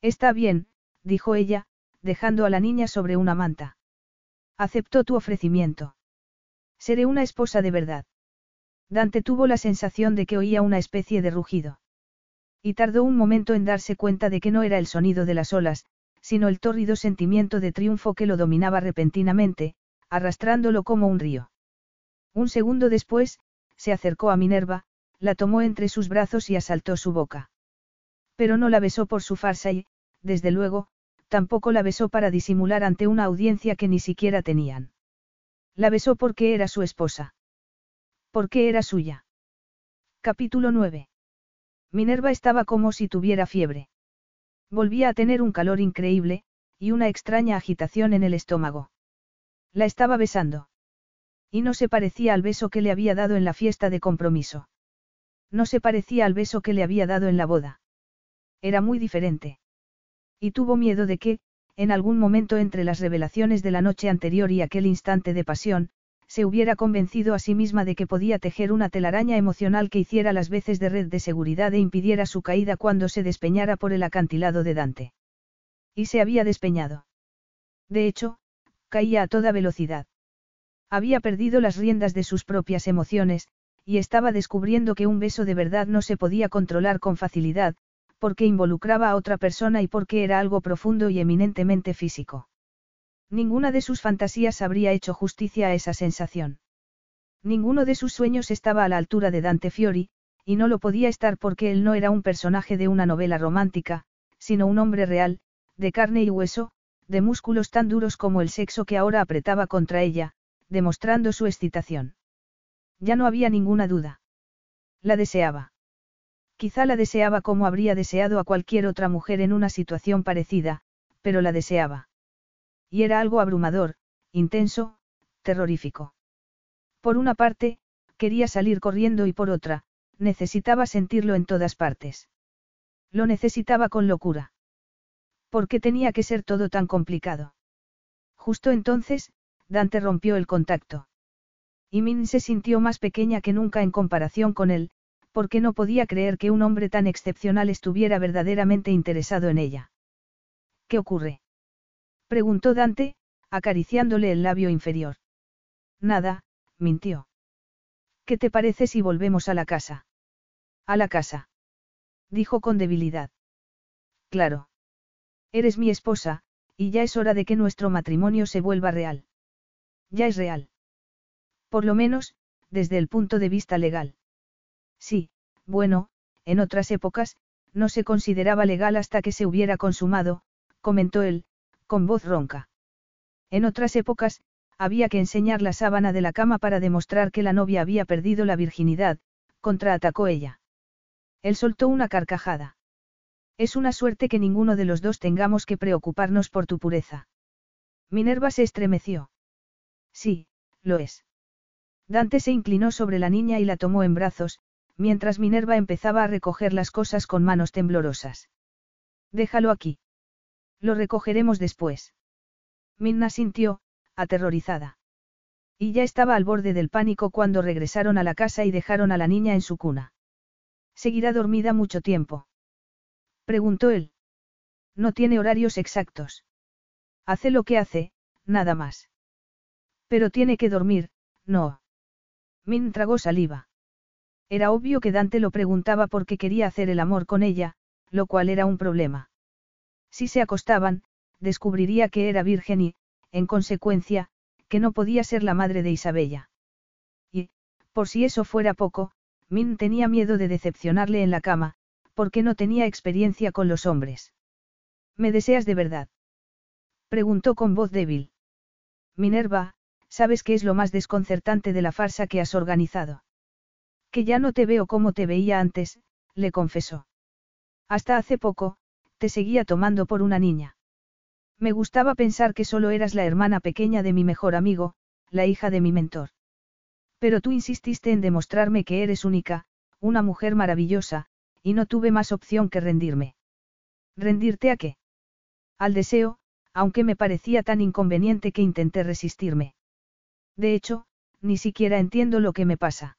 Está bien, dijo ella, dejando a la niña sobre una manta. Aceptó tu ofrecimiento. Seré una esposa de verdad. Dante tuvo la sensación de que oía una especie de rugido. Y tardó un momento en darse cuenta de que no era el sonido de las olas, sino el tórrido sentimiento de triunfo que lo dominaba repentinamente, arrastrándolo como un río. Un segundo después, se acercó a Minerva, la tomó entre sus brazos y asaltó su boca. Pero no la besó por su farsa y, desde luego, tampoco la besó para disimular ante una audiencia que ni siquiera tenían. La besó porque era su esposa. Porque era suya. Capítulo 9. Minerva estaba como si tuviera fiebre. Volvía a tener un calor increíble, y una extraña agitación en el estómago. La estaba besando. Y no se parecía al beso que le había dado en la fiesta de compromiso. No se parecía al beso que le había dado en la boda. Era muy diferente. Y tuvo miedo de que, en algún momento entre las revelaciones de la noche anterior y aquel instante de pasión, se hubiera convencido a sí misma de que podía tejer una telaraña emocional que hiciera las veces de red de seguridad e impidiera su caída cuando se despeñara por el acantilado de Dante. Y se había despeñado. De hecho, caía a toda velocidad. Había perdido las riendas de sus propias emociones, y estaba descubriendo que un beso de verdad no se podía controlar con facilidad, porque involucraba a otra persona y porque era algo profundo y eminentemente físico. Ninguna de sus fantasías habría hecho justicia a esa sensación. Ninguno de sus sueños estaba a la altura de Dante Fiori, y no lo podía estar porque él no era un personaje de una novela romántica, sino un hombre real, de carne y hueso, de músculos tan duros como el sexo que ahora apretaba contra ella, demostrando su excitación. Ya no había ninguna duda. La deseaba. Quizá la deseaba como habría deseado a cualquier otra mujer en una situación parecida, pero la deseaba. Y era algo abrumador, intenso, terrorífico. Por una parte, quería salir corriendo y por otra, necesitaba sentirlo en todas partes. Lo necesitaba con locura. ¿Por qué tenía que ser todo tan complicado? Justo entonces, Dante rompió el contacto. Y Min se sintió más pequeña que nunca en comparación con él, porque no podía creer que un hombre tan excepcional estuviera verdaderamente interesado en ella. ¿Qué ocurre? preguntó Dante, acariciándole el labio inferior. Nada, mintió. ¿Qué te parece si volvemos a la casa? A la casa. Dijo con debilidad. Claro. Eres mi esposa, y ya es hora de que nuestro matrimonio se vuelva real. Ya es real. Por lo menos, desde el punto de vista legal. Sí, bueno, en otras épocas, no se consideraba legal hasta que se hubiera consumado, comentó él, con voz ronca. En otras épocas, había que enseñar la sábana de la cama para demostrar que la novia había perdido la virginidad, contraatacó ella. Él soltó una carcajada. Es una suerte que ninguno de los dos tengamos que preocuparnos por tu pureza. Minerva se estremeció. Sí, lo es. Dante se inclinó sobre la niña y la tomó en brazos, mientras Minerva empezaba a recoger las cosas con manos temblorosas. Déjalo aquí. Lo recogeremos después. Minna sintió, aterrorizada. Y ya estaba al borde del pánico cuando regresaron a la casa y dejaron a la niña en su cuna. ¿Seguirá dormida mucho tiempo? Preguntó él. No tiene horarios exactos. Hace lo que hace, nada más. Pero tiene que dormir, no. Min tragó saliva. Era obvio que Dante lo preguntaba porque quería hacer el amor con ella, lo cual era un problema. Si se acostaban, descubriría que era virgen y, en consecuencia, que no podía ser la madre de Isabella. Y, por si eso fuera poco, Min tenía miedo de decepcionarle en la cama, porque no tenía experiencia con los hombres. ¿Me deseas de verdad? Preguntó con voz débil. Minerva, ¿sabes qué es lo más desconcertante de la farsa que has organizado? Que ya no te veo como te veía antes, le confesó. Hasta hace poco, te seguía tomando por una niña. Me gustaba pensar que solo eras la hermana pequeña de mi mejor amigo, la hija de mi mentor. Pero tú insististe en demostrarme que eres única, una mujer maravillosa, y no tuve más opción que rendirme. ¿Rendirte a qué? Al deseo, aunque me parecía tan inconveniente que intenté resistirme. De hecho, ni siquiera entiendo lo que me pasa.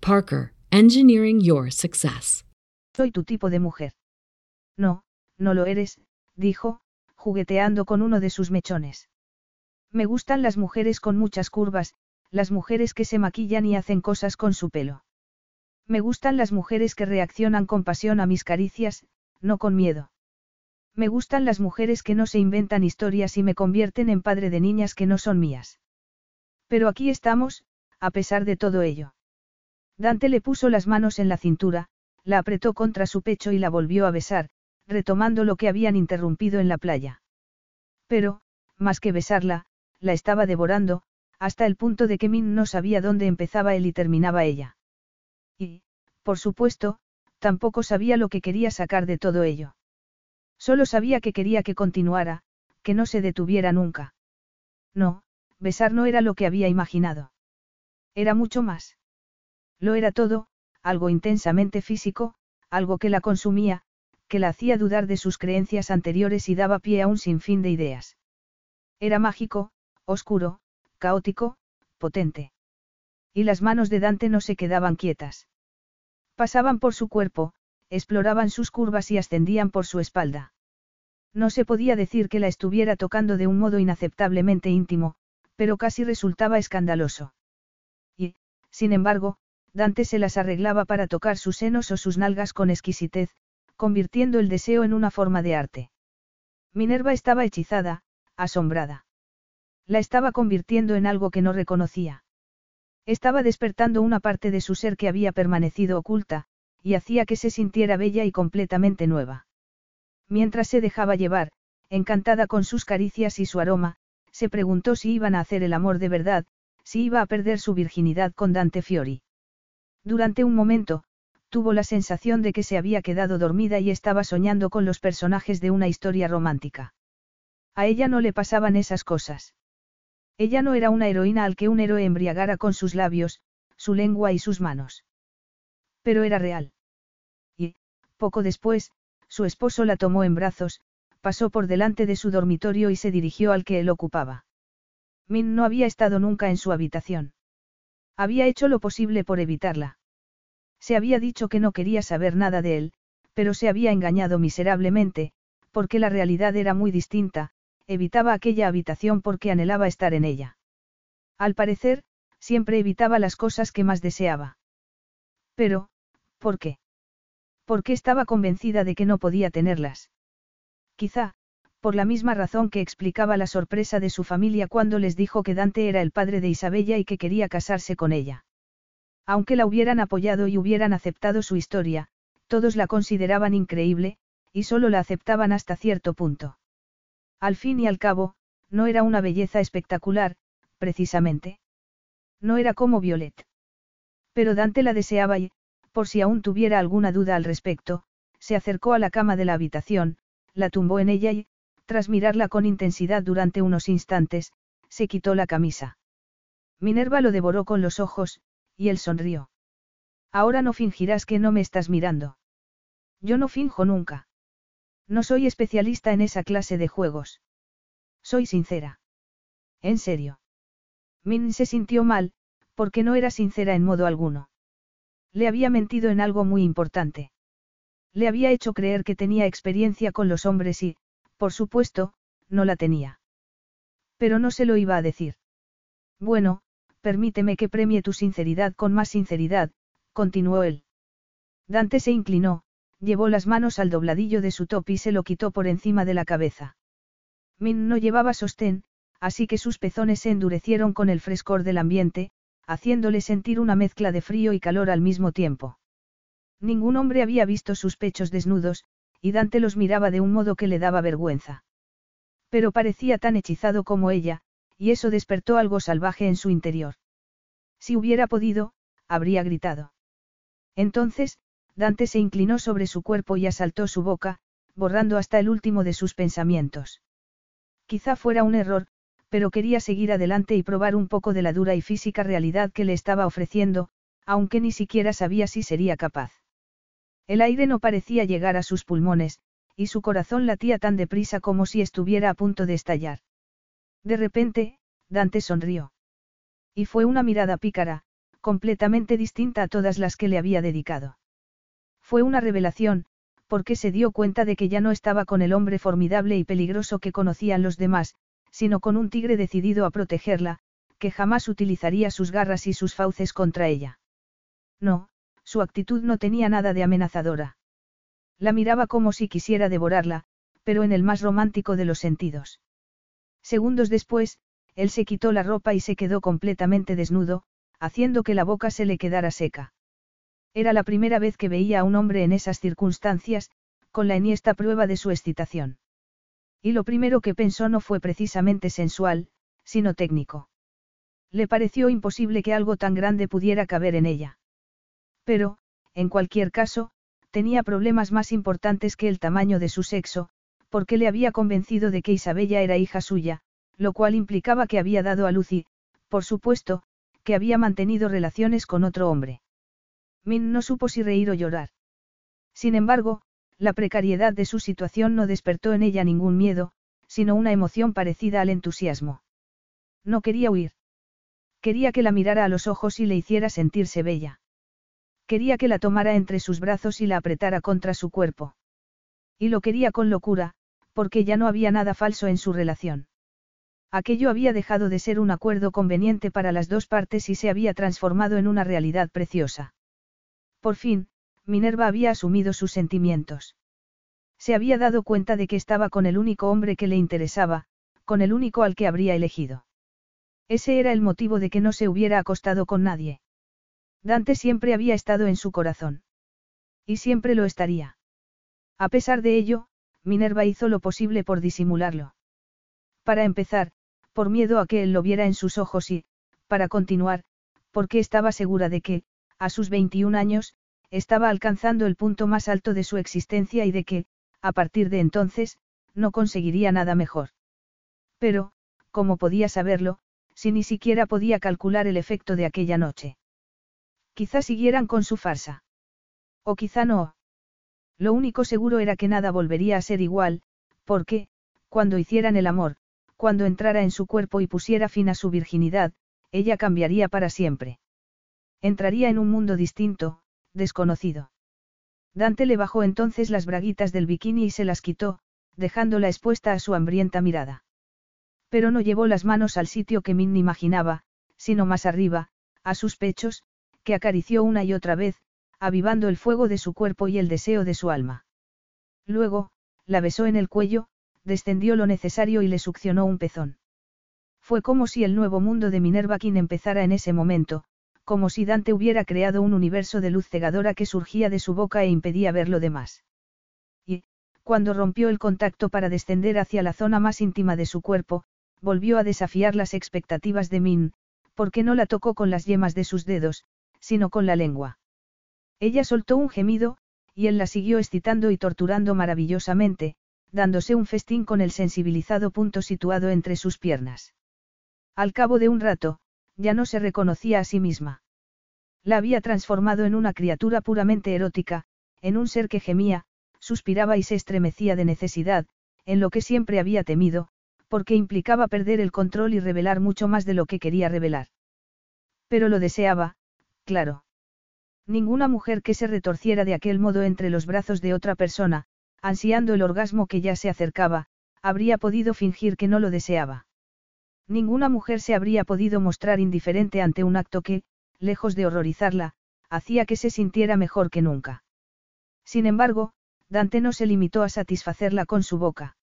Parker, engineering your success. Soy tu tipo de mujer. No, no lo eres, dijo, jugueteando con uno de sus mechones. Me gustan las mujeres con muchas curvas, las mujeres que se maquillan y hacen cosas con su pelo. Me gustan las mujeres que reaccionan con pasión a mis caricias, no con miedo. Me gustan las mujeres que no se inventan historias y me convierten en padre de niñas que no son mías. Pero aquí estamos, a pesar de todo ello. Dante le puso las manos en la cintura, la apretó contra su pecho y la volvió a besar, retomando lo que habían interrumpido en la playa. Pero, más que besarla, la estaba devorando, hasta el punto de que Min no sabía dónde empezaba él y terminaba ella. Y, por supuesto, tampoco sabía lo que quería sacar de todo ello. Solo sabía que quería que continuara, que no se detuviera nunca. No, besar no era lo que había imaginado. Era mucho más. Lo era todo, algo intensamente físico, algo que la consumía, que la hacía dudar de sus creencias anteriores y daba pie a un sinfín de ideas. Era mágico, oscuro, caótico, potente. Y las manos de Dante no se quedaban quietas. Pasaban por su cuerpo, exploraban sus curvas y ascendían por su espalda. No se podía decir que la estuviera tocando de un modo inaceptablemente íntimo, pero casi resultaba escandaloso. Y, sin embargo, Dante se las arreglaba para tocar sus senos o sus nalgas con exquisitez, convirtiendo el deseo en una forma de arte. Minerva estaba hechizada, asombrada. La estaba convirtiendo en algo que no reconocía. Estaba despertando una parte de su ser que había permanecido oculta, y hacía que se sintiera bella y completamente nueva. Mientras se dejaba llevar, encantada con sus caricias y su aroma, se preguntó si iban a hacer el amor de verdad, si iba a perder su virginidad con Dante Fiori. Durante un momento, tuvo la sensación de que se había quedado dormida y estaba soñando con los personajes de una historia romántica. A ella no le pasaban esas cosas. Ella no era una heroína al que un héroe embriagara con sus labios, su lengua y sus manos. Pero era real. Y, poco después, su esposo la tomó en brazos, pasó por delante de su dormitorio y se dirigió al que él ocupaba. Min no había estado nunca en su habitación. Había hecho lo posible por evitarla. Se había dicho que no quería saber nada de él, pero se había engañado miserablemente, porque la realidad era muy distinta, evitaba aquella habitación porque anhelaba estar en ella. Al parecer, siempre evitaba las cosas que más deseaba. Pero, ¿por qué? Porque estaba convencida de que no podía tenerlas. Quizá, por la misma razón que explicaba la sorpresa de su familia cuando les dijo que Dante era el padre de Isabella y que quería casarse con ella. Aunque la hubieran apoyado y hubieran aceptado su historia, todos la consideraban increíble, y solo la aceptaban hasta cierto punto. Al fin y al cabo, no era una belleza espectacular, precisamente. No era como Violet. Pero Dante la deseaba y, por si aún tuviera alguna duda al respecto, se acercó a la cama de la habitación, la tumbó en ella y, tras mirarla con intensidad durante unos instantes, se quitó la camisa. Minerva lo devoró con los ojos, y él sonrió. Ahora no fingirás que no me estás mirando. Yo no finjo nunca. No soy especialista en esa clase de juegos. Soy sincera. En serio. Min se sintió mal, porque no era sincera en modo alguno. Le había mentido en algo muy importante. Le había hecho creer que tenía experiencia con los hombres y, por supuesto, no la tenía. Pero no se lo iba a decir. Bueno, permíteme que premie tu sinceridad con más sinceridad, continuó él. Dante se inclinó, llevó las manos al dobladillo de su top y se lo quitó por encima de la cabeza. Min no llevaba sostén, así que sus pezones se endurecieron con el frescor del ambiente, haciéndole sentir una mezcla de frío y calor al mismo tiempo. Ningún hombre había visto sus pechos desnudos, y Dante los miraba de un modo que le daba vergüenza. Pero parecía tan hechizado como ella, y eso despertó algo salvaje en su interior. Si hubiera podido, habría gritado. Entonces, Dante se inclinó sobre su cuerpo y asaltó su boca, borrando hasta el último de sus pensamientos. Quizá fuera un error, pero quería seguir adelante y probar un poco de la dura y física realidad que le estaba ofreciendo, aunque ni siquiera sabía si sería capaz. El aire no parecía llegar a sus pulmones, y su corazón latía tan deprisa como si estuviera a punto de estallar. De repente, Dante sonrió. Y fue una mirada pícara, completamente distinta a todas las que le había dedicado. Fue una revelación, porque se dio cuenta de que ya no estaba con el hombre formidable y peligroso que conocían los demás, sino con un tigre decidido a protegerla, que jamás utilizaría sus garras y sus fauces contra ella. No, su actitud no tenía nada de amenazadora. La miraba como si quisiera devorarla, pero en el más romántico de los sentidos. Segundos después, él se quitó la ropa y se quedó completamente desnudo, haciendo que la boca se le quedara seca. Era la primera vez que veía a un hombre en esas circunstancias, con la enhiesta prueba de su excitación. Y lo primero que pensó no fue precisamente sensual, sino técnico. Le pareció imposible que algo tan grande pudiera caber en ella. Pero, en cualquier caso, tenía problemas más importantes que el tamaño de su sexo, porque le había convencido de que Isabella era hija suya, lo cual implicaba que había dado a luz y, por supuesto, que había mantenido relaciones con otro hombre. Min no supo si reír o llorar. Sin embargo, la precariedad de su situación no despertó en ella ningún miedo, sino una emoción parecida al entusiasmo. No quería huir. Quería que la mirara a los ojos y le hiciera sentirse bella. Quería que la tomara entre sus brazos y la apretara contra su cuerpo. Y lo quería con locura, porque ya no había nada falso en su relación. Aquello había dejado de ser un acuerdo conveniente para las dos partes y se había transformado en una realidad preciosa. Por fin, Minerva había asumido sus sentimientos. Se había dado cuenta de que estaba con el único hombre que le interesaba, con el único al que habría elegido. Ese era el motivo de que no se hubiera acostado con nadie. Dante siempre había estado en su corazón. Y siempre lo estaría. A pesar de ello, Minerva hizo lo posible por disimularlo. Para empezar, por miedo a que él lo viera en sus ojos y, para continuar, porque estaba segura de que, a sus 21 años, estaba alcanzando el punto más alto de su existencia y de que, a partir de entonces, no conseguiría nada mejor. Pero, ¿cómo podía saberlo, si ni siquiera podía calcular el efecto de aquella noche? Quizá siguieran con su farsa. O quizá no. Lo único seguro era que nada volvería a ser igual, porque, cuando hicieran el amor, cuando entrara en su cuerpo y pusiera fin a su virginidad, ella cambiaría para siempre. Entraría en un mundo distinto, desconocido. Dante le bajó entonces las braguitas del bikini y se las quitó, dejándola expuesta a su hambrienta mirada. Pero no llevó las manos al sitio que Min imaginaba, sino más arriba, a sus pechos, acarició una y otra vez, avivando el fuego de su cuerpo y el deseo de su alma. Luego, la besó en el cuello, descendió lo necesario y le succionó un pezón. Fue como si el nuevo mundo de Minerva King empezara en ese momento, como si Dante hubiera creado un universo de luz cegadora que surgía de su boca e impedía ver lo demás. Y, cuando rompió el contacto para descender hacia la zona más íntima de su cuerpo, volvió a desafiar las expectativas de Min, porque no la tocó con las yemas de sus dedos, sino con la lengua. Ella soltó un gemido, y él la siguió excitando y torturando maravillosamente, dándose un festín con el sensibilizado punto situado entre sus piernas. Al cabo de un rato, ya no se reconocía a sí misma. La había transformado en una criatura puramente erótica, en un ser que gemía, suspiraba y se estremecía de necesidad, en lo que siempre había temido, porque implicaba perder el control y revelar mucho más de lo que quería revelar. Pero lo deseaba, claro. Ninguna mujer que se retorciera de aquel modo entre los brazos de otra persona, ansiando el orgasmo que ya se acercaba, habría podido fingir que no lo deseaba. Ninguna mujer se habría podido mostrar indiferente ante un acto que, lejos de horrorizarla, hacía que se sintiera mejor que nunca. Sin embargo, Dante no se limitó a satisfacerla con su boca.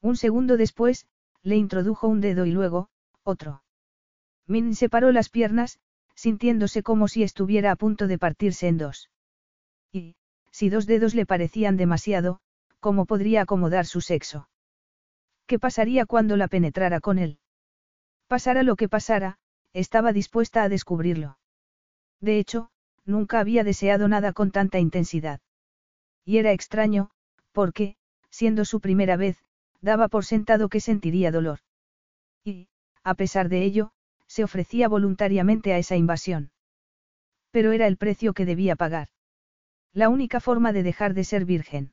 Un segundo después, le introdujo un dedo y luego, otro. Min separó las piernas, sintiéndose como si estuviera a punto de partirse en dos. Y, si dos dedos le parecían demasiado, ¿cómo podría acomodar su sexo? ¿Qué pasaría cuando la penetrara con él? Pasara lo que pasara, estaba dispuesta a descubrirlo. De hecho, nunca había deseado nada con tanta intensidad. Y era extraño, porque, siendo su primera vez, daba por sentado que sentiría dolor. Y, a pesar de ello, se ofrecía voluntariamente a esa invasión. Pero era el precio que debía pagar. La única forma de dejar de ser virgen.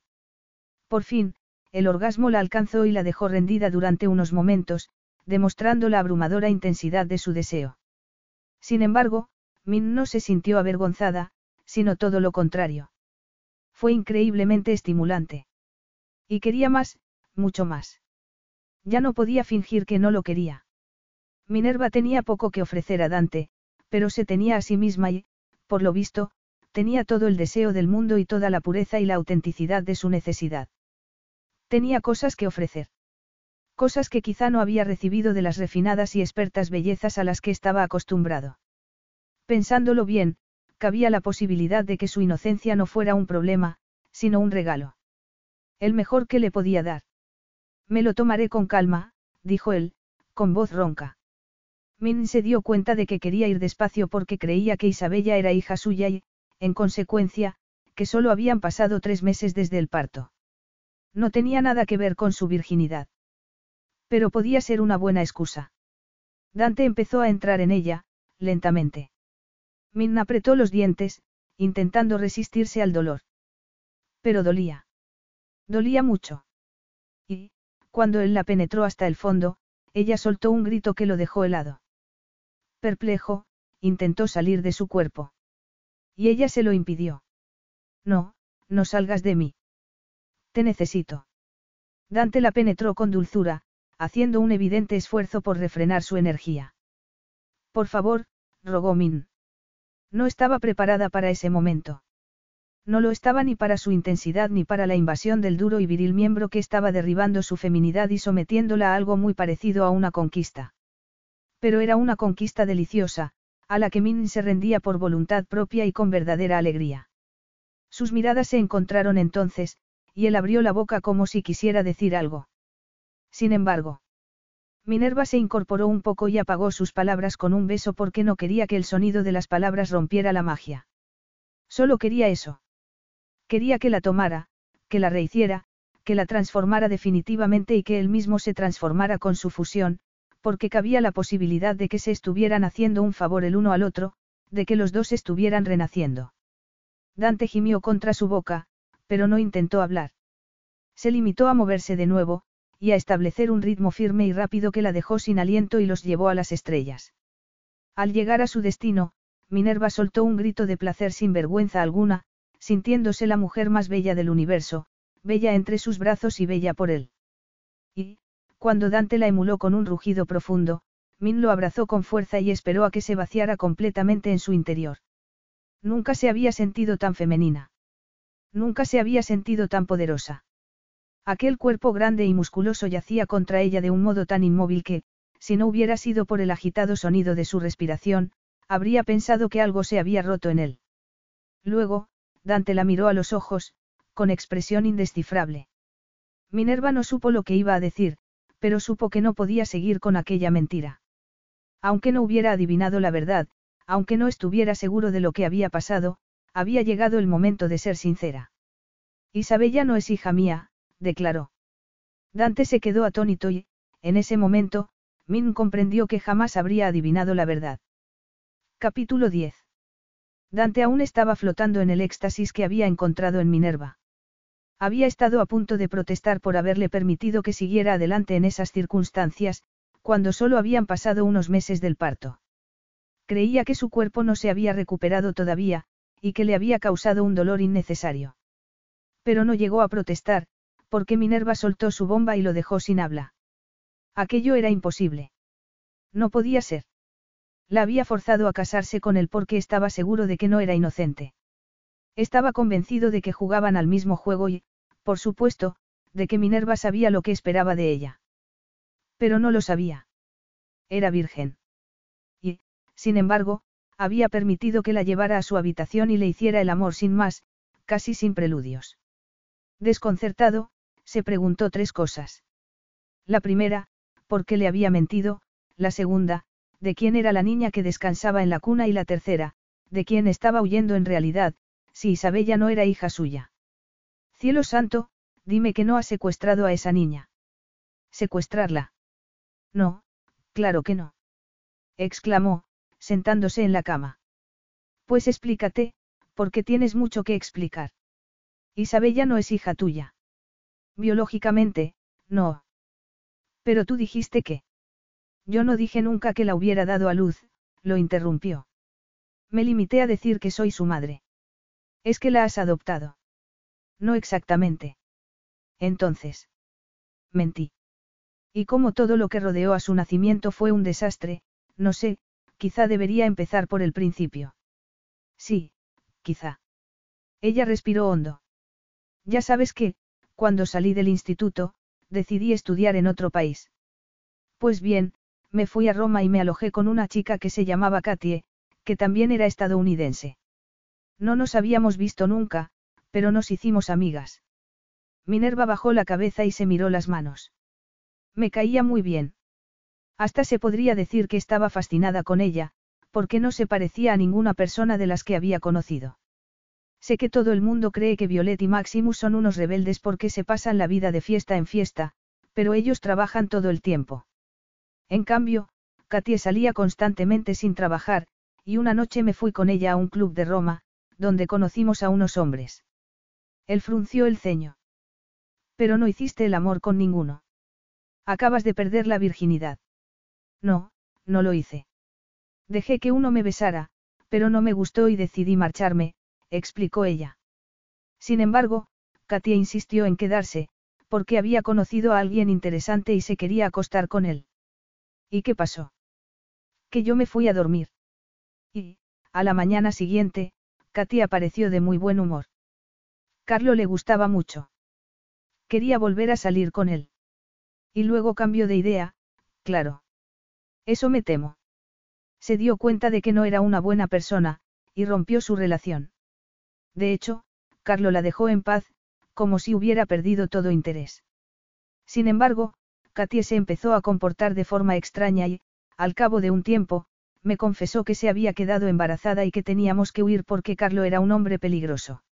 Por fin, el orgasmo la alcanzó y la dejó rendida durante unos momentos, demostrando la abrumadora intensidad de su deseo. Sin embargo, Min no se sintió avergonzada, sino todo lo contrario. Fue increíblemente estimulante. Y quería más, mucho más. Ya no podía fingir que no lo quería. Minerva tenía poco que ofrecer a Dante, pero se tenía a sí misma y, por lo visto, tenía todo el deseo del mundo y toda la pureza y la autenticidad de su necesidad. Tenía cosas que ofrecer. Cosas que quizá no había recibido de las refinadas y expertas bellezas a las que estaba acostumbrado. Pensándolo bien, cabía la posibilidad de que su inocencia no fuera un problema, sino un regalo. El mejor que le podía dar. Me lo tomaré con calma, dijo él, con voz ronca. Min se dio cuenta de que quería ir despacio porque creía que Isabella era hija suya y, en consecuencia, que solo habían pasado tres meses desde el parto. No tenía nada que ver con su virginidad. Pero podía ser una buena excusa. Dante empezó a entrar en ella, lentamente. Min apretó los dientes, intentando resistirse al dolor. Pero dolía. Dolía mucho. Y, cuando él la penetró hasta el fondo, ella soltó un grito que lo dejó helado. Perplejo, intentó salir de su cuerpo. Y ella se lo impidió. No, no salgas de mí. Te necesito. Dante la penetró con dulzura, haciendo un evidente esfuerzo por refrenar su energía. Por favor, rogó Min. No estaba preparada para ese momento. No lo estaba ni para su intensidad ni para la invasión del duro y viril miembro que estaba derribando su feminidad y sometiéndola a algo muy parecido a una conquista. Pero era una conquista deliciosa, a la que Min se rendía por voluntad propia y con verdadera alegría. Sus miradas se encontraron entonces, y él abrió la boca como si quisiera decir algo. Sin embargo, Minerva se incorporó un poco y apagó sus palabras con un beso porque no quería que el sonido de las palabras rompiera la magia. Solo quería eso. Quería que la tomara, que la rehiciera, que la transformara definitivamente y que él mismo se transformara con su fusión, porque cabía la posibilidad de que se estuvieran haciendo un favor el uno al otro, de que los dos estuvieran renaciendo. Dante gimió contra su boca, pero no intentó hablar. Se limitó a moverse de nuevo, y a establecer un ritmo firme y rápido que la dejó sin aliento y los llevó a las estrellas. Al llegar a su destino, Minerva soltó un grito de placer sin vergüenza alguna, sintiéndose la mujer más bella del universo, bella entre sus brazos y bella por él. Y, cuando Dante la emuló con un rugido profundo, Min lo abrazó con fuerza y esperó a que se vaciara completamente en su interior. Nunca se había sentido tan femenina. Nunca se había sentido tan poderosa. Aquel cuerpo grande y musculoso yacía contra ella de un modo tan inmóvil que, si no hubiera sido por el agitado sonido de su respiración, habría pensado que algo se había roto en él. Luego, Dante la miró a los ojos, con expresión indescifrable. Minerva no supo lo que iba a decir, pero supo que no podía seguir con aquella mentira. Aunque no hubiera adivinado la verdad, aunque no estuviera seguro de lo que había pasado, había llegado el momento de ser sincera. Isabella no es hija mía, declaró. Dante se quedó atónito y, en ese momento, Min comprendió que jamás habría adivinado la verdad. Capítulo 10. Dante aún estaba flotando en el éxtasis que había encontrado en Minerva. Había estado a punto de protestar por haberle permitido que siguiera adelante en esas circunstancias, cuando solo habían pasado unos meses del parto. Creía que su cuerpo no se había recuperado todavía, y que le había causado un dolor innecesario. Pero no llegó a protestar, porque Minerva soltó su bomba y lo dejó sin habla. Aquello era imposible. No podía ser. La había forzado a casarse con él porque estaba seguro de que no era inocente. Estaba convencido de que jugaban al mismo juego y, por supuesto, de que Minerva sabía lo que esperaba de ella. Pero no lo sabía. Era virgen. Sin embargo, había permitido que la llevara a su habitación y le hiciera el amor sin más, casi sin preludios. Desconcertado, se preguntó tres cosas. La primera, ¿por qué le había mentido? La segunda, ¿de quién era la niña que descansaba en la cuna? Y la tercera, ¿de quién estaba huyendo en realidad, si Isabella no era hija suya? Cielo santo, dime que no ha secuestrado a esa niña. ¿Secuestrarla? No, claro que no. Exclamó, sentándose en la cama. Pues explícate, porque tienes mucho que explicar. Isabella no es hija tuya. Biológicamente, no. Pero tú dijiste que. Yo no dije nunca que la hubiera dado a luz, lo interrumpió. Me limité a decir que soy su madre. Es que la has adoptado. No exactamente. Entonces. Mentí. Y como todo lo que rodeó a su nacimiento fue un desastre, no sé, quizá debería empezar por el principio. Sí, quizá. Ella respiró hondo. Ya sabes que, cuando salí del instituto, decidí estudiar en otro país. Pues bien, me fui a Roma y me alojé con una chica que se llamaba Katie, que también era estadounidense. No nos habíamos visto nunca, pero nos hicimos amigas. Minerva bajó la cabeza y se miró las manos. Me caía muy bien. Hasta se podría decir que estaba fascinada con ella, porque no se parecía a ninguna persona de las que había conocido. Sé que todo el mundo cree que Violet y Maximus son unos rebeldes porque se pasan la vida de fiesta en fiesta, pero ellos trabajan todo el tiempo. En cambio, Katie salía constantemente sin trabajar, y una noche me fui con ella a un club de Roma, donde conocimos a unos hombres. Él frunció el ceño. Pero no hiciste el amor con ninguno. Acabas de perder la virginidad. No, no lo hice. Dejé que uno me besara, pero no me gustó y decidí marcharme, explicó ella. Sin embargo, Katia insistió en quedarse, porque había conocido a alguien interesante y se quería acostar con él. ¿Y qué pasó? Que yo me fui a dormir. Y, a la mañana siguiente, Katia apareció de muy buen humor. Carlo le gustaba mucho. Quería volver a salir con él. Y luego cambió de idea, claro. Eso me temo. Se dio cuenta de que no era una buena persona, y rompió su relación. De hecho, Carlo la dejó en paz, como si hubiera perdido todo interés. Sin embargo, Katie se empezó a comportar de forma extraña y, al cabo de un tiempo, me confesó que se había quedado embarazada y que teníamos que huir porque Carlo era un hombre peligroso.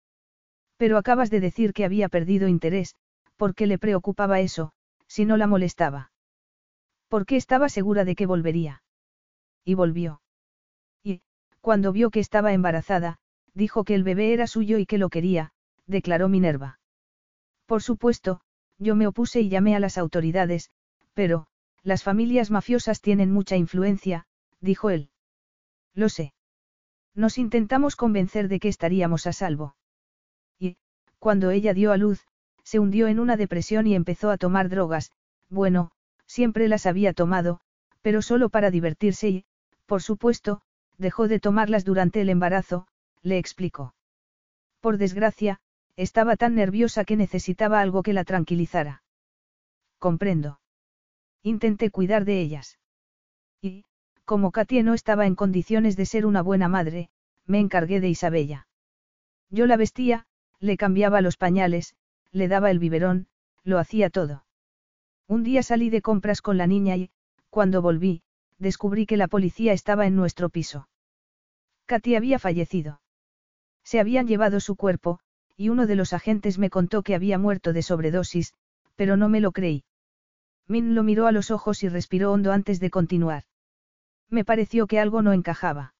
Pero acabas de decir que había perdido interés, porque le preocupaba eso, si no la molestaba. Porque estaba segura de que volvería. Y volvió. Y, cuando vio que estaba embarazada, dijo que el bebé era suyo y que lo quería, declaró Minerva. Por supuesto, yo me opuse y llamé a las autoridades, pero, las familias mafiosas tienen mucha influencia, dijo él. Lo sé. Nos intentamos convencer de que estaríamos a salvo. Cuando ella dio a luz, se hundió en una depresión y empezó a tomar drogas, bueno, siempre las había tomado, pero solo para divertirse y, por supuesto, dejó de tomarlas durante el embarazo, le explicó. Por desgracia, estaba tan nerviosa que necesitaba algo que la tranquilizara. Comprendo. Intenté cuidar de ellas. Y, como Katie no estaba en condiciones de ser una buena madre, me encargué de Isabella. Yo la vestía, le cambiaba los pañales, le daba el biberón, lo hacía todo. Un día salí de compras con la niña y, cuando volví, descubrí que la policía estaba en nuestro piso. Katy había fallecido. Se habían llevado su cuerpo, y uno de los agentes me contó que había muerto de sobredosis, pero no me lo creí. Min lo miró a los ojos y respiró hondo antes de continuar. Me pareció que algo no encajaba.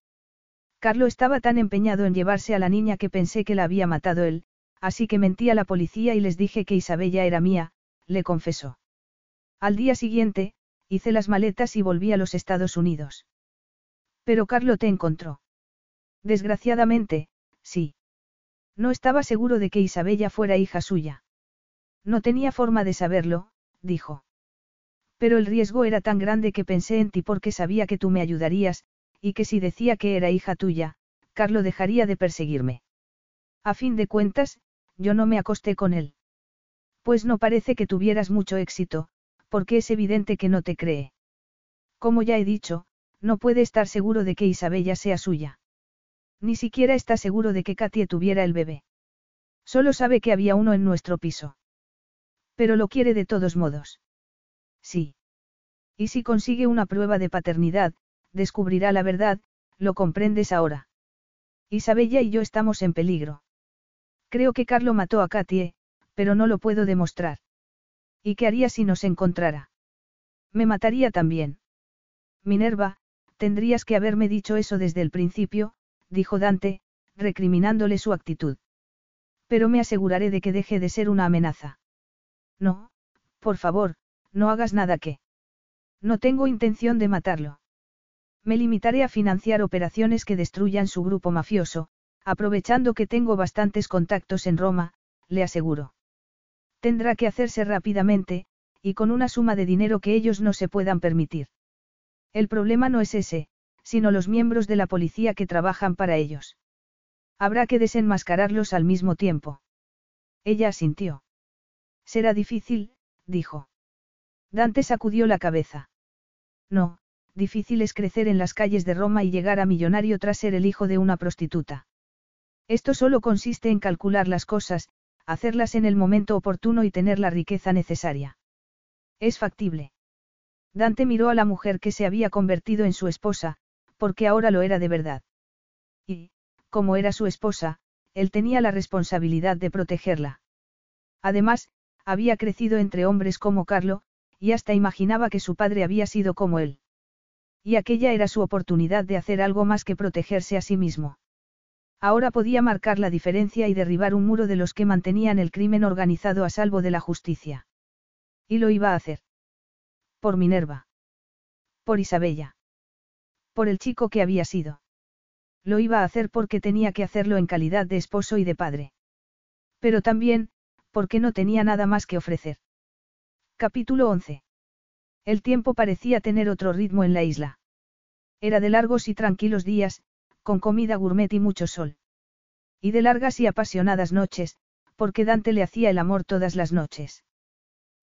Carlo estaba tan empeñado en llevarse a la niña que pensé que la había matado él, así que mentí a la policía y les dije que Isabella era mía, le confesó. Al día siguiente, hice las maletas y volví a los Estados Unidos. Pero Carlo te encontró. Desgraciadamente, sí. No estaba seguro de que Isabella fuera hija suya. No tenía forma de saberlo, dijo. Pero el riesgo era tan grande que pensé en ti porque sabía que tú me ayudarías, y que si decía que era hija tuya, Carlo dejaría de perseguirme. A fin de cuentas, yo no me acosté con él. Pues no parece que tuvieras mucho éxito, porque es evidente que no te cree. Como ya he dicho, no puede estar seguro de que Isabella sea suya. Ni siquiera está seguro de que Katie tuviera el bebé. Solo sabe que había uno en nuestro piso. Pero lo quiere de todos modos. Sí. Y si consigue una prueba de paternidad, descubrirá la verdad, lo comprendes ahora. Isabella y yo estamos en peligro. Creo que Carlo mató a Katie, pero no lo puedo demostrar. ¿Y qué haría si nos encontrara? Me mataría también. Minerva, tendrías que haberme dicho eso desde el principio, dijo Dante, recriminándole su actitud. Pero me aseguraré de que deje de ser una amenaza. No, por favor, no hagas nada que. No tengo intención de matarlo. Me limitaré a financiar operaciones que destruyan su grupo mafioso, aprovechando que tengo bastantes contactos en Roma, le aseguro. Tendrá que hacerse rápidamente, y con una suma de dinero que ellos no se puedan permitir. El problema no es ese, sino los miembros de la policía que trabajan para ellos. Habrá que desenmascararlos al mismo tiempo. Ella asintió. Será difícil, dijo. Dante sacudió la cabeza. No, difícil es crecer en las calles de Roma y llegar a millonario tras ser el hijo de una prostituta. Esto solo consiste en calcular las cosas, hacerlas en el momento oportuno y tener la riqueza necesaria. Es factible. Dante miró a la mujer que se había convertido en su esposa, porque ahora lo era de verdad. Y, como era su esposa, él tenía la responsabilidad de protegerla. Además, había crecido entre hombres como Carlo, y hasta imaginaba que su padre había sido como él. Y aquella era su oportunidad de hacer algo más que protegerse a sí mismo. Ahora podía marcar la diferencia y derribar un muro de los que mantenían el crimen organizado a salvo de la justicia. Y lo iba a hacer. Por Minerva. Por Isabella por el chico que había sido. Lo iba a hacer porque tenía que hacerlo en calidad de esposo y de padre. Pero también, porque no tenía nada más que ofrecer. Capítulo 11. El tiempo parecía tener otro ritmo en la isla. Era de largos y tranquilos días, con comida gourmet y mucho sol. Y de largas y apasionadas noches, porque Dante le hacía el amor todas las noches.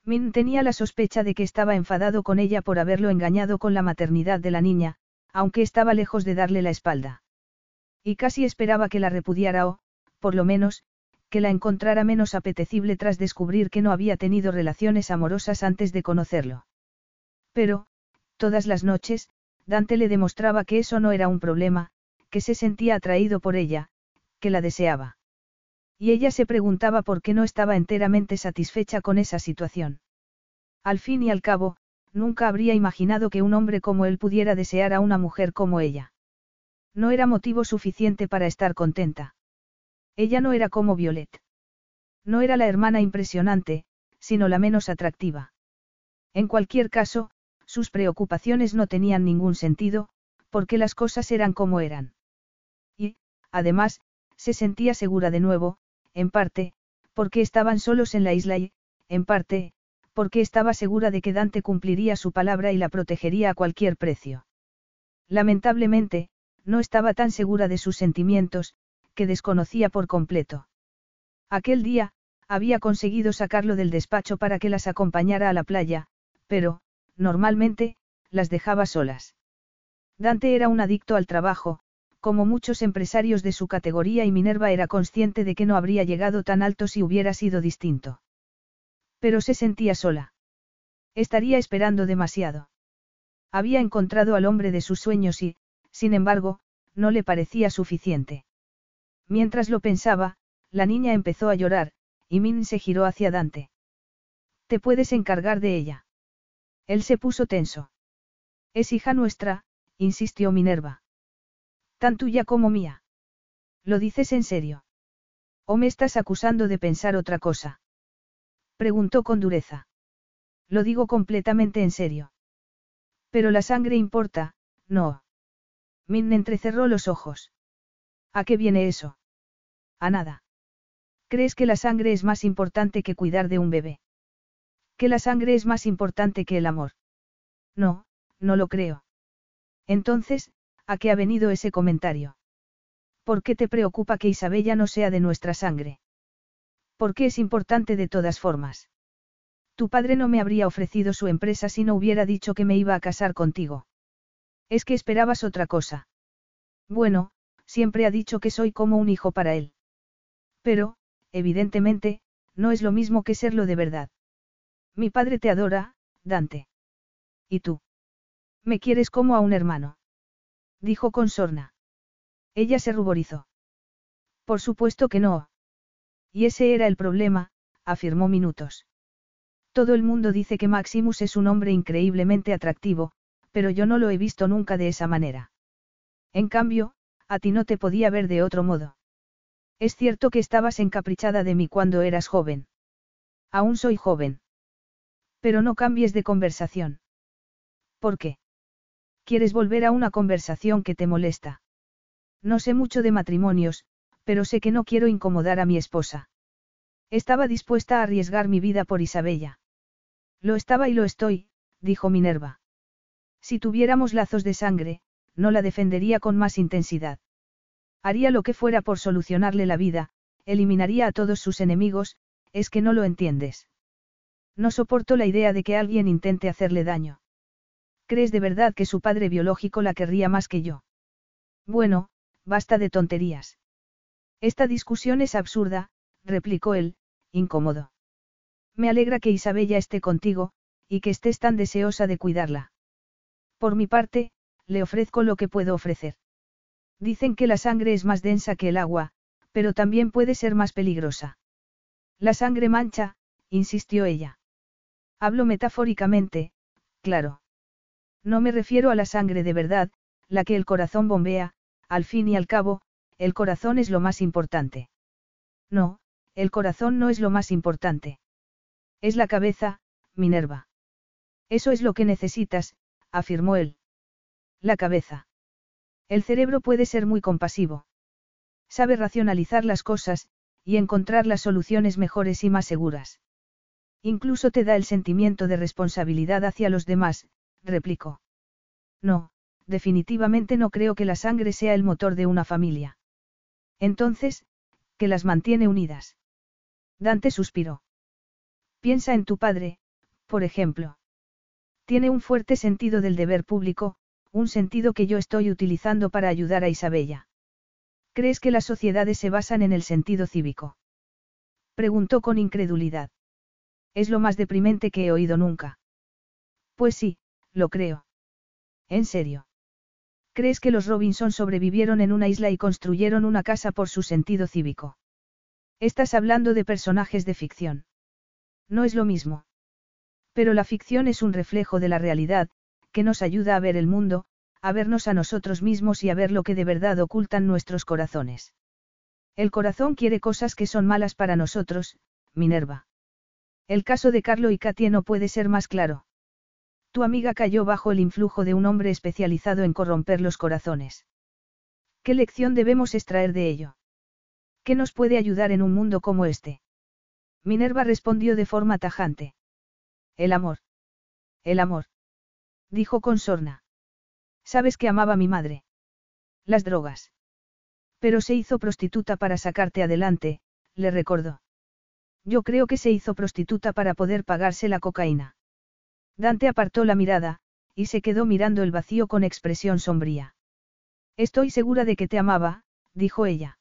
Min tenía la sospecha de que estaba enfadado con ella por haberlo engañado con la maternidad de la niña, aunque estaba lejos de darle la espalda. Y casi esperaba que la repudiara o, por lo menos, que la encontrara menos apetecible tras descubrir que no había tenido relaciones amorosas antes de conocerlo. Pero, todas las noches, Dante le demostraba que eso no era un problema, que se sentía atraído por ella, que la deseaba. Y ella se preguntaba por qué no estaba enteramente satisfecha con esa situación. Al fin y al cabo, nunca habría imaginado que un hombre como él pudiera desear a una mujer como ella. No era motivo suficiente para estar contenta. Ella no era como Violet. No era la hermana impresionante, sino la menos atractiva. En cualquier caso, sus preocupaciones no tenían ningún sentido, porque las cosas eran como eran. Además, se sentía segura de nuevo, en parte, porque estaban solos en la isla y, en parte, porque estaba segura de que Dante cumpliría su palabra y la protegería a cualquier precio. Lamentablemente, no estaba tan segura de sus sentimientos, que desconocía por completo. Aquel día, había conseguido sacarlo del despacho para que las acompañara a la playa, pero, normalmente, las dejaba solas. Dante era un adicto al trabajo, como muchos empresarios de su categoría y Minerva era consciente de que no habría llegado tan alto si hubiera sido distinto. Pero se sentía sola. Estaría esperando demasiado. Había encontrado al hombre de sus sueños y, sin embargo, no le parecía suficiente. Mientras lo pensaba, la niña empezó a llorar, y Min se giró hacia Dante. Te puedes encargar de ella. Él se puso tenso. Es hija nuestra, insistió Minerva. Tan tuya como mía. ¿Lo dices en serio? ¿O me estás acusando de pensar otra cosa? Preguntó con dureza. Lo digo completamente en serio. Pero la sangre importa, no. Min entrecerró los ojos. ¿A qué viene eso? A nada. ¿Crees que la sangre es más importante que cuidar de un bebé? ¿Que la sangre es más importante que el amor? No, no lo creo. Entonces, ¿a qué ha venido ese comentario? ¿Por qué te preocupa que Isabella no sea de nuestra sangre? ¿Por qué es importante de todas formas? Tu padre no me habría ofrecido su empresa si no hubiera dicho que me iba a casar contigo. Es que esperabas otra cosa. Bueno, siempre ha dicho que soy como un hijo para él. Pero, evidentemente, no es lo mismo que serlo de verdad. Mi padre te adora, Dante. ¿Y tú? Me quieres como a un hermano. Dijo con sorna. Ella se ruborizó. Por supuesto que no. Y ese era el problema, afirmó Minutos. Todo el mundo dice que Maximus es un hombre increíblemente atractivo, pero yo no lo he visto nunca de esa manera. En cambio, a ti no te podía ver de otro modo. Es cierto que estabas encaprichada de mí cuando eras joven. Aún soy joven. Pero no cambies de conversación. ¿Por qué? ¿Quieres volver a una conversación que te molesta? No sé mucho de matrimonios, pero sé que no quiero incomodar a mi esposa. Estaba dispuesta a arriesgar mi vida por Isabella. Lo estaba y lo estoy, dijo Minerva. Si tuviéramos lazos de sangre, no la defendería con más intensidad. Haría lo que fuera por solucionarle la vida, eliminaría a todos sus enemigos, es que no lo entiendes. No soporto la idea de que alguien intente hacerle daño. ¿Crees de verdad que su padre biológico la querría más que yo? Bueno, basta de tonterías. Esta discusión es absurda, replicó él, incómodo. Me alegra que Isabella esté contigo, y que estés tan deseosa de cuidarla. Por mi parte, le ofrezco lo que puedo ofrecer. Dicen que la sangre es más densa que el agua, pero también puede ser más peligrosa. La sangre mancha, insistió ella. Hablo metafóricamente, claro. No me refiero a la sangre de verdad, la que el corazón bombea, al fin y al cabo, el corazón es lo más importante. No, el corazón no es lo más importante. Es la cabeza, Minerva. Eso es lo que necesitas, afirmó él. La cabeza. El cerebro puede ser muy compasivo. Sabe racionalizar las cosas, y encontrar las soluciones mejores y más seguras. Incluso te da el sentimiento de responsabilidad hacia los demás, replicó. No, definitivamente no creo que la sangre sea el motor de una familia. Entonces, ¿qué las mantiene unidas? Dante suspiró. Piensa en tu padre, por ejemplo. Tiene un fuerte sentido del deber público, un sentido que yo estoy utilizando para ayudar a Isabella. ¿Crees que las sociedades se basan en el sentido cívico? Preguntó con incredulidad. Es lo más deprimente que he oído nunca. Pues sí, lo creo. ¿En serio? ¿Crees que los Robinson sobrevivieron en una isla y construyeron una casa por su sentido cívico? Estás hablando de personajes de ficción. No es lo mismo. Pero la ficción es un reflejo de la realidad, que nos ayuda a ver el mundo, a vernos a nosotros mismos y a ver lo que de verdad ocultan nuestros corazones. El corazón quiere cosas que son malas para nosotros, Minerva. El caso de Carlo y Katie no puede ser más claro. Tu amiga cayó bajo el influjo de un hombre especializado en corromper los corazones. ¿Qué lección debemos extraer de ello? ¿Qué nos puede ayudar en un mundo como este? Minerva respondió de forma tajante. El amor. El amor. Dijo con sorna. Sabes que amaba a mi madre. Las drogas. Pero se hizo prostituta para sacarte adelante, le recordó. Yo creo que se hizo prostituta para poder pagarse la cocaína. Dante apartó la mirada, y se quedó mirando el vacío con expresión sombría. Estoy segura de que te amaba, dijo ella.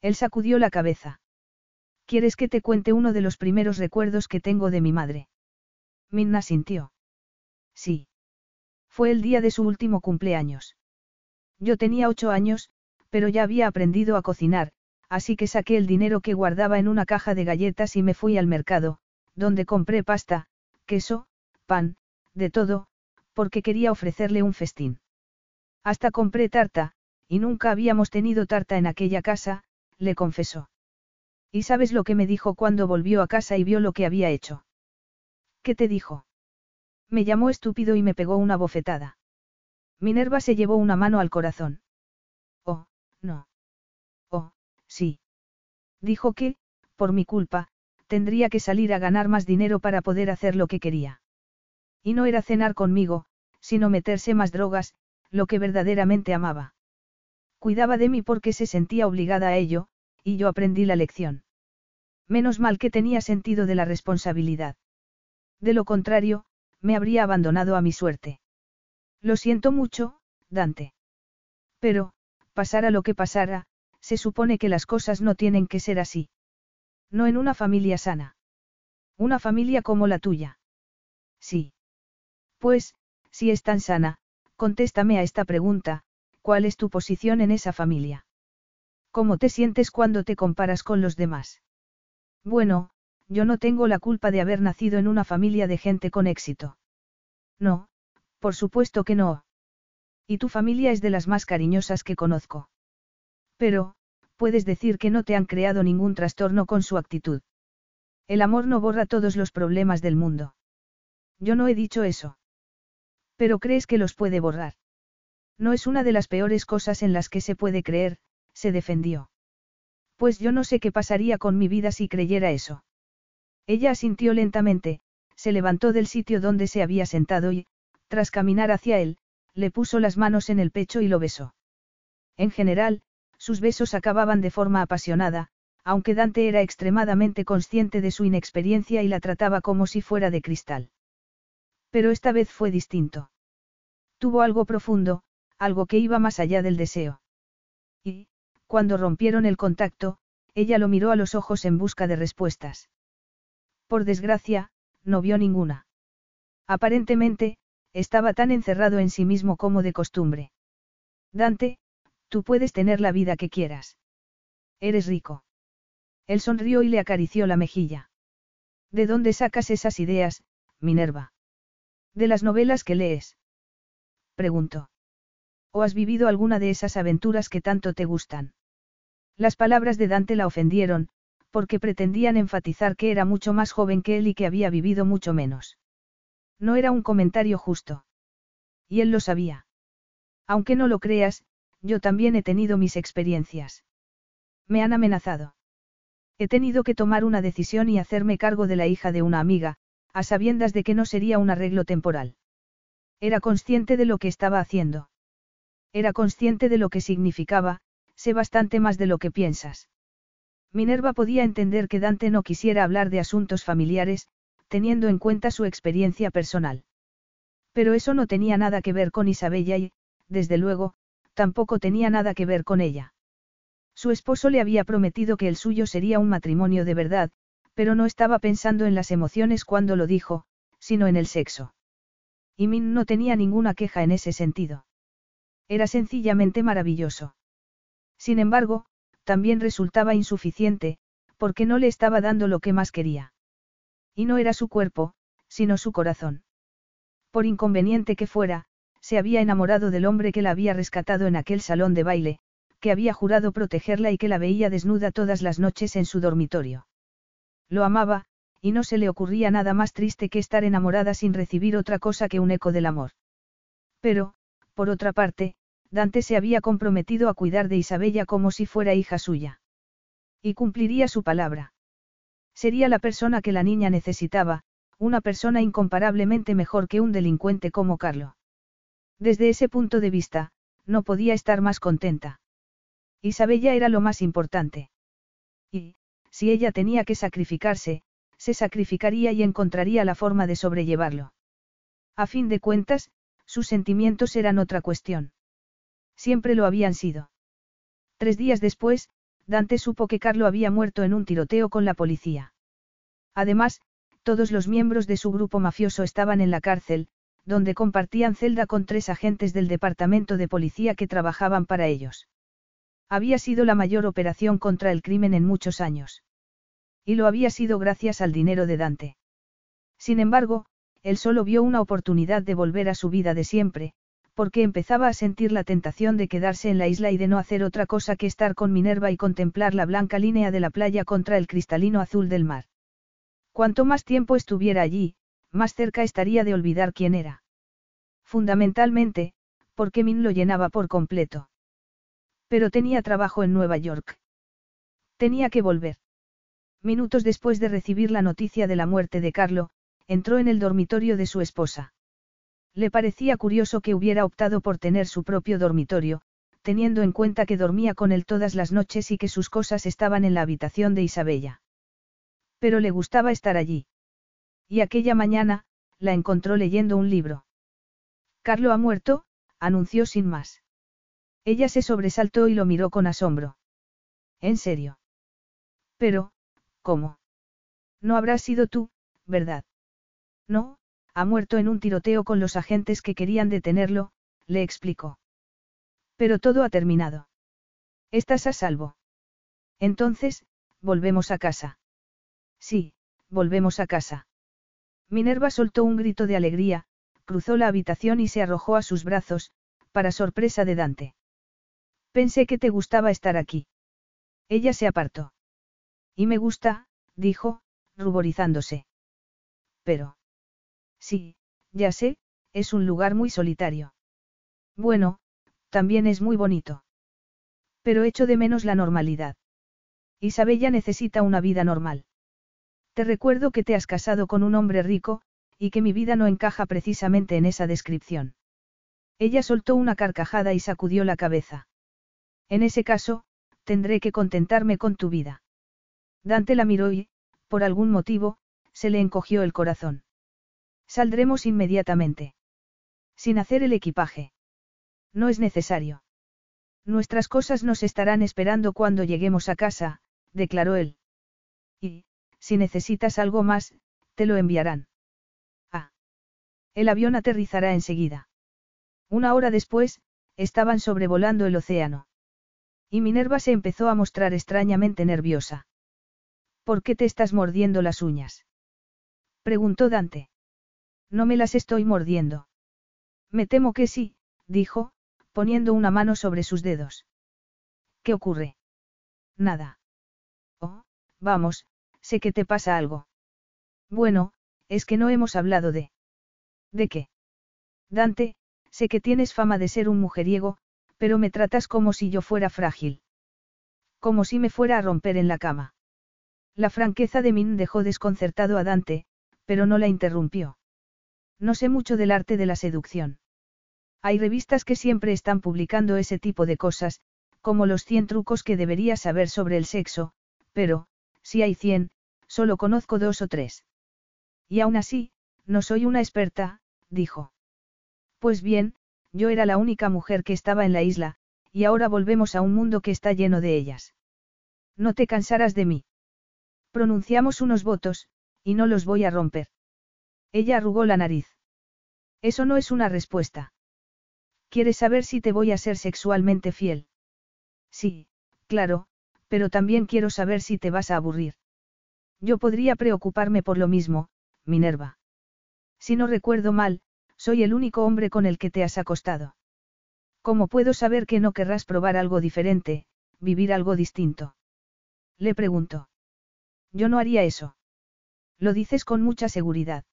Él sacudió la cabeza. ¿Quieres que te cuente uno de los primeros recuerdos que tengo de mi madre? Minna sintió. Sí. Fue el día de su último cumpleaños. Yo tenía ocho años, pero ya había aprendido a cocinar, así que saqué el dinero que guardaba en una caja de galletas y me fui al mercado, donde compré pasta, queso, pan, de todo, porque quería ofrecerle un festín. Hasta compré tarta, y nunca habíamos tenido tarta en aquella casa, le confesó. ¿Y sabes lo que me dijo cuando volvió a casa y vio lo que había hecho? ¿Qué te dijo? Me llamó estúpido y me pegó una bofetada. Minerva se llevó una mano al corazón. Oh, no. Sí. Dijo que, por mi culpa, tendría que salir a ganar más dinero para poder hacer lo que quería. Y no era cenar conmigo, sino meterse más drogas, lo que verdaderamente amaba. Cuidaba de mí porque se sentía obligada a ello, y yo aprendí la lección. Menos mal que tenía sentido de la responsabilidad. De lo contrario, me habría abandonado a mi suerte. Lo siento mucho, Dante. Pero, pasara lo que pasara, se supone que las cosas no tienen que ser así. No en una familia sana. Una familia como la tuya. Sí. Pues, si es tan sana, contéstame a esta pregunta, ¿cuál es tu posición en esa familia? ¿Cómo te sientes cuando te comparas con los demás? Bueno, yo no tengo la culpa de haber nacido en una familia de gente con éxito. No, por supuesto que no. Y tu familia es de las más cariñosas que conozco. Pero, puedes decir que no te han creado ningún trastorno con su actitud. El amor no borra todos los problemas del mundo. Yo no he dicho eso. Pero crees que los puede borrar. No es una de las peores cosas en las que se puede creer, se defendió. Pues yo no sé qué pasaría con mi vida si creyera eso. Ella asintió lentamente, se levantó del sitio donde se había sentado y, tras caminar hacia él, le puso las manos en el pecho y lo besó. En general, sus besos acababan de forma apasionada, aunque Dante era extremadamente consciente de su inexperiencia y la trataba como si fuera de cristal. Pero esta vez fue distinto. Tuvo algo profundo, algo que iba más allá del deseo. Y, cuando rompieron el contacto, ella lo miró a los ojos en busca de respuestas. Por desgracia, no vio ninguna. Aparentemente, estaba tan encerrado en sí mismo como de costumbre. Dante, Tú puedes tener la vida que quieras. Eres rico. Él sonrió y le acarició la mejilla. ¿De dónde sacas esas ideas, Minerva? De las novelas que lees. Preguntó. ¿O has vivido alguna de esas aventuras que tanto te gustan? Las palabras de Dante la ofendieron, porque pretendían enfatizar que era mucho más joven que él y que había vivido mucho menos. No era un comentario justo. Y él lo sabía. Aunque no lo creas, yo también he tenido mis experiencias. Me han amenazado. He tenido que tomar una decisión y hacerme cargo de la hija de una amiga, a sabiendas de que no sería un arreglo temporal. Era consciente de lo que estaba haciendo. Era consciente de lo que significaba, sé bastante más de lo que piensas. Minerva podía entender que Dante no quisiera hablar de asuntos familiares, teniendo en cuenta su experiencia personal. Pero eso no tenía nada que ver con Isabella y, desde luego, tampoco tenía nada que ver con ella. Su esposo le había prometido que el suyo sería un matrimonio de verdad, pero no estaba pensando en las emociones cuando lo dijo, sino en el sexo. Y Min no tenía ninguna queja en ese sentido. Era sencillamente maravilloso. Sin embargo, también resultaba insuficiente, porque no le estaba dando lo que más quería. Y no era su cuerpo, sino su corazón. Por inconveniente que fuera, se había enamorado del hombre que la había rescatado en aquel salón de baile, que había jurado protegerla y que la veía desnuda todas las noches en su dormitorio. Lo amaba, y no se le ocurría nada más triste que estar enamorada sin recibir otra cosa que un eco del amor. Pero, por otra parte, Dante se había comprometido a cuidar de Isabella como si fuera hija suya. Y cumpliría su palabra. Sería la persona que la niña necesitaba, una persona incomparablemente mejor que un delincuente como Carlo. Desde ese punto de vista, no podía estar más contenta. Isabella era lo más importante. Y, si ella tenía que sacrificarse, se sacrificaría y encontraría la forma de sobrellevarlo. A fin de cuentas, sus sentimientos eran otra cuestión. Siempre lo habían sido. Tres días después, Dante supo que Carlo había muerto en un tiroteo con la policía. Además, todos los miembros de su grupo mafioso estaban en la cárcel, donde compartían celda con tres agentes del departamento de policía que trabajaban para ellos. Había sido la mayor operación contra el crimen en muchos años. Y lo había sido gracias al dinero de Dante. Sin embargo, él solo vio una oportunidad de volver a su vida de siempre, porque empezaba a sentir la tentación de quedarse en la isla y de no hacer otra cosa que estar con Minerva y contemplar la blanca línea de la playa contra el cristalino azul del mar. Cuanto más tiempo estuviera allí, más cerca estaría de olvidar quién era. Fundamentalmente, porque Min lo llenaba por completo. Pero tenía trabajo en Nueva York. Tenía que volver. Minutos después de recibir la noticia de la muerte de Carlo, entró en el dormitorio de su esposa. Le parecía curioso que hubiera optado por tener su propio dormitorio, teniendo en cuenta que dormía con él todas las noches y que sus cosas estaban en la habitación de Isabella. Pero le gustaba estar allí. Y aquella mañana, la encontró leyendo un libro. Carlo ha muerto, anunció sin más. Ella se sobresaltó y lo miró con asombro. ¿En serio? Pero, ¿cómo? No habrás sido tú, ¿verdad? No, ha muerto en un tiroteo con los agentes que querían detenerlo, le explicó. Pero todo ha terminado. Estás a salvo. Entonces, volvemos a casa. Sí, volvemos a casa. Minerva soltó un grito de alegría, cruzó la habitación y se arrojó a sus brazos, para sorpresa de Dante. Pensé que te gustaba estar aquí. Ella se apartó. Y me gusta, dijo, ruborizándose. Pero. Sí, ya sé, es un lugar muy solitario. Bueno, también es muy bonito. Pero echo de menos la normalidad. Isabella necesita una vida normal. Te recuerdo que te has casado con un hombre rico, y que mi vida no encaja precisamente en esa descripción. Ella soltó una carcajada y sacudió la cabeza. En ese caso, tendré que contentarme con tu vida. Dante la miró y, por algún motivo, se le encogió el corazón. Saldremos inmediatamente. Sin hacer el equipaje. No es necesario. Nuestras cosas nos estarán esperando cuando lleguemos a casa, declaró él. Y, si necesitas algo más, te lo enviarán. El avión aterrizará enseguida. Una hora después, estaban sobrevolando el océano. Y Minerva se empezó a mostrar extrañamente nerviosa. ¿Por qué te estás mordiendo las uñas? preguntó Dante. No me las estoy mordiendo. Me temo que sí, dijo, poniendo una mano sobre sus dedos. ¿Qué ocurre? Nada. Oh, vamos, sé que te pasa algo. Bueno, es que no hemos hablado de... ¿De qué? Dante, sé que tienes fama de ser un mujeriego, pero me tratas como si yo fuera frágil. Como si me fuera a romper en la cama. La franqueza de Min dejó desconcertado a Dante, pero no la interrumpió. No sé mucho del arte de la seducción. Hay revistas que siempre están publicando ese tipo de cosas, como los 100 trucos que deberías saber sobre el sexo, pero, si hay 100, solo conozco dos o tres. Y aún así, no soy una experta, dijo. Pues bien, yo era la única mujer que estaba en la isla, y ahora volvemos a un mundo que está lleno de ellas. No te cansarás de mí. Pronunciamos unos votos, y no los voy a romper. Ella arrugó la nariz. Eso no es una respuesta. ¿Quieres saber si te voy a ser sexualmente fiel? Sí, claro, pero también quiero saber si te vas a aburrir. Yo podría preocuparme por lo mismo, Minerva. Si no recuerdo mal, soy el único hombre con el que te has acostado. ¿Cómo puedo saber que no querrás probar algo diferente, vivir algo distinto? Le preguntó. Yo no haría eso. Lo dices con mucha seguridad.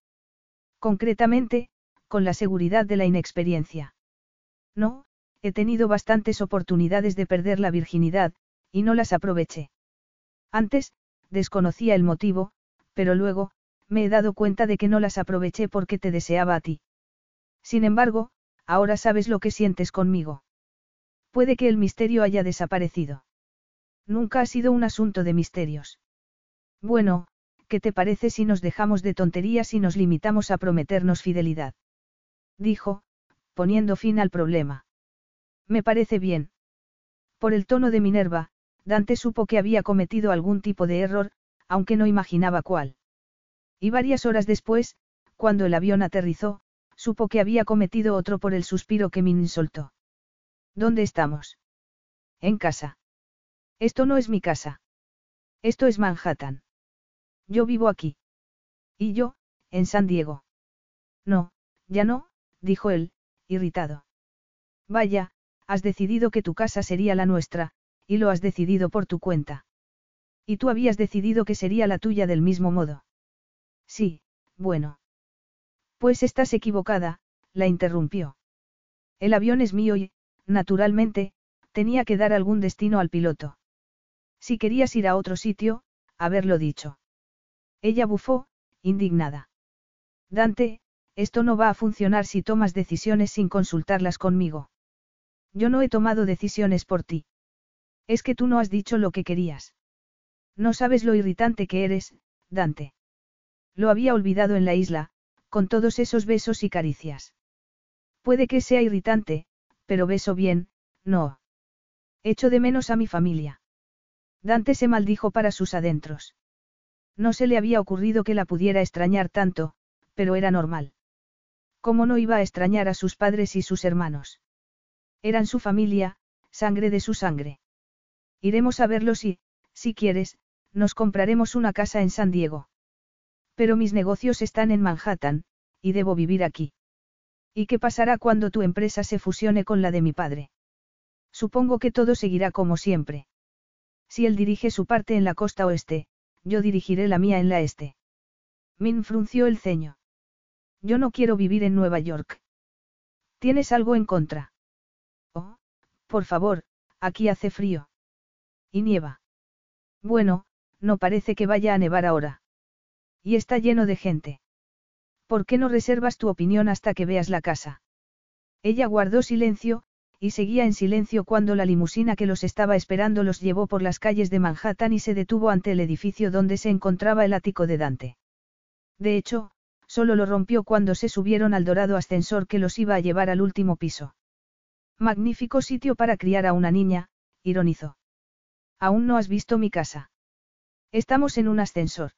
Concretamente, con la seguridad de la inexperiencia. No, he tenido bastantes oportunidades de perder la virginidad, y no las aproveché. Antes, desconocía el motivo, pero luego, me he dado cuenta de que no las aproveché porque te deseaba a ti. Sin embargo, ahora sabes lo que sientes conmigo. Puede que el misterio haya desaparecido. Nunca ha sido un asunto de misterios. Bueno, ¿qué te parece si nos dejamos de tonterías y nos limitamos a prometernos fidelidad? Dijo, poniendo fin al problema. Me parece bien. Por el tono de Minerva, Dante supo que había cometido algún tipo de error, aunque no imaginaba cuál. Y varias horas después, cuando el avión aterrizó, supo que había cometido otro por el suspiro que Min soltó. ¿Dónde estamos? En casa. Esto no es mi casa. Esto es Manhattan. Yo vivo aquí. Y yo, en San Diego. No, ya no, dijo él, irritado. Vaya, has decidido que tu casa sería la nuestra, y lo has decidido por tu cuenta. Y tú habías decidido que sería la tuya del mismo modo. Sí, bueno. Pues estás equivocada, la interrumpió. El avión es mío y, naturalmente, tenía que dar algún destino al piloto. Si querías ir a otro sitio, haberlo dicho. Ella bufó, indignada. Dante, esto no va a funcionar si tomas decisiones sin consultarlas conmigo. Yo no he tomado decisiones por ti. Es que tú no has dicho lo que querías. No sabes lo irritante que eres, Dante. Lo había olvidado en la isla, con todos esos besos y caricias. Puede que sea irritante, pero beso bien, no. Echo de menos a mi familia. Dante se maldijo para sus adentros. No se le había ocurrido que la pudiera extrañar tanto, pero era normal. ¿Cómo no iba a extrañar a sus padres y sus hermanos? Eran su familia, sangre de su sangre. Iremos a verlos y, si quieres, nos compraremos una casa en San Diego. Pero mis negocios están en Manhattan, y debo vivir aquí. ¿Y qué pasará cuando tu empresa se fusione con la de mi padre? Supongo que todo seguirá como siempre. Si él dirige su parte en la costa oeste, yo dirigiré la mía en la este. Min frunció el ceño. Yo no quiero vivir en Nueva York. ¿Tienes algo en contra? Oh, por favor, aquí hace frío. Y nieva. Bueno, no parece que vaya a nevar ahora. Y está lleno de gente. ¿Por qué no reservas tu opinión hasta que veas la casa? Ella guardó silencio, y seguía en silencio cuando la limusina que los estaba esperando los llevó por las calles de Manhattan y se detuvo ante el edificio donde se encontraba el ático de Dante. De hecho, solo lo rompió cuando se subieron al dorado ascensor que los iba a llevar al último piso. Magnífico sitio para criar a una niña, ironizó. Aún no has visto mi casa. Estamos en un ascensor.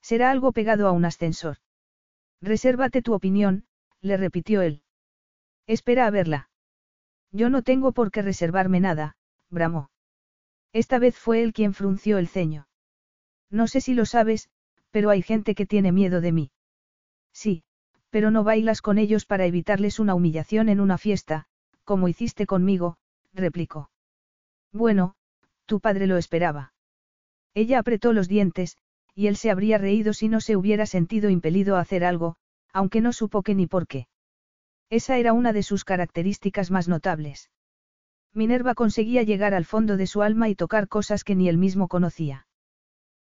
Será algo pegado a un ascensor. Resérvate tu opinión, le repitió él. Espera a verla. Yo no tengo por qué reservarme nada, bramó. Esta vez fue él quien frunció el ceño. No sé si lo sabes, pero hay gente que tiene miedo de mí. Sí, pero no bailas con ellos para evitarles una humillación en una fiesta, como hiciste conmigo, replicó. Bueno, tu padre lo esperaba. Ella apretó los dientes, y él se habría reído si no se hubiera sentido impelido a hacer algo, aunque no supo qué ni por qué. Esa era una de sus características más notables. Minerva conseguía llegar al fondo de su alma y tocar cosas que ni él mismo conocía.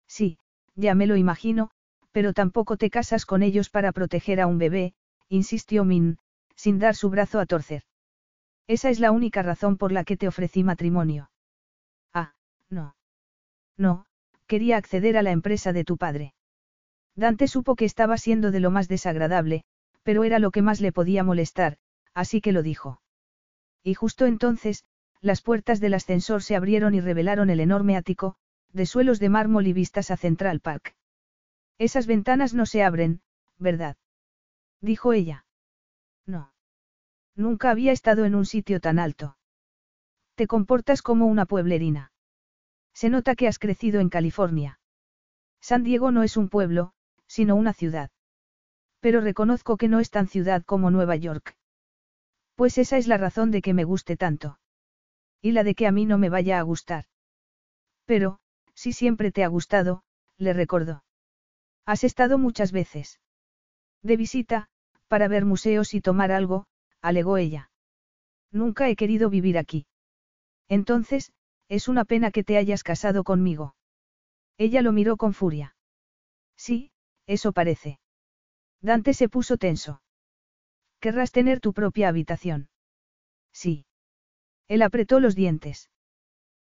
Sí, ya me lo imagino, pero tampoco te casas con ellos para proteger a un bebé, insistió Min, sin dar su brazo a torcer. Esa es la única razón por la que te ofrecí matrimonio. Ah, no. No, quería acceder a la empresa de tu padre. Dante supo que estaba siendo de lo más desagradable, pero era lo que más le podía molestar, así que lo dijo. Y justo entonces, las puertas del ascensor se abrieron y revelaron el enorme ático, de suelos de mármol y vistas a Central Park. Esas ventanas no se abren, ¿verdad? Dijo ella. No. Nunca había estado en un sitio tan alto. Te comportas como una pueblerina. Se nota que has crecido en California. San Diego no es un pueblo, sino una ciudad. Pero reconozco que no es tan ciudad como Nueva York. Pues esa es la razón de que me guste tanto. Y la de que a mí no me vaya a gustar. Pero, si siempre te ha gustado, le recordó. Has estado muchas veces. De visita, para ver museos y tomar algo, alegó ella. Nunca he querido vivir aquí. Entonces, es una pena que te hayas casado conmigo. Ella lo miró con furia. Sí, eso parece. Dante se puso tenso. Querrás tener tu propia habitación. Sí. Él apretó los dientes.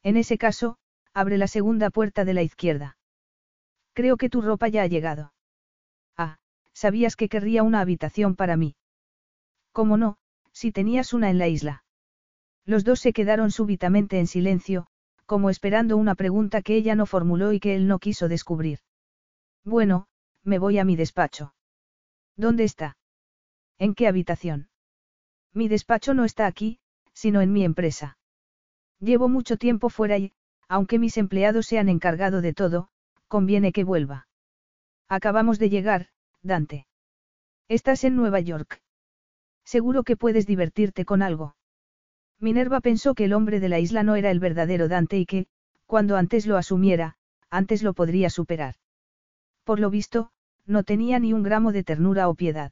En ese caso, abre la segunda puerta de la izquierda. Creo que tu ropa ya ha llegado. Ah, sabías que querría una habitación para mí. ¿Cómo no, si tenías una en la isla? Los dos se quedaron súbitamente en silencio, como esperando una pregunta que ella no formuló y que él no quiso descubrir. Bueno, me voy a mi despacho. ¿Dónde está? ¿En qué habitación? Mi despacho no está aquí, sino en mi empresa. Llevo mucho tiempo fuera y, aunque mis empleados se han encargado de todo, conviene que vuelva. Acabamos de llegar, Dante. Estás en Nueva York. Seguro que puedes divertirte con algo. Minerva pensó que el hombre de la isla no era el verdadero Dante y que, cuando antes lo asumiera, antes lo podría superar. Por lo visto, no tenía ni un gramo de ternura o piedad.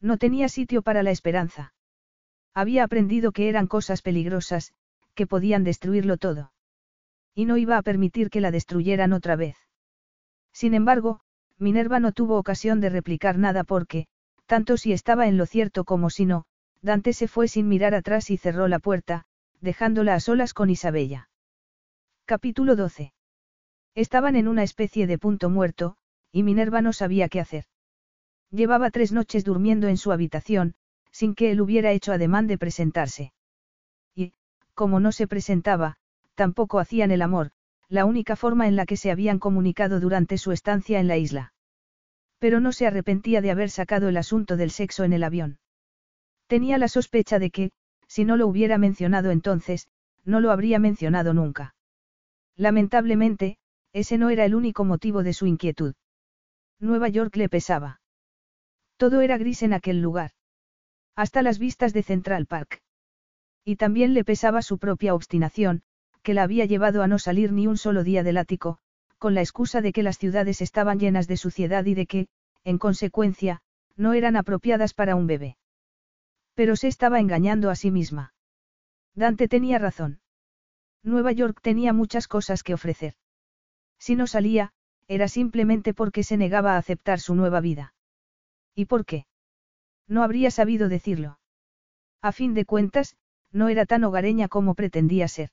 No tenía sitio para la esperanza. Había aprendido que eran cosas peligrosas, que podían destruirlo todo. Y no iba a permitir que la destruyeran otra vez. Sin embargo, Minerva no tuvo ocasión de replicar nada porque, tanto si estaba en lo cierto como si no, Dante se fue sin mirar atrás y cerró la puerta, dejándola a solas con Isabella. Capítulo 12. Estaban en una especie de punto muerto, y Minerva no sabía qué hacer. Llevaba tres noches durmiendo en su habitación, sin que él hubiera hecho ademán de presentarse. Y, como no se presentaba, tampoco hacían el amor, la única forma en la que se habían comunicado durante su estancia en la isla. Pero no se arrepentía de haber sacado el asunto del sexo en el avión. Tenía la sospecha de que, si no lo hubiera mencionado entonces, no lo habría mencionado nunca. Lamentablemente, ese no era el único motivo de su inquietud. Nueva York le pesaba. Todo era gris en aquel lugar. Hasta las vistas de Central Park. Y también le pesaba su propia obstinación, que la había llevado a no salir ni un solo día del ático, con la excusa de que las ciudades estaban llenas de suciedad y de que, en consecuencia, no eran apropiadas para un bebé. Pero se estaba engañando a sí misma. Dante tenía razón. Nueva York tenía muchas cosas que ofrecer. Si no salía, era simplemente porque se negaba a aceptar su nueva vida. ¿Y por qué? No habría sabido decirlo. A fin de cuentas, no era tan hogareña como pretendía ser.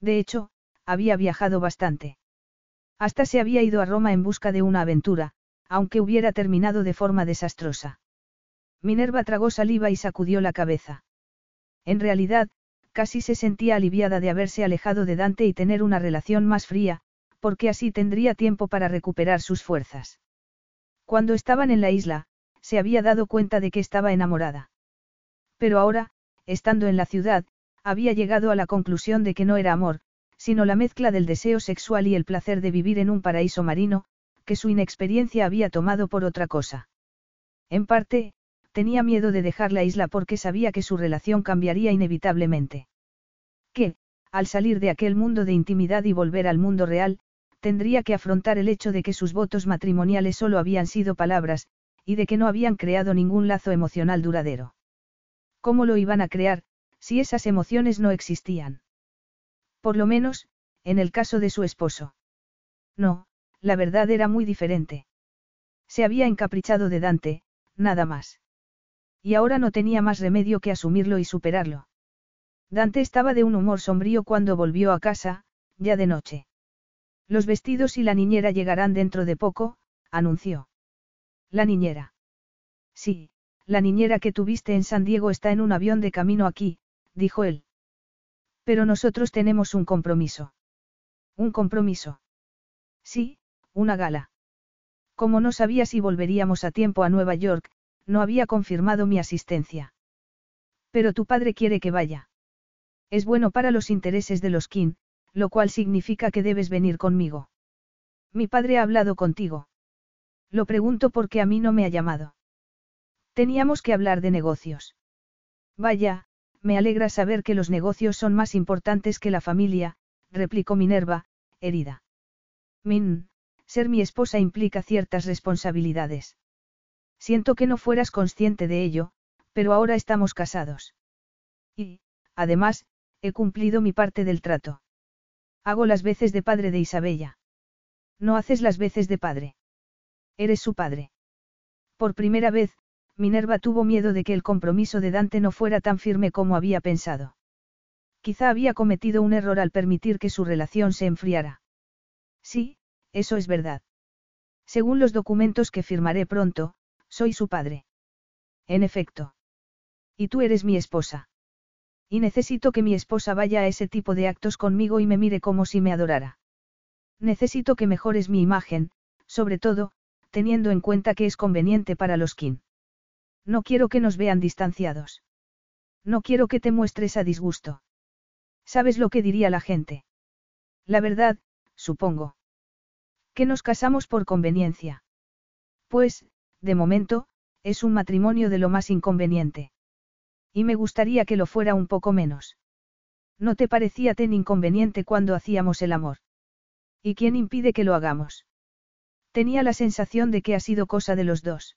De hecho, había viajado bastante. Hasta se había ido a Roma en busca de una aventura, aunque hubiera terminado de forma desastrosa. Minerva tragó saliva y sacudió la cabeza. En realidad, casi se sentía aliviada de haberse alejado de Dante y tener una relación más fría, porque así tendría tiempo para recuperar sus fuerzas. Cuando estaban en la isla, se había dado cuenta de que estaba enamorada. Pero ahora, estando en la ciudad, había llegado a la conclusión de que no era amor, sino la mezcla del deseo sexual y el placer de vivir en un paraíso marino, que su inexperiencia había tomado por otra cosa. En parte, tenía miedo de dejar la isla porque sabía que su relación cambiaría inevitablemente. Que, al salir de aquel mundo de intimidad y volver al mundo real, tendría que afrontar el hecho de que sus votos matrimoniales solo habían sido palabras, y de que no habían creado ningún lazo emocional duradero. ¿Cómo lo iban a crear, si esas emociones no existían? Por lo menos, en el caso de su esposo. No, la verdad era muy diferente. Se había encaprichado de Dante, nada más. Y ahora no tenía más remedio que asumirlo y superarlo. Dante estaba de un humor sombrío cuando volvió a casa, ya de noche. Los vestidos y la niñera llegarán dentro de poco, anunció. La niñera. Sí, la niñera que tuviste en San Diego está en un avión de camino aquí, dijo él. Pero nosotros tenemos un compromiso. ¿Un compromiso? Sí, una gala. Como no sabía si volveríamos a tiempo a Nueva York, no había confirmado mi asistencia. Pero tu padre quiere que vaya. Es bueno para los intereses de los Kin, lo cual significa que debes venir conmigo. Mi padre ha hablado contigo. Lo pregunto porque a mí no me ha llamado. Teníamos que hablar de negocios. Vaya, me alegra saber que los negocios son más importantes que la familia, replicó Minerva, herida. Min, Ser mi esposa implica ciertas responsabilidades. Siento que no fueras consciente de ello, pero ahora estamos casados. Y, además, he cumplido mi parte del trato. Hago las veces de padre de Isabella. No haces las veces de padre. Eres su padre. Por primera vez, Minerva tuvo miedo de que el compromiso de Dante no fuera tan firme como había pensado. Quizá había cometido un error al permitir que su relación se enfriara. Sí, eso es verdad. Según los documentos que firmaré pronto, soy su padre. En efecto. Y tú eres mi esposa. Y necesito que mi esposa vaya a ese tipo de actos conmigo y me mire como si me adorara. Necesito que mejores mi imagen, sobre todo, teniendo en cuenta que es conveniente para los kin. No quiero que nos vean distanciados. No quiero que te muestres a disgusto. ¿Sabes lo que diría la gente? La verdad, supongo. Que nos casamos por conveniencia. Pues, de momento, es un matrimonio de lo más inconveniente. Y me gustaría que lo fuera un poco menos. ¿No te parecía tan inconveniente cuando hacíamos el amor? ¿Y quién impide que lo hagamos? Tenía la sensación de que ha sido cosa de los dos.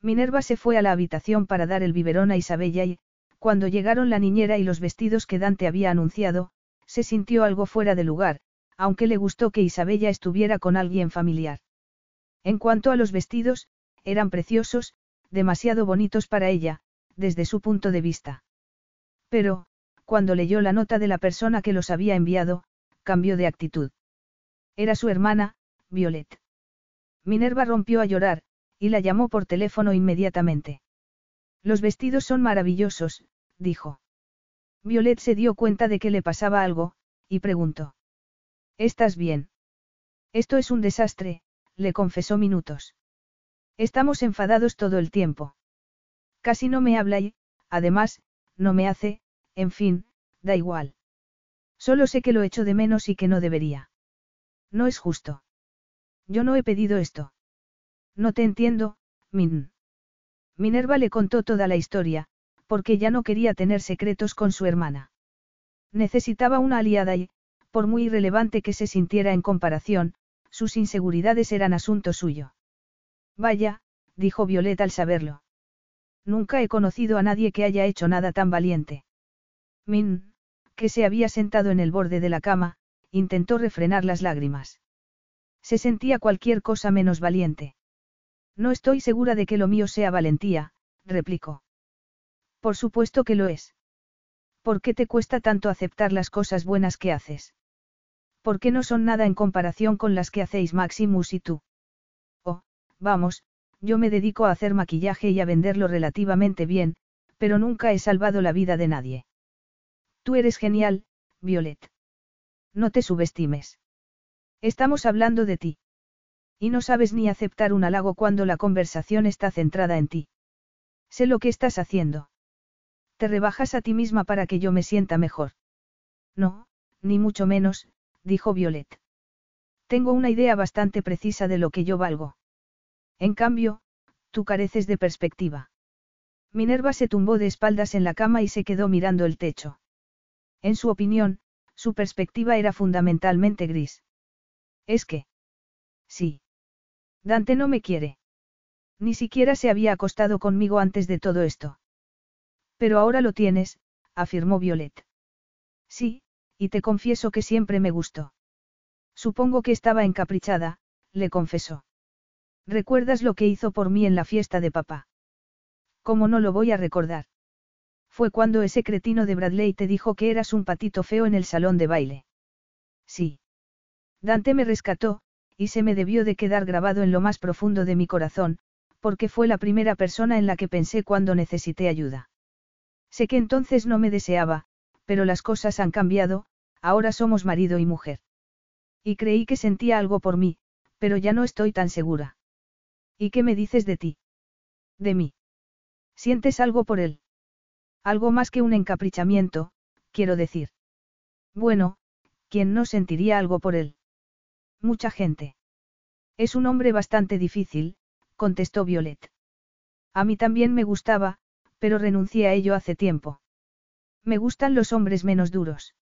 Minerva se fue a la habitación para dar el biberón a Isabella y, cuando llegaron la niñera y los vestidos que Dante había anunciado, se sintió algo fuera de lugar, aunque le gustó que Isabella estuviera con alguien familiar. En cuanto a los vestidos, eran preciosos, demasiado bonitos para ella, desde su punto de vista. Pero, cuando leyó la nota de la persona que los había enviado, cambió de actitud. Era su hermana, Violet. Minerva rompió a llorar, y la llamó por teléfono inmediatamente. Los vestidos son maravillosos, dijo. Violet se dio cuenta de que le pasaba algo, y preguntó. ¿Estás bien? Esto es un desastre, le confesó minutos. Estamos enfadados todo el tiempo. Casi no me habla y, además, no me hace, en fin, da igual. Solo sé que lo echo de menos y que no debería. No es justo. Yo no he pedido esto. No te entiendo, Min. Minerva le contó toda la historia, porque ya no quería tener secretos con su hermana. Necesitaba una aliada y, por muy irrelevante que se sintiera en comparación, sus inseguridades eran asunto suyo. Vaya, dijo Violeta al saberlo. Nunca he conocido a nadie que haya hecho nada tan valiente. Min, que se había sentado en el borde de la cama, intentó refrenar las lágrimas. Se sentía cualquier cosa menos valiente. No estoy segura de que lo mío sea valentía, replicó. Por supuesto que lo es. ¿Por qué te cuesta tanto aceptar las cosas buenas que haces? ¿Por qué no son nada en comparación con las que hacéis Maximus y tú? Oh, vamos, yo me dedico a hacer maquillaje y a venderlo relativamente bien, pero nunca he salvado la vida de nadie. Tú eres genial, Violet. No te subestimes. Estamos hablando de ti. Y no sabes ni aceptar un halago cuando la conversación está centrada en ti. Sé lo que estás haciendo. Te rebajas a ti misma para que yo me sienta mejor. No, ni mucho menos, dijo Violet. Tengo una idea bastante precisa de lo que yo valgo. En cambio, tú careces de perspectiva. Minerva se tumbó de espaldas en la cama y se quedó mirando el techo. En su opinión, su perspectiva era fundamentalmente gris. Es que. Sí. Dante no me quiere. Ni siquiera se había acostado conmigo antes de todo esto. Pero ahora lo tienes, afirmó Violet. Sí, y te confieso que siempre me gustó. Supongo que estaba encaprichada, le confesó. ¿Recuerdas lo que hizo por mí en la fiesta de papá? ¿Cómo no lo voy a recordar? Fue cuando ese cretino de Bradley te dijo que eras un patito feo en el salón de baile. Sí. Dante me rescató, y se me debió de quedar grabado en lo más profundo de mi corazón, porque fue la primera persona en la que pensé cuando necesité ayuda. Sé que entonces no me deseaba, pero las cosas han cambiado, ahora somos marido y mujer. Y creí que sentía algo por mí, pero ya no estoy tan segura. ¿Y qué me dices de ti? De mí. ¿Sientes algo por él? Algo más que un encaprichamiento, quiero decir. Bueno, ¿quién no sentiría algo por él? Mucha gente. Es un hombre bastante difícil, contestó Violet. A mí también me gustaba, pero renuncié a ello hace tiempo. Me gustan los hombres menos duros.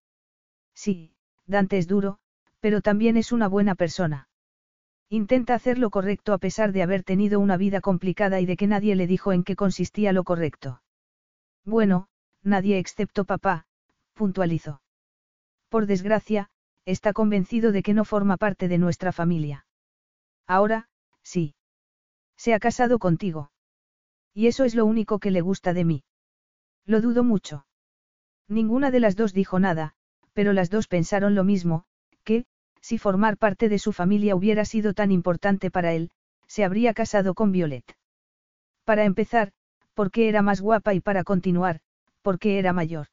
Sí, Dante es duro, pero también es una buena persona. Intenta hacer lo correcto a pesar de haber tenido una vida complicada y de que nadie le dijo en qué consistía lo correcto. Bueno, nadie excepto papá, puntualizó. Por desgracia, está convencido de que no forma parte de nuestra familia. Ahora, sí. Se ha casado contigo. Y eso es lo único que le gusta de mí. Lo dudo mucho. Ninguna de las dos dijo nada, pero las dos pensaron lo mismo, que, si formar parte de su familia hubiera sido tan importante para él, se habría casado con Violet. Para empezar, porque era más guapa y para continuar, porque era mayor.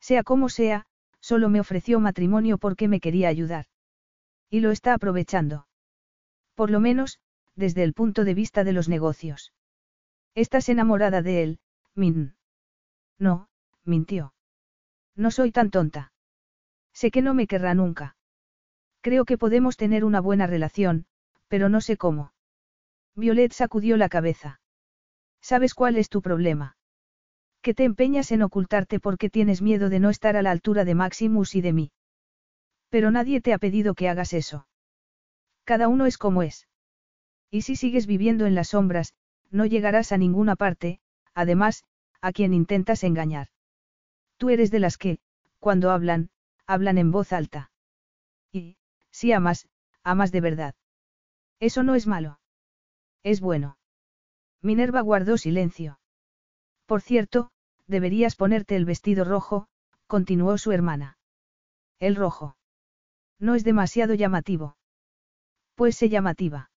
Sea como sea, solo me ofreció matrimonio porque me quería ayudar. Y lo está aprovechando. Por lo menos, desde el punto de vista de los negocios. Estás enamorada de él, Min. No, mintió. No soy tan tonta. Sé que no me querrá nunca. Creo que podemos tener una buena relación, pero no sé cómo. Violet sacudió la cabeza. ¿Sabes cuál es tu problema? Que te empeñas en ocultarte porque tienes miedo de no estar a la altura de Maximus y de mí. Pero nadie te ha pedido que hagas eso. Cada uno es como es. Y si sigues viviendo en las sombras, no llegarás a ninguna parte, además, a quien intentas engañar. Tú eres de las que, cuando hablan, hablan en voz alta. Y, si amas, amas de verdad. Eso no es malo. Es bueno. Minerva guardó silencio. Por cierto, deberías ponerte el vestido rojo, continuó su hermana. El rojo. No es demasiado llamativo. Pues sé llamativa.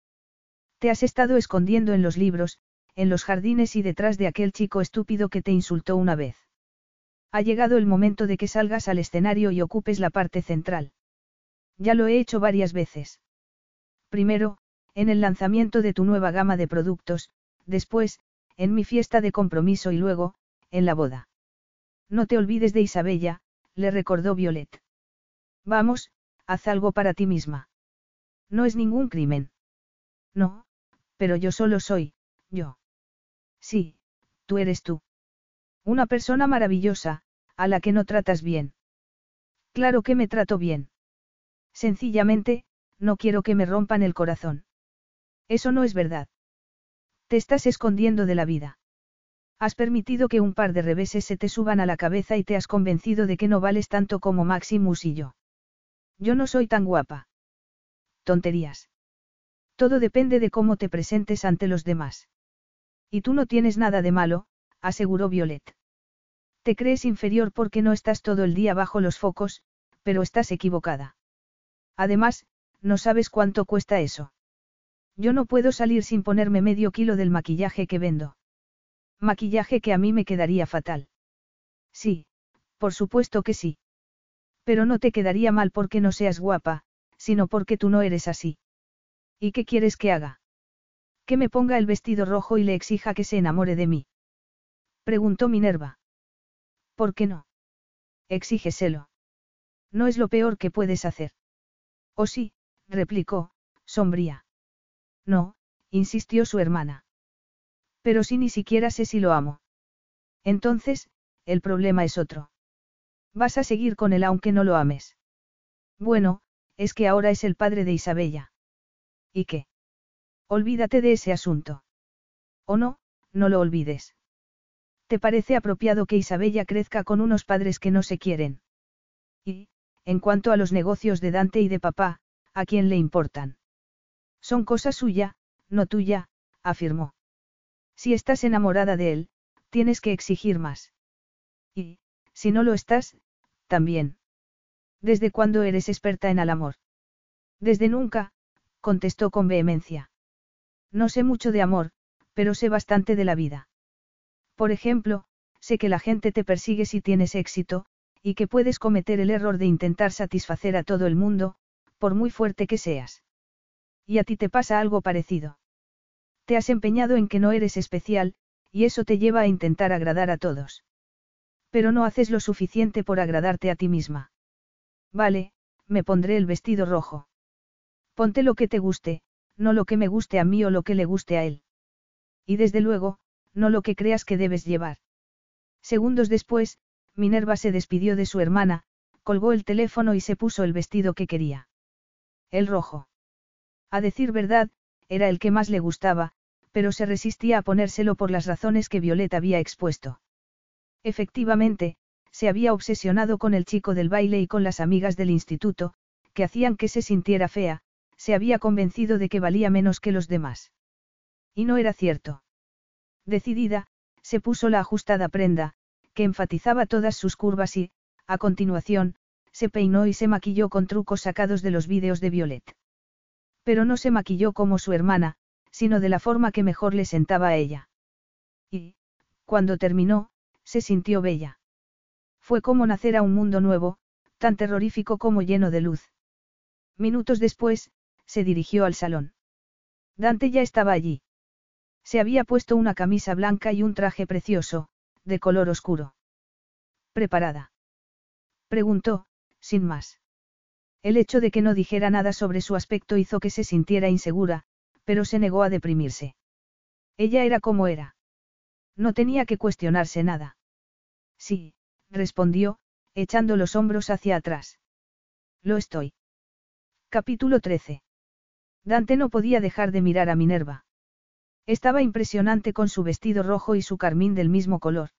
Te has estado escondiendo en los libros, en los jardines y detrás de aquel chico estúpido que te insultó una vez. Ha llegado el momento de que salgas al escenario y ocupes la parte central. Ya lo he hecho varias veces. Primero, en el lanzamiento de tu nueva gama de productos, después, en mi fiesta de compromiso y luego, en la boda. No te olvides de Isabella, le recordó Violet. Vamos, haz algo para ti misma. No es ningún crimen. No, pero yo solo soy, yo. Sí, tú eres tú. Una persona maravillosa, a la que no tratas bien. Claro que me trato bien. Sencillamente, no quiero que me rompan el corazón. Eso no es verdad. Te estás escondiendo de la vida. Has permitido que un par de reveses se te suban a la cabeza y te has convencido de que no vales tanto como Maximus y yo. Yo no soy tan guapa. Tonterías. Todo depende de cómo te presentes ante los demás. Y tú no tienes nada de malo, aseguró Violet. Te crees inferior porque no estás todo el día bajo los focos, pero estás equivocada. Además, no sabes cuánto cuesta eso. Yo no puedo salir sin ponerme medio kilo del maquillaje que vendo. Maquillaje que a mí me quedaría fatal. Sí, por supuesto que sí. Pero no te quedaría mal porque no seas guapa, sino porque tú no eres así. ¿Y qué quieres que haga? Que me ponga el vestido rojo y le exija que se enamore de mí. Preguntó Minerva. ¿Por qué no? Exígeselo. No es lo peor que puedes hacer. ¿O sí? replicó, sombría. No, insistió su hermana. Pero si ni siquiera sé si lo amo. Entonces, el problema es otro. Vas a seguir con él aunque no lo ames. Bueno, es que ahora es el padre de Isabella. ¿Y qué? Olvídate de ese asunto. O no, no lo olvides. ¿Te parece apropiado que Isabella crezca con unos padres que no se quieren? Y, en cuanto a los negocios de Dante y de papá, ¿a quién le importan? Son cosa suya, no tuya, afirmó. Si estás enamorada de él, tienes que exigir más. Y, si no lo estás, también. ¿Desde cuándo eres experta en el amor? Desde nunca, contestó con vehemencia. No sé mucho de amor, pero sé bastante de la vida. Por ejemplo, sé que la gente te persigue si tienes éxito, y que puedes cometer el error de intentar satisfacer a todo el mundo, por muy fuerte que seas. Y a ti te pasa algo parecido. Te has empeñado en que no eres especial, y eso te lleva a intentar agradar a todos. Pero no haces lo suficiente por agradarte a ti misma. Vale, me pondré el vestido rojo. Ponte lo que te guste, no lo que me guste a mí o lo que le guste a él. Y desde luego, no lo que creas que debes llevar. Segundos después, Minerva se despidió de su hermana, colgó el teléfono y se puso el vestido que quería. El rojo. A decir verdad, era el que más le gustaba, pero se resistía a ponérselo por las razones que Violet había expuesto. Efectivamente, se había obsesionado con el chico del baile y con las amigas del instituto, que hacían que se sintiera fea, se había convencido de que valía menos que los demás. Y no era cierto. Decidida, se puso la ajustada prenda, que enfatizaba todas sus curvas y, a continuación, se peinó y se maquilló con trucos sacados de los vídeos de Violet. Pero no se maquilló como su hermana, sino de la forma que mejor le sentaba a ella. Y, cuando terminó, se sintió bella. Fue como nacer a un mundo nuevo, tan terrorífico como lleno de luz. Minutos después, se dirigió al salón. Dante ya estaba allí. Se había puesto una camisa blanca y un traje precioso, de color oscuro. ¿Preparada? Preguntó, sin más. El hecho de que no dijera nada sobre su aspecto hizo que se sintiera insegura, pero se negó a deprimirse. Ella era como era. No tenía que cuestionarse nada. Sí, respondió, echando los hombros hacia atrás. Lo estoy. Capítulo 13. Dante no podía dejar de mirar a Minerva. Estaba impresionante con su vestido rojo y su carmín del mismo color.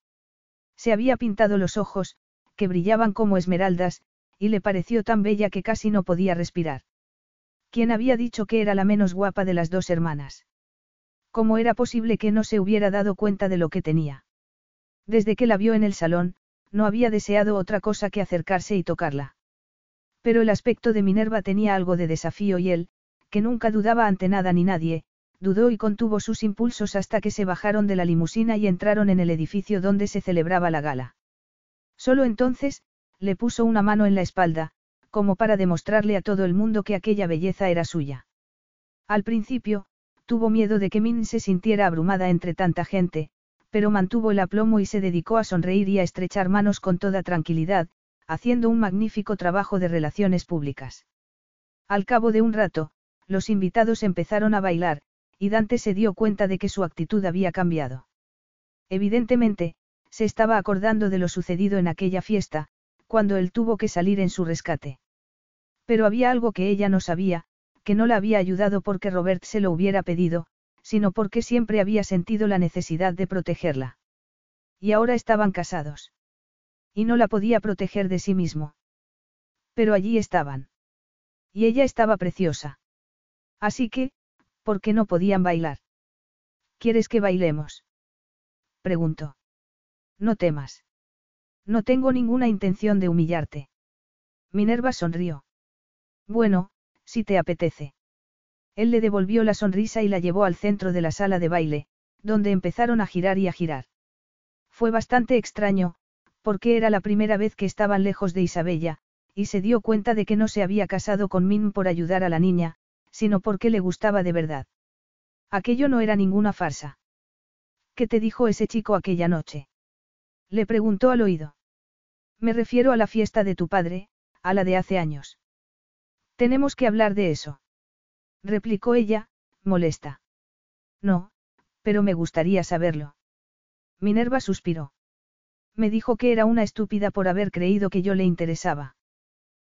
Se había pintado los ojos, que brillaban como esmeraldas, y le pareció tan bella que casi no podía respirar. ¿Quién había dicho que era la menos guapa de las dos hermanas? ¿Cómo era posible que no se hubiera dado cuenta de lo que tenía? Desde que la vio en el salón, no había deseado otra cosa que acercarse y tocarla. Pero el aspecto de Minerva tenía algo de desafío y él, que nunca dudaba ante nada ni nadie, dudó y contuvo sus impulsos hasta que se bajaron de la limusina y entraron en el edificio donde se celebraba la gala. Solo entonces, le puso una mano en la espalda, como para demostrarle a todo el mundo que aquella belleza era suya. Al principio, tuvo miedo de que Min se sintiera abrumada entre tanta gente, pero mantuvo el aplomo y se dedicó a sonreír y a estrechar manos con toda tranquilidad, haciendo un magnífico trabajo de relaciones públicas. Al cabo de un rato, los invitados empezaron a bailar, y Dante se dio cuenta de que su actitud había cambiado. Evidentemente, se estaba acordando de lo sucedido en aquella fiesta, cuando él tuvo que salir en su rescate. Pero había algo que ella no sabía, que no la había ayudado porque Robert se lo hubiera pedido, sino porque siempre había sentido la necesidad de protegerla. Y ahora estaban casados. Y no la podía proteger de sí mismo. Pero allí estaban. Y ella estaba preciosa. Así que, ¿por qué no podían bailar? ¿Quieres que bailemos? Preguntó. No temas. No tengo ninguna intención de humillarte. Minerva sonrió. Bueno, si te apetece. Él le devolvió la sonrisa y la llevó al centro de la sala de baile, donde empezaron a girar y a girar. Fue bastante extraño, porque era la primera vez que estaban lejos de Isabella, y se dio cuenta de que no se había casado con Min por ayudar a la niña, sino porque le gustaba de verdad. Aquello no era ninguna farsa. ¿Qué te dijo ese chico aquella noche? Le preguntó al oído. Me refiero a la fiesta de tu padre, a la de hace años. Tenemos que hablar de eso. Replicó ella, molesta. No, pero me gustaría saberlo. Minerva suspiró. Me dijo que era una estúpida por haber creído que yo le interesaba.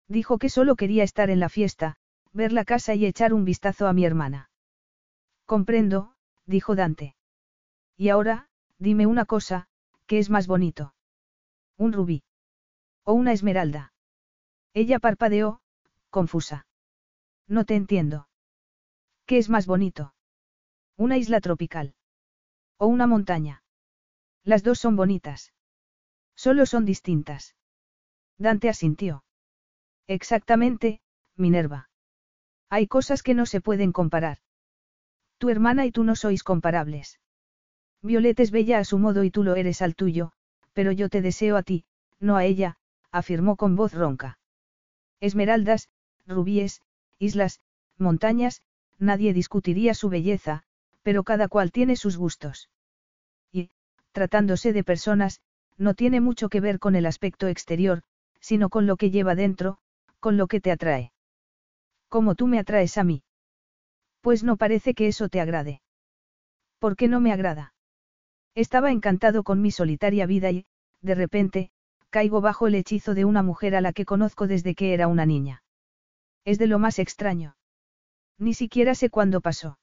Dijo que solo quería estar en la fiesta, ver la casa y echar un vistazo a mi hermana. Comprendo, dijo Dante. Y ahora, dime una cosa, ¿Qué es más bonito? ¿Un rubí? ¿O una esmeralda? Ella parpadeó, confusa. No te entiendo. ¿Qué es más bonito? ¿Una isla tropical? ¿O una montaña? Las dos son bonitas. Solo son distintas. Dante asintió. Exactamente, Minerva. Hay cosas que no se pueden comparar. Tu hermana y tú no sois comparables. Violet es bella a su modo y tú lo eres al tuyo, pero yo te deseo a ti, no a ella, afirmó con voz ronca. Esmeraldas, rubíes, islas, montañas, nadie discutiría su belleza, pero cada cual tiene sus gustos. Y, tratándose de personas, no tiene mucho que ver con el aspecto exterior, sino con lo que lleva dentro, con lo que te atrae. Como tú me atraes a mí. Pues no parece que eso te agrade. ¿Por qué no me agrada? Estaba encantado con mi solitaria vida y, de repente, caigo bajo el hechizo de una mujer a la que conozco desde que era una niña. Es de lo más extraño. Ni siquiera sé cuándo pasó.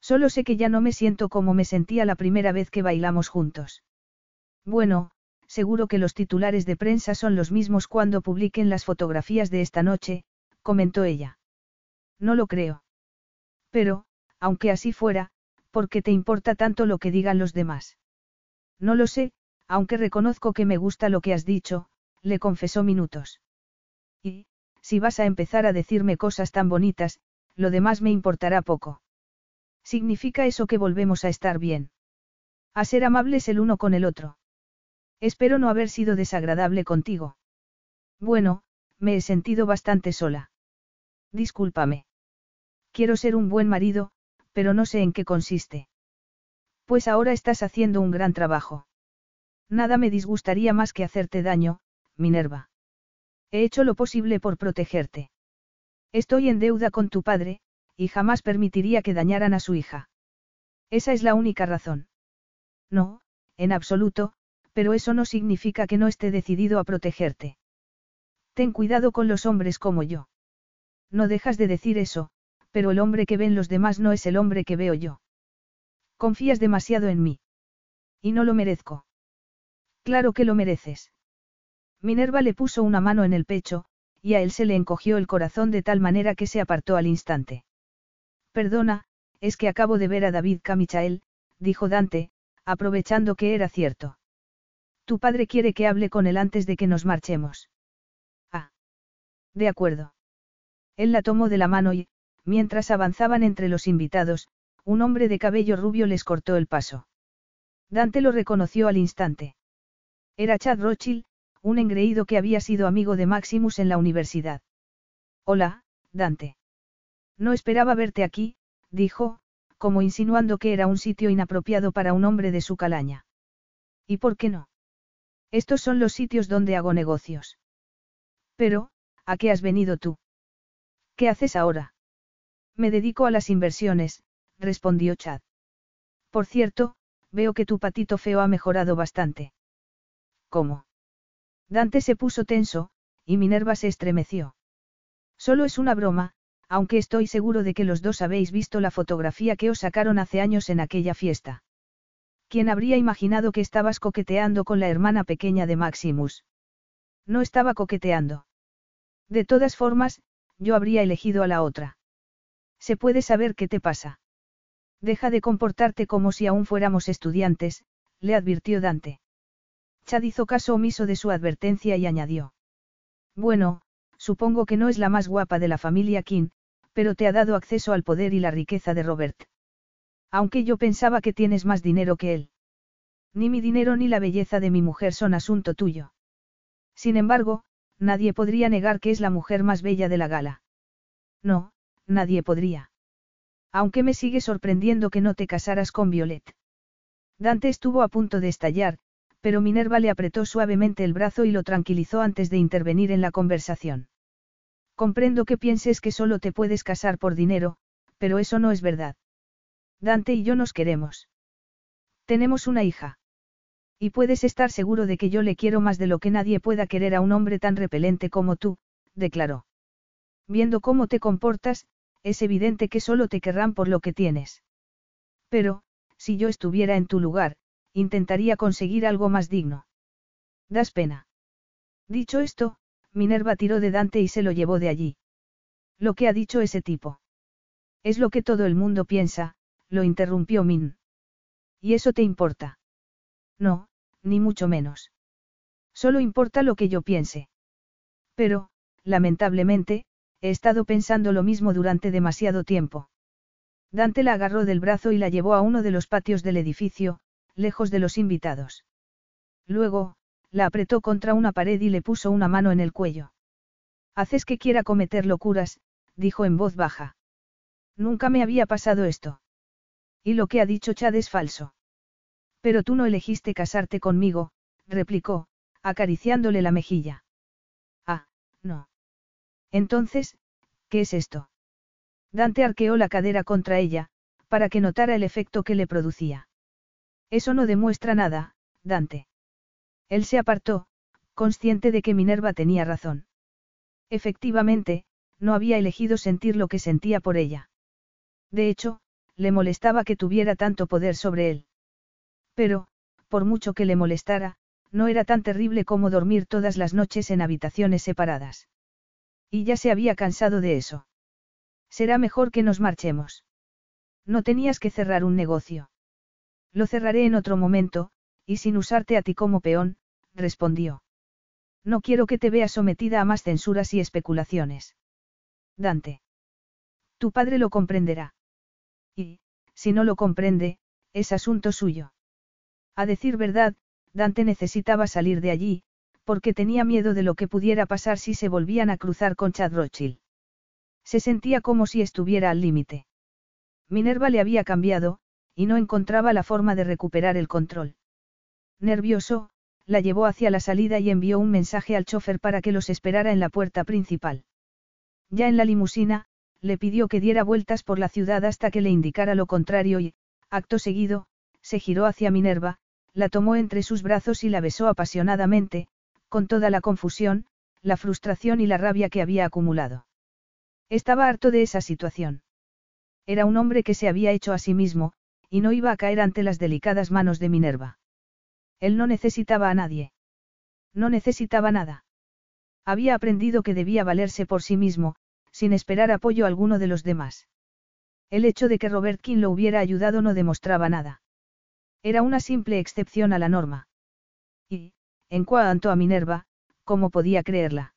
Solo sé que ya no me siento como me sentía la primera vez que bailamos juntos. Bueno, seguro que los titulares de prensa son los mismos cuando publiquen las fotografías de esta noche, comentó ella. No lo creo. Pero, aunque así fuera, ¿por qué te importa tanto lo que digan los demás? No lo sé, aunque reconozco que me gusta lo que has dicho, le confesó minutos. Y, si vas a empezar a decirme cosas tan bonitas, lo demás me importará poco. ¿Significa eso que volvemos a estar bien? A ser amables el uno con el otro. Espero no haber sido desagradable contigo. Bueno, me he sentido bastante sola. Discúlpame. Quiero ser un buen marido, pero no sé en qué consiste. Pues ahora estás haciendo un gran trabajo. Nada me disgustaría más que hacerte daño, Minerva. He hecho lo posible por protegerte. Estoy en deuda con tu padre, y jamás permitiría que dañaran a su hija. Esa es la única razón. No, en absoluto, pero eso no significa que no esté decidido a protegerte. Ten cuidado con los hombres como yo. No dejas de decir eso, pero el hombre que ven los demás no es el hombre que veo yo. Confías demasiado en mí. Y no lo merezco. Claro que lo mereces. Minerva le puso una mano en el pecho, y a él se le encogió el corazón de tal manera que se apartó al instante. Perdona, es que acabo de ver a David Camichael, dijo Dante, aprovechando que era cierto. Tu padre quiere que hable con él antes de que nos marchemos. Ah. De acuerdo. Él la tomó de la mano y, mientras avanzaban entre los invitados, un hombre de cabello rubio les cortó el paso. Dante lo reconoció al instante. Era Chad Rothschild, un engreído que había sido amigo de Maximus en la universidad. Hola, Dante. No esperaba verte aquí, dijo, como insinuando que era un sitio inapropiado para un hombre de su calaña. ¿Y por qué no? Estos son los sitios donde hago negocios. Pero, ¿a qué has venido tú? ¿Qué haces ahora? Me dedico a las inversiones, respondió Chad. Por cierto, veo que tu patito feo ha mejorado bastante. ¿Cómo? Dante se puso tenso, y Minerva se estremeció. Solo es una broma, aunque estoy seguro de que los dos habéis visto la fotografía que os sacaron hace años en aquella fiesta. ¿Quién habría imaginado que estabas coqueteando con la hermana pequeña de Maximus? No estaba coqueteando. De todas formas, yo habría elegido a la otra. ¿Se puede saber qué te pasa? Deja de comportarte como si aún fuéramos estudiantes, le advirtió Dante. Chad hizo caso omiso de su advertencia y añadió. Bueno, supongo que no es la más guapa de la familia King, pero te ha dado acceso al poder y la riqueza de Robert. Aunque yo pensaba que tienes más dinero que él. Ni mi dinero ni la belleza de mi mujer son asunto tuyo. Sin embargo, nadie podría negar que es la mujer más bella de la gala. No, nadie podría. Aunque me sigue sorprendiendo que no te casaras con Violet. Dante estuvo a punto de estallar, pero Minerva le apretó suavemente el brazo y lo tranquilizó antes de intervenir en la conversación. Comprendo que pienses que solo te puedes casar por dinero, pero eso no es verdad. Dante y yo nos queremos. Tenemos una hija. Y puedes estar seguro de que yo le quiero más de lo que nadie pueda querer a un hombre tan repelente como tú, declaró. Viendo cómo te comportas, es evidente que solo te querrán por lo que tienes. Pero, si yo estuviera en tu lugar, intentaría conseguir algo más digno. Das pena. Dicho esto, Minerva tiró de Dante y se lo llevó de allí. Lo que ha dicho ese tipo. Es lo que todo el mundo piensa, lo interrumpió Min. ¿Y eso te importa? No, ni mucho menos. Solo importa lo que yo piense. Pero, lamentablemente, he estado pensando lo mismo durante demasiado tiempo. Dante la agarró del brazo y la llevó a uno de los patios del edificio, lejos de los invitados. Luego, la apretó contra una pared y le puso una mano en el cuello. Haces que quiera cometer locuras, dijo en voz baja. Nunca me había pasado esto. Y lo que ha dicho Chad es falso. Pero tú no elegiste casarte conmigo, replicó, acariciándole la mejilla. Ah, no. Entonces, ¿qué es esto? Dante arqueó la cadera contra ella, para que notara el efecto que le producía. Eso no demuestra nada, Dante. Él se apartó, consciente de que Minerva tenía razón. Efectivamente, no había elegido sentir lo que sentía por ella. De hecho, le molestaba que tuviera tanto poder sobre él. Pero, por mucho que le molestara, no era tan terrible como dormir todas las noches en habitaciones separadas. Y ya se había cansado de eso. Será mejor que nos marchemos. No tenías que cerrar un negocio. Lo cerraré en otro momento, y sin usarte a ti como peón, respondió. No quiero que te veas sometida a más censuras y especulaciones. Dante. Tu padre lo comprenderá. Y, si no lo comprende, es asunto suyo. A decir verdad, Dante necesitaba salir de allí, porque tenía miedo de lo que pudiera pasar si se volvían a cruzar con Chad Rothschild. Se sentía como si estuviera al límite. Minerva le había cambiado, y no encontraba la forma de recuperar el control. Nervioso, la llevó hacia la salida y envió un mensaje al chofer para que los esperara en la puerta principal. Ya en la limusina, le pidió que diera vueltas por la ciudad hasta que le indicara lo contrario y, acto seguido, se giró hacia Minerva, la tomó entre sus brazos y la besó apasionadamente, con toda la confusión, la frustración y la rabia que había acumulado. Estaba harto de esa situación. Era un hombre que se había hecho a sí mismo, y no iba a caer ante las delicadas manos de Minerva. Él no necesitaba a nadie. No necesitaba nada. Había aprendido que debía valerse por sí mismo, sin esperar apoyo alguno de los demás. El hecho de que Robert King lo hubiera ayudado no demostraba nada. Era una simple excepción a la norma. En cuanto a Minerva, ¿cómo podía creerla?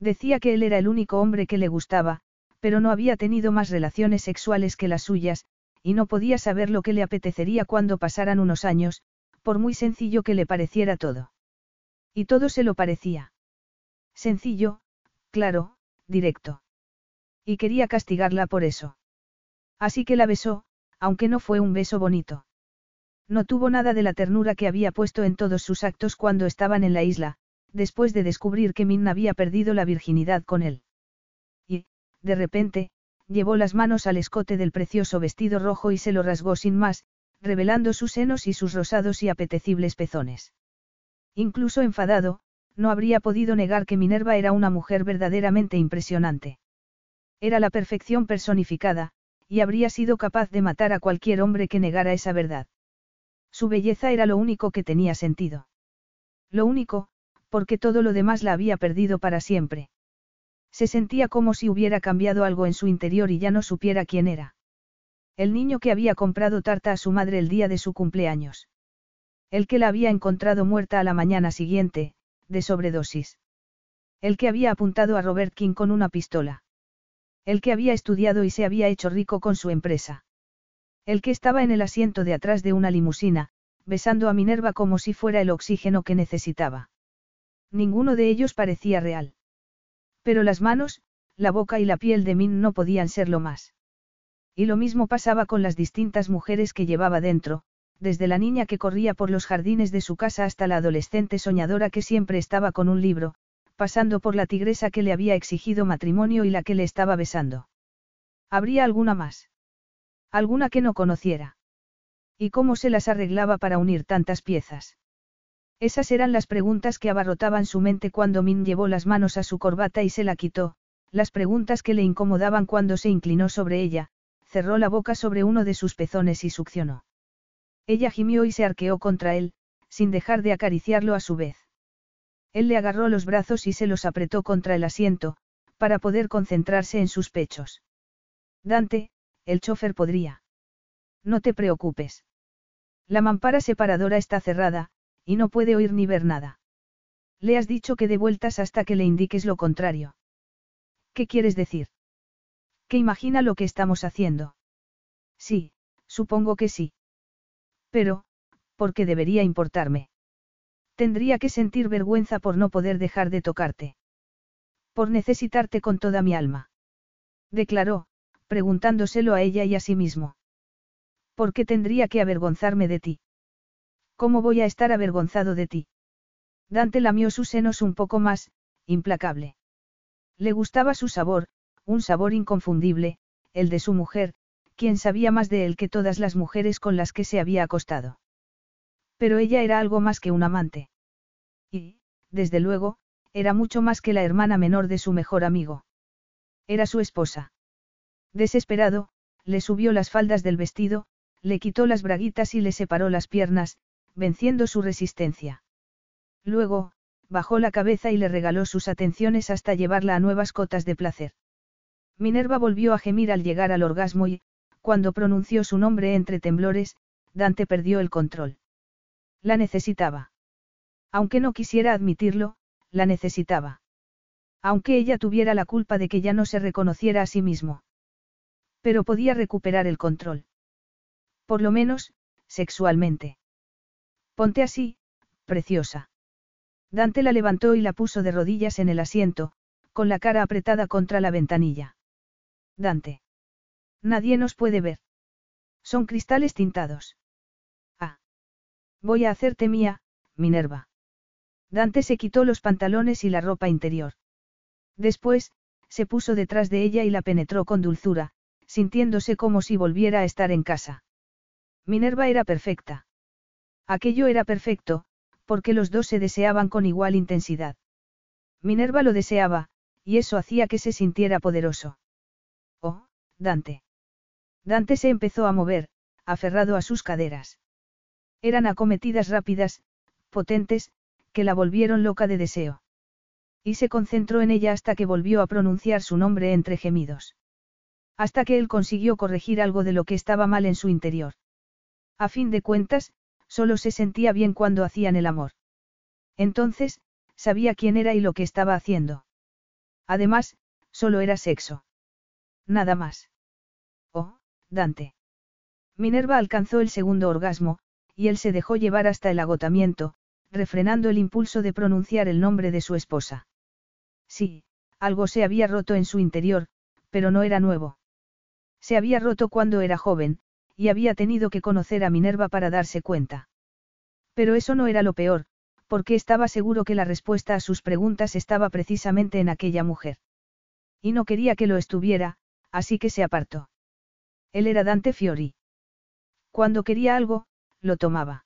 Decía que él era el único hombre que le gustaba, pero no había tenido más relaciones sexuales que las suyas, y no podía saber lo que le apetecería cuando pasaran unos años, por muy sencillo que le pareciera todo. Y todo se lo parecía. Sencillo, claro, directo. Y quería castigarla por eso. Así que la besó, aunque no fue un beso bonito. No tuvo nada de la ternura que había puesto en todos sus actos cuando estaban en la isla, después de descubrir que Min había perdido la virginidad con él. Y, de repente, llevó las manos al escote del precioso vestido rojo y se lo rasgó sin más, revelando sus senos y sus rosados y apetecibles pezones. Incluso enfadado, no habría podido negar que Minerva era una mujer verdaderamente impresionante. Era la perfección personificada, y habría sido capaz de matar a cualquier hombre que negara esa verdad. Su belleza era lo único que tenía sentido. Lo único, porque todo lo demás la había perdido para siempre. Se sentía como si hubiera cambiado algo en su interior y ya no supiera quién era. El niño que había comprado tarta a su madre el día de su cumpleaños. El que la había encontrado muerta a la mañana siguiente, de sobredosis. El que había apuntado a Robert King con una pistola. El que había estudiado y se había hecho rico con su empresa. El que estaba en el asiento de atrás de una limusina, besando a Minerva como si fuera el oxígeno que necesitaba. Ninguno de ellos parecía real. Pero las manos, la boca y la piel de Min no podían serlo más. Y lo mismo pasaba con las distintas mujeres que llevaba dentro, desde la niña que corría por los jardines de su casa hasta la adolescente soñadora que siempre estaba con un libro, pasando por la tigresa que le había exigido matrimonio y la que le estaba besando. ¿Habría alguna más? ¿Alguna que no conociera? ¿Y cómo se las arreglaba para unir tantas piezas? Esas eran las preguntas que abarrotaban su mente cuando Min llevó las manos a su corbata y se la quitó, las preguntas que le incomodaban cuando se inclinó sobre ella, cerró la boca sobre uno de sus pezones y succionó. Ella gimió y se arqueó contra él, sin dejar de acariciarlo a su vez. Él le agarró los brazos y se los apretó contra el asiento, para poder concentrarse en sus pechos. Dante, el chofer podría. No te preocupes. La mampara separadora está cerrada, y no puede oír ni ver nada. Le has dicho que dé vueltas hasta que le indiques lo contrario. ¿Qué quieres decir? ¿Qué imagina lo que estamos haciendo? Sí, supongo que sí. Pero, ¿por qué debería importarme? Tendría que sentir vergüenza por no poder dejar de tocarte. Por necesitarte con toda mi alma. Declaró, preguntándoselo a ella y a sí mismo. ¿Por qué tendría que avergonzarme de ti? ¿Cómo voy a estar avergonzado de ti? Dante lamió sus senos un poco más, implacable. Le gustaba su sabor, un sabor inconfundible, el de su mujer, quien sabía más de él que todas las mujeres con las que se había acostado. Pero ella era algo más que un amante. Y, desde luego, era mucho más que la hermana menor de su mejor amigo. Era su esposa. Desesperado, le subió las faldas del vestido, le quitó las braguitas y le separó las piernas, venciendo su resistencia. Luego, bajó la cabeza y le regaló sus atenciones hasta llevarla a nuevas cotas de placer. Minerva volvió a gemir al llegar al orgasmo y, cuando pronunció su nombre entre temblores, Dante perdió el control. La necesitaba. Aunque no quisiera admitirlo, la necesitaba. Aunque ella tuviera la culpa de que ya no se reconociera a sí mismo. Pero podía recuperar el control. Por lo menos, sexualmente. Ponte así, preciosa. Dante la levantó y la puso de rodillas en el asiento, con la cara apretada contra la ventanilla. Dante. Nadie nos puede ver. Son cristales tintados. Ah. Voy a hacerte mía, Minerva. Dante se quitó los pantalones y la ropa interior. Después, se puso detrás de ella y la penetró con dulzura, sintiéndose como si volviera a estar en casa. Minerva era perfecta. Aquello era perfecto, porque los dos se deseaban con igual intensidad. Minerva lo deseaba, y eso hacía que se sintiera poderoso. Oh, Dante. Dante se empezó a mover, aferrado a sus caderas. Eran acometidas rápidas, potentes, que la volvieron loca de deseo. Y se concentró en ella hasta que volvió a pronunciar su nombre entre gemidos. Hasta que él consiguió corregir algo de lo que estaba mal en su interior. A fin de cuentas, solo se sentía bien cuando hacían el amor. Entonces, sabía quién era y lo que estaba haciendo. Además, solo era sexo. Nada más. Oh, Dante. Minerva alcanzó el segundo orgasmo, y él se dejó llevar hasta el agotamiento, refrenando el impulso de pronunciar el nombre de su esposa. Sí, algo se había roto en su interior, pero no era nuevo. Se había roto cuando era joven, y había tenido que conocer a Minerva para darse cuenta. Pero eso no era lo peor, porque estaba seguro que la respuesta a sus preguntas estaba precisamente en aquella mujer. Y no quería que lo estuviera, así que se apartó. Él era Dante Fiori. Cuando quería algo, lo tomaba.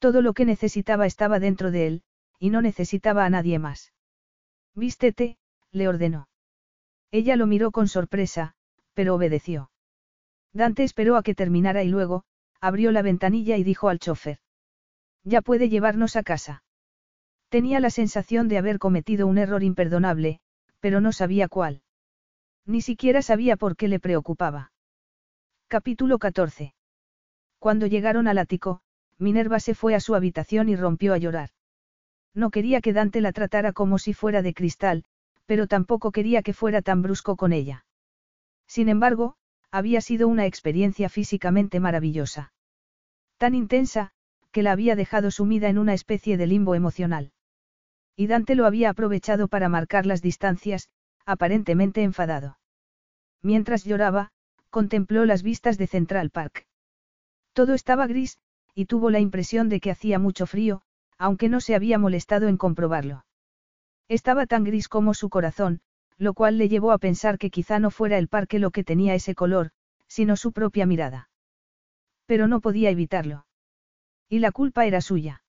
Todo lo que necesitaba estaba dentro de él, y no necesitaba a nadie más. Vístete, le ordenó. Ella lo miró con sorpresa, pero obedeció. Dante esperó a que terminara y luego, abrió la ventanilla y dijo al chofer. Ya puede llevarnos a casa. Tenía la sensación de haber cometido un error imperdonable, pero no sabía cuál. Ni siquiera sabía por qué le preocupaba. Capítulo 14. Cuando llegaron al ático, Minerva se fue a su habitación y rompió a llorar. No quería que Dante la tratara como si fuera de cristal, pero tampoco quería que fuera tan brusco con ella. Sin embargo, había sido una experiencia físicamente maravillosa. Tan intensa, que la había dejado sumida en una especie de limbo emocional. Y Dante lo había aprovechado para marcar las distancias, aparentemente enfadado. Mientras lloraba, contempló las vistas de Central Park. Todo estaba gris, y tuvo la impresión de que hacía mucho frío, aunque no se había molestado en comprobarlo. Estaba tan gris como su corazón, lo cual le llevó a pensar que quizá no fuera el parque lo que tenía ese color, sino su propia mirada. Pero no podía evitarlo. Y la culpa era suya.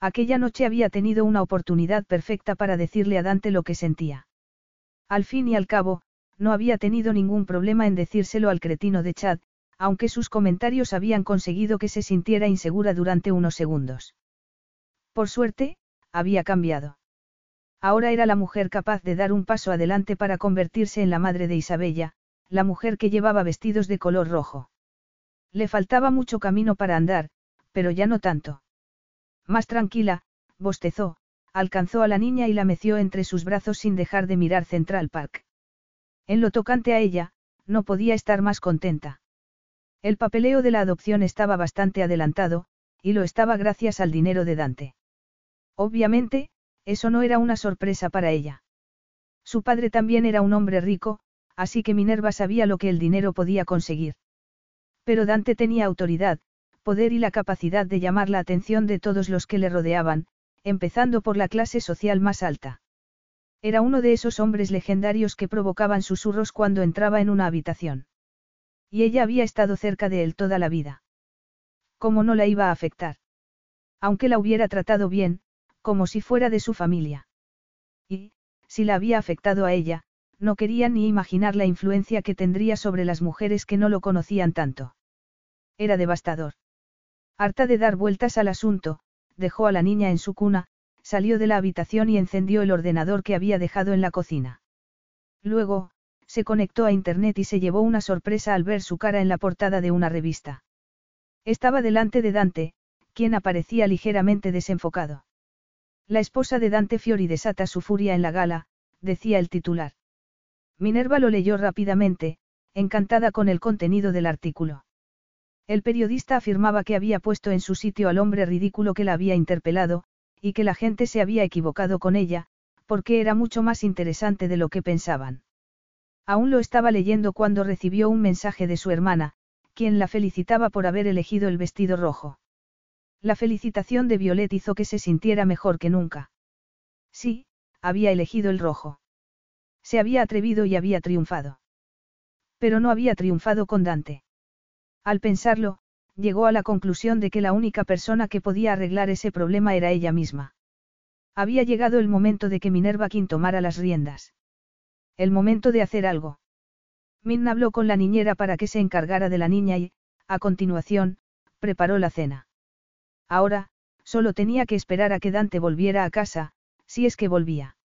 Aquella noche había tenido una oportunidad perfecta para decirle a Dante lo que sentía. Al fin y al cabo, no había tenido ningún problema en decírselo al cretino de Chad, aunque sus comentarios habían conseguido que se sintiera insegura durante unos segundos. Por suerte, había cambiado. Ahora era la mujer capaz de dar un paso adelante para convertirse en la madre de Isabella, la mujer que llevaba vestidos de color rojo. Le faltaba mucho camino para andar, pero ya no tanto. Más tranquila, bostezó, alcanzó a la niña y la meció entre sus brazos sin dejar de mirar Central Park. En lo tocante a ella, no podía estar más contenta. El papeleo de la adopción estaba bastante adelantado, y lo estaba gracias al dinero de Dante. Obviamente, eso no era una sorpresa para ella. Su padre también era un hombre rico, así que Minerva sabía lo que el dinero podía conseguir. Pero Dante tenía autoridad, poder y la capacidad de llamar la atención de todos los que le rodeaban, empezando por la clase social más alta. Era uno de esos hombres legendarios que provocaban susurros cuando entraba en una habitación. Y ella había estado cerca de él toda la vida. ¿Cómo no la iba a afectar? Aunque la hubiera tratado bien, como si fuera de su familia. Y, si la había afectado a ella, no quería ni imaginar la influencia que tendría sobre las mujeres que no lo conocían tanto. Era devastador. Harta de dar vueltas al asunto, dejó a la niña en su cuna, salió de la habitación y encendió el ordenador que había dejado en la cocina. Luego, se conectó a Internet y se llevó una sorpresa al ver su cara en la portada de una revista. Estaba delante de Dante, quien aparecía ligeramente desenfocado. La esposa de Dante Fiori desata su furia en la gala, decía el titular. Minerva lo leyó rápidamente, encantada con el contenido del artículo. El periodista afirmaba que había puesto en su sitio al hombre ridículo que la había interpelado, y que la gente se había equivocado con ella, porque era mucho más interesante de lo que pensaban. Aún lo estaba leyendo cuando recibió un mensaje de su hermana, quien la felicitaba por haber elegido el vestido rojo. La felicitación de Violet hizo que se sintiera mejor que nunca. Sí, había elegido el rojo. Se había atrevido y había triunfado. Pero no había triunfado con Dante. Al pensarlo, llegó a la conclusión de que la única persona que podía arreglar ese problema era ella misma. Había llegado el momento de que Minerva King tomara las riendas. El momento de hacer algo. Min habló con la niñera para que se encargara de la niña y, a continuación, preparó la cena. Ahora, solo tenía que esperar a que Dante volviera a casa, si es que volvía.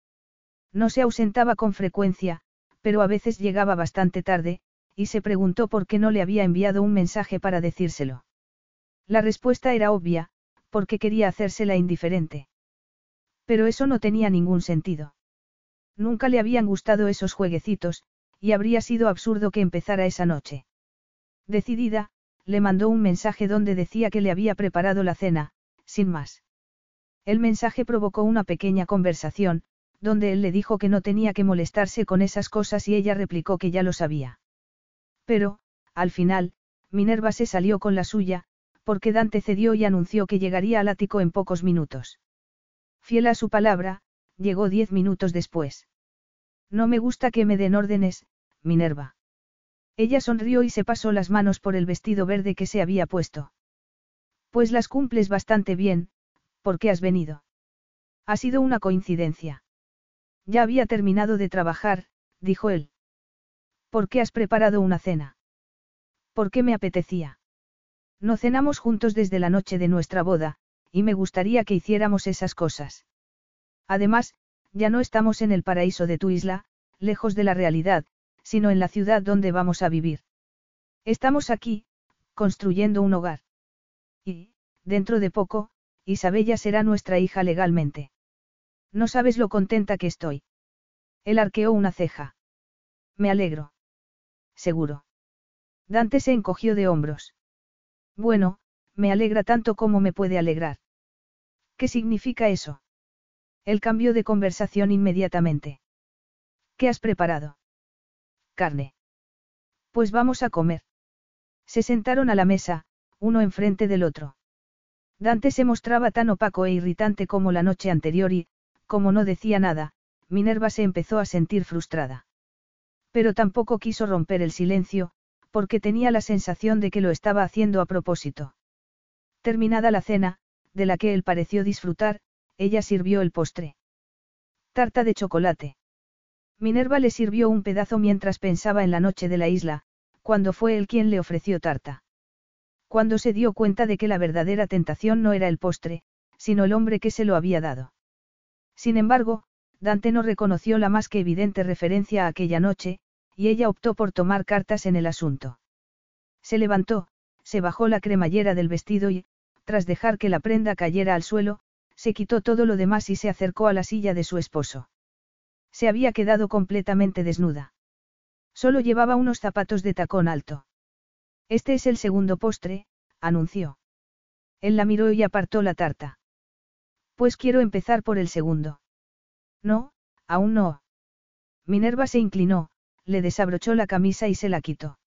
No se ausentaba con frecuencia, pero a veces llegaba bastante tarde, y se preguntó por qué no le había enviado un mensaje para decírselo. La respuesta era obvia, porque quería hacérsela indiferente. Pero eso no tenía ningún sentido. Nunca le habían gustado esos jueguecitos, y habría sido absurdo que empezara esa noche. Decidida, le mandó un mensaje donde decía que le había preparado la cena, sin más. El mensaje provocó una pequeña conversación, donde él le dijo que no tenía que molestarse con esas cosas y ella replicó que ya lo sabía. Pero, al final, Minerva se salió con la suya, porque Dante cedió y anunció que llegaría al ático en pocos minutos. Fiel a su palabra, llegó diez minutos después. No me gusta que me den órdenes, Minerva. Ella sonrió y se pasó las manos por el vestido verde que se había puesto. Pues las cumples bastante bien, ¿por qué has venido? Ha sido una coincidencia. Ya había terminado de trabajar, dijo él. ¿Por qué has preparado una cena? ¿Por qué me apetecía? No cenamos juntos desde la noche de nuestra boda, y me gustaría que hiciéramos esas cosas. Además, ya no estamos en el paraíso de tu isla, lejos de la realidad, sino en la ciudad donde vamos a vivir. Estamos aquí, construyendo un hogar. Y, dentro de poco, Isabella será nuestra hija legalmente. No sabes lo contenta que estoy. Él arqueó una ceja. Me alegro. Seguro. Dante se encogió de hombros. Bueno, me alegra tanto como me puede alegrar. ¿Qué significa eso? Él cambió de conversación inmediatamente. ¿Qué has preparado? Carne. Pues vamos a comer. Se sentaron a la mesa, uno enfrente del otro. Dante se mostraba tan opaco e irritante como la noche anterior y, como no decía nada, Minerva se empezó a sentir frustrada. Pero tampoco quiso romper el silencio, porque tenía la sensación de que lo estaba haciendo a propósito. Terminada la cena, de la que él pareció disfrutar, ella sirvió el postre. Tarta de chocolate. Minerva le sirvió un pedazo mientras pensaba en la noche de la isla, cuando fue él quien le ofreció tarta. Cuando se dio cuenta de que la verdadera tentación no era el postre, sino el hombre que se lo había dado. Sin embargo, Dante no reconoció la más que evidente referencia a aquella noche, y ella optó por tomar cartas en el asunto. Se levantó, se bajó la cremallera del vestido y, tras dejar que la prenda cayera al suelo, se quitó todo lo demás y se acercó a la silla de su esposo. Se había quedado completamente desnuda. Solo llevaba unos zapatos de tacón alto. Este es el segundo postre, anunció. Él la miró y apartó la tarta. Pues quiero empezar por el segundo. No, aún no. Minerva se inclinó, le desabrochó la camisa y se la quitó.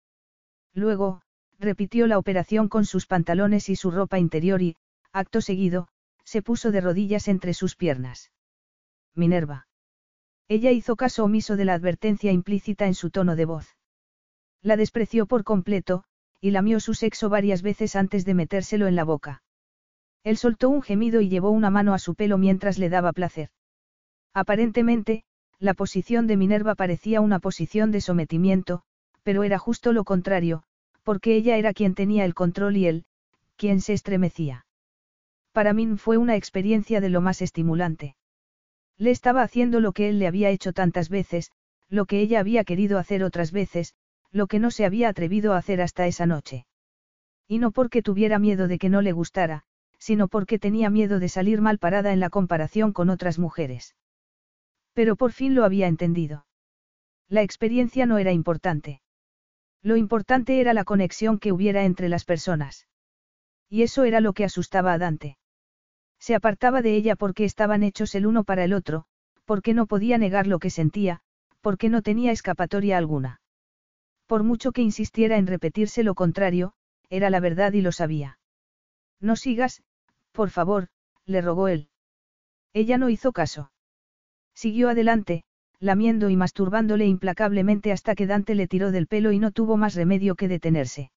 Luego, repitió la operación con sus pantalones y su ropa interior y, acto seguido, se puso de rodillas entre sus piernas. Minerva. Ella hizo caso omiso de la advertencia implícita en su tono de voz. La despreció por completo, y lamió su sexo varias veces antes de metérselo en la boca. Él soltó un gemido y llevó una mano a su pelo mientras le daba placer. Aparentemente, la posición de Minerva parecía una posición de sometimiento, pero era justo lo contrario, porque ella era quien tenía el control y él, quien se estremecía. Para mí fue una experiencia de lo más estimulante. Le estaba haciendo lo que él le había hecho tantas veces, lo que ella había querido hacer otras veces, lo que no se había atrevido a hacer hasta esa noche. Y no porque tuviera miedo de que no le gustara, sino porque tenía miedo de salir mal parada en la comparación con otras mujeres. Pero por fin lo había entendido. La experiencia no era importante. Lo importante era la conexión que hubiera entre las personas. Y eso era lo que asustaba a Dante. Se apartaba de ella porque estaban hechos el uno para el otro, porque no podía negar lo que sentía, porque no tenía escapatoria alguna. Por mucho que insistiera en repetirse lo contrario, era la verdad y lo sabía. No sigas, por favor, le rogó él. Ella no hizo caso. Siguió adelante, lamiendo y masturbándole implacablemente hasta que Dante le tiró del pelo y no tuvo más remedio que detenerse.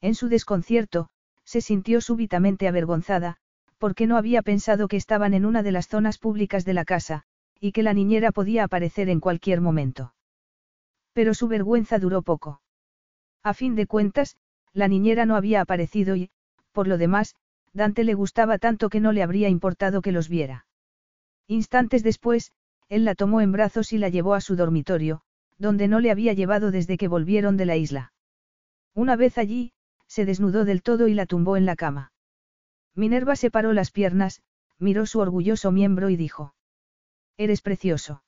En su desconcierto, se sintió súbitamente avergonzada, porque no había pensado que estaban en una de las zonas públicas de la casa, y que la niñera podía aparecer en cualquier momento. Pero su vergüenza duró poco. A fin de cuentas, la niñera no había aparecido y, por lo demás, Dante le gustaba tanto que no le habría importado que los viera. Instantes después, él la tomó en brazos y la llevó a su dormitorio, donde no le había llevado desde que volvieron de la isla. Una vez allí, se desnudó del todo y la tumbó en la cama. Minerva separó las piernas, miró su orgulloso miembro y dijo. Eres precioso.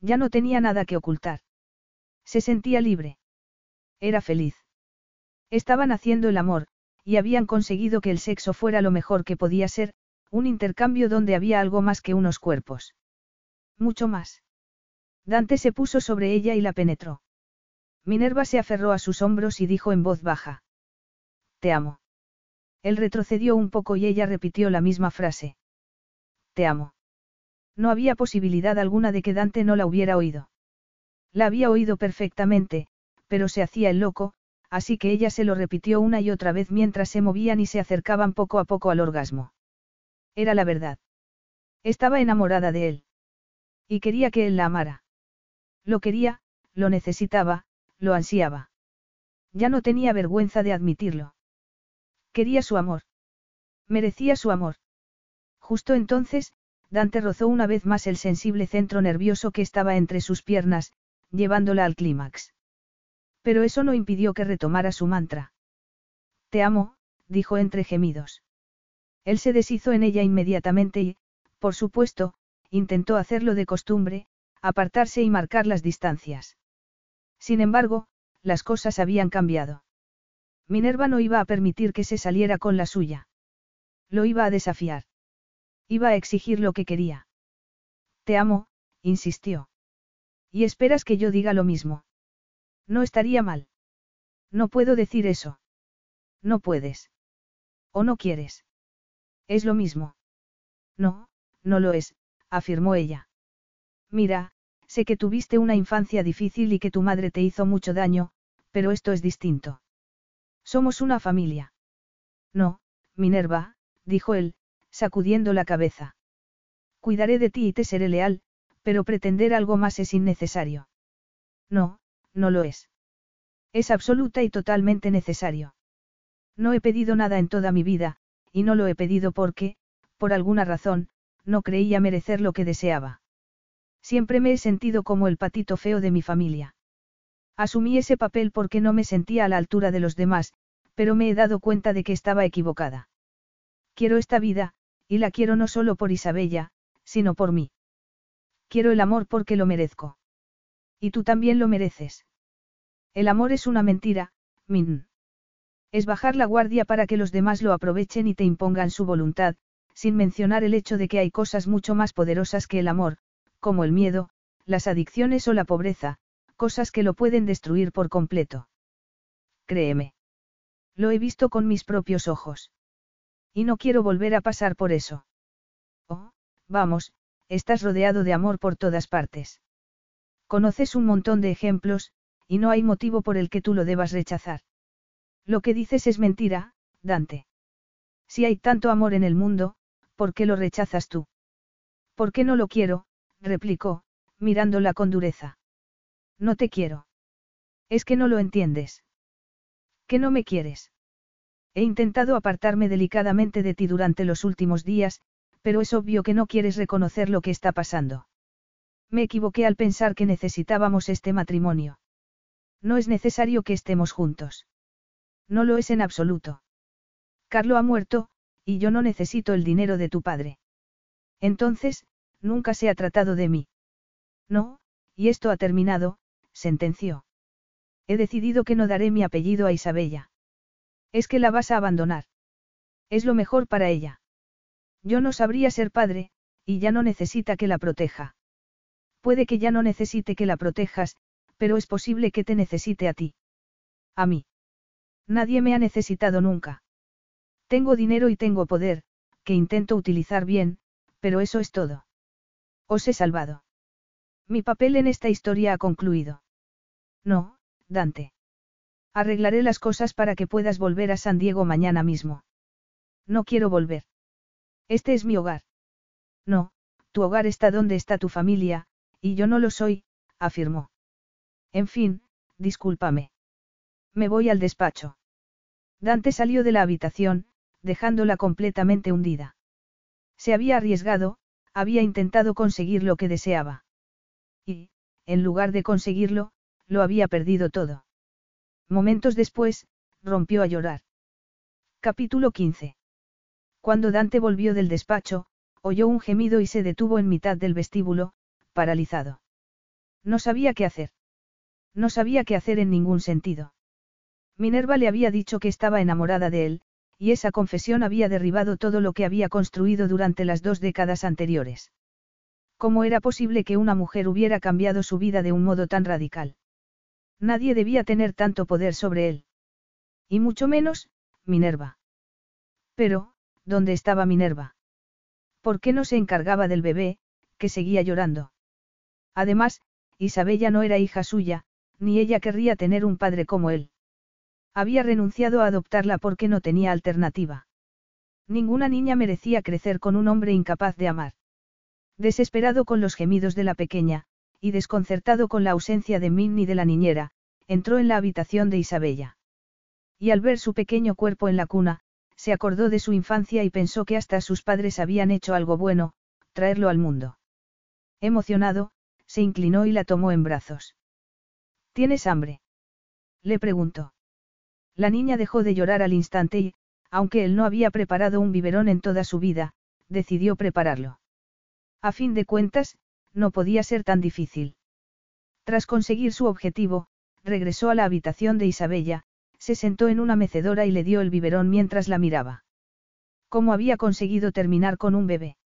Ya no tenía nada que ocultar. Se sentía libre. Era feliz. Estaban haciendo el amor, y habían conseguido que el sexo fuera lo mejor que podía ser, un intercambio donde había algo más que unos cuerpos. Mucho más. Dante se puso sobre ella y la penetró. Minerva se aferró a sus hombros y dijo en voz baja. Te amo. Él retrocedió un poco y ella repitió la misma frase. Te amo. No había posibilidad alguna de que Dante no la hubiera oído. La había oído perfectamente, pero se hacía el loco, así que ella se lo repitió una y otra vez mientras se movían y se acercaban poco a poco al orgasmo. Era la verdad. Estaba enamorada de él. Y quería que él la amara. Lo quería, lo necesitaba, lo ansiaba. Ya no tenía vergüenza de admitirlo. Quería su amor. Merecía su amor. Justo entonces, Dante rozó una vez más el sensible centro nervioso que estaba entre sus piernas, llevándola al clímax. Pero eso no impidió que retomara su mantra. Te amo, dijo entre gemidos. Él se deshizo en ella inmediatamente y, por supuesto, intentó hacerlo de costumbre, apartarse y marcar las distancias. Sin embargo, las cosas habían cambiado. Minerva no iba a permitir que se saliera con la suya. Lo iba a desafiar. Iba a exigir lo que quería. Te amo, insistió. ¿Y esperas que yo diga lo mismo? No estaría mal. No puedo decir eso. No puedes. ¿O no quieres? Es lo mismo. No, no lo es, afirmó ella. Mira, sé que tuviste una infancia difícil y que tu madre te hizo mucho daño, pero esto es distinto. Somos una familia. No, Minerva, dijo él, sacudiendo la cabeza. Cuidaré de ti y te seré leal, pero pretender algo más es innecesario. No, no lo es. Es absoluta y totalmente necesario. No he pedido nada en toda mi vida, y no lo he pedido porque, por alguna razón, no creía merecer lo que deseaba. Siempre me he sentido como el patito feo de mi familia. Asumí ese papel porque no me sentía a la altura de los demás, pero me he dado cuenta de que estaba equivocada. Quiero esta vida, y la quiero no solo por Isabella, sino por mí. Quiero el amor porque lo merezco. Y tú también lo mereces. El amor es una mentira, Min. Es bajar la guardia para que los demás lo aprovechen y te impongan su voluntad, sin mencionar el hecho de que hay cosas mucho más poderosas que el amor, como el miedo, las adicciones o la pobreza, cosas que lo pueden destruir por completo. Créeme. Lo he visto con mis propios ojos. Y no quiero volver a pasar por eso. Oh, vamos, estás rodeado de amor por todas partes. Conoces un montón de ejemplos, y no hay motivo por el que tú lo debas rechazar. Lo que dices es mentira, Dante. Si hay tanto amor en el mundo, ¿por qué lo rechazas tú? ¿Por qué no lo quiero? replicó, mirándola con dureza. No te quiero. Es que no lo entiendes. ¿Que no me quieres? He intentado apartarme delicadamente de ti durante los últimos días, pero es obvio que no quieres reconocer lo que está pasando. Me equivoqué al pensar que necesitábamos este matrimonio. No es necesario que estemos juntos. No lo es en absoluto. Carlo ha muerto, y yo no necesito el dinero de tu padre. Entonces, nunca se ha tratado de mí. No, y esto ha terminado, sentenció. He decidido que no daré mi apellido a Isabella. Es que la vas a abandonar. Es lo mejor para ella. Yo no sabría ser padre, y ya no necesita que la proteja. Puede que ya no necesite que la protejas, pero es posible que te necesite a ti. A mí. Nadie me ha necesitado nunca. Tengo dinero y tengo poder, que intento utilizar bien, pero eso es todo. Os he salvado. Mi papel en esta historia ha concluido. No, Dante. Arreglaré las cosas para que puedas volver a San Diego mañana mismo. No quiero volver. Este es mi hogar. No, tu hogar está donde está tu familia, y yo no lo soy, afirmó. En fin, discúlpame. Me voy al despacho. Dante salió de la habitación, dejándola completamente hundida. Se había arriesgado, había intentado conseguir lo que deseaba. Y, en lugar de conseguirlo, lo había perdido todo. Momentos después, rompió a llorar. Capítulo 15. Cuando Dante volvió del despacho, oyó un gemido y se detuvo en mitad del vestíbulo, paralizado. No sabía qué hacer. No sabía qué hacer en ningún sentido. Minerva le había dicho que estaba enamorada de él, y esa confesión había derribado todo lo que había construido durante las dos décadas anteriores. ¿Cómo era posible que una mujer hubiera cambiado su vida de un modo tan radical? Nadie debía tener tanto poder sobre él. Y mucho menos, Minerva. Pero, ¿dónde estaba Minerva? ¿Por qué no se encargaba del bebé, que seguía llorando? Además, Isabella no era hija suya, ni ella querría tener un padre como él. Había renunciado a adoptarla porque no tenía alternativa. Ninguna niña merecía crecer con un hombre incapaz de amar. Desesperado con los gemidos de la pequeña, y desconcertado con la ausencia de Min ni de la niñera, entró en la habitación de Isabella. Y al ver su pequeño cuerpo en la cuna, se acordó de su infancia y pensó que hasta sus padres habían hecho algo bueno, traerlo al mundo. Emocionado, se inclinó y la tomó en brazos. ¿Tienes hambre? Le preguntó. La niña dejó de llorar al instante y, aunque él no había preparado un biberón en toda su vida, decidió prepararlo. A fin de cuentas, no podía ser tan difícil. Tras conseguir su objetivo, regresó a la habitación de Isabella, se sentó en una mecedora y le dio el biberón mientras la miraba. ¿Cómo había conseguido terminar con un bebé?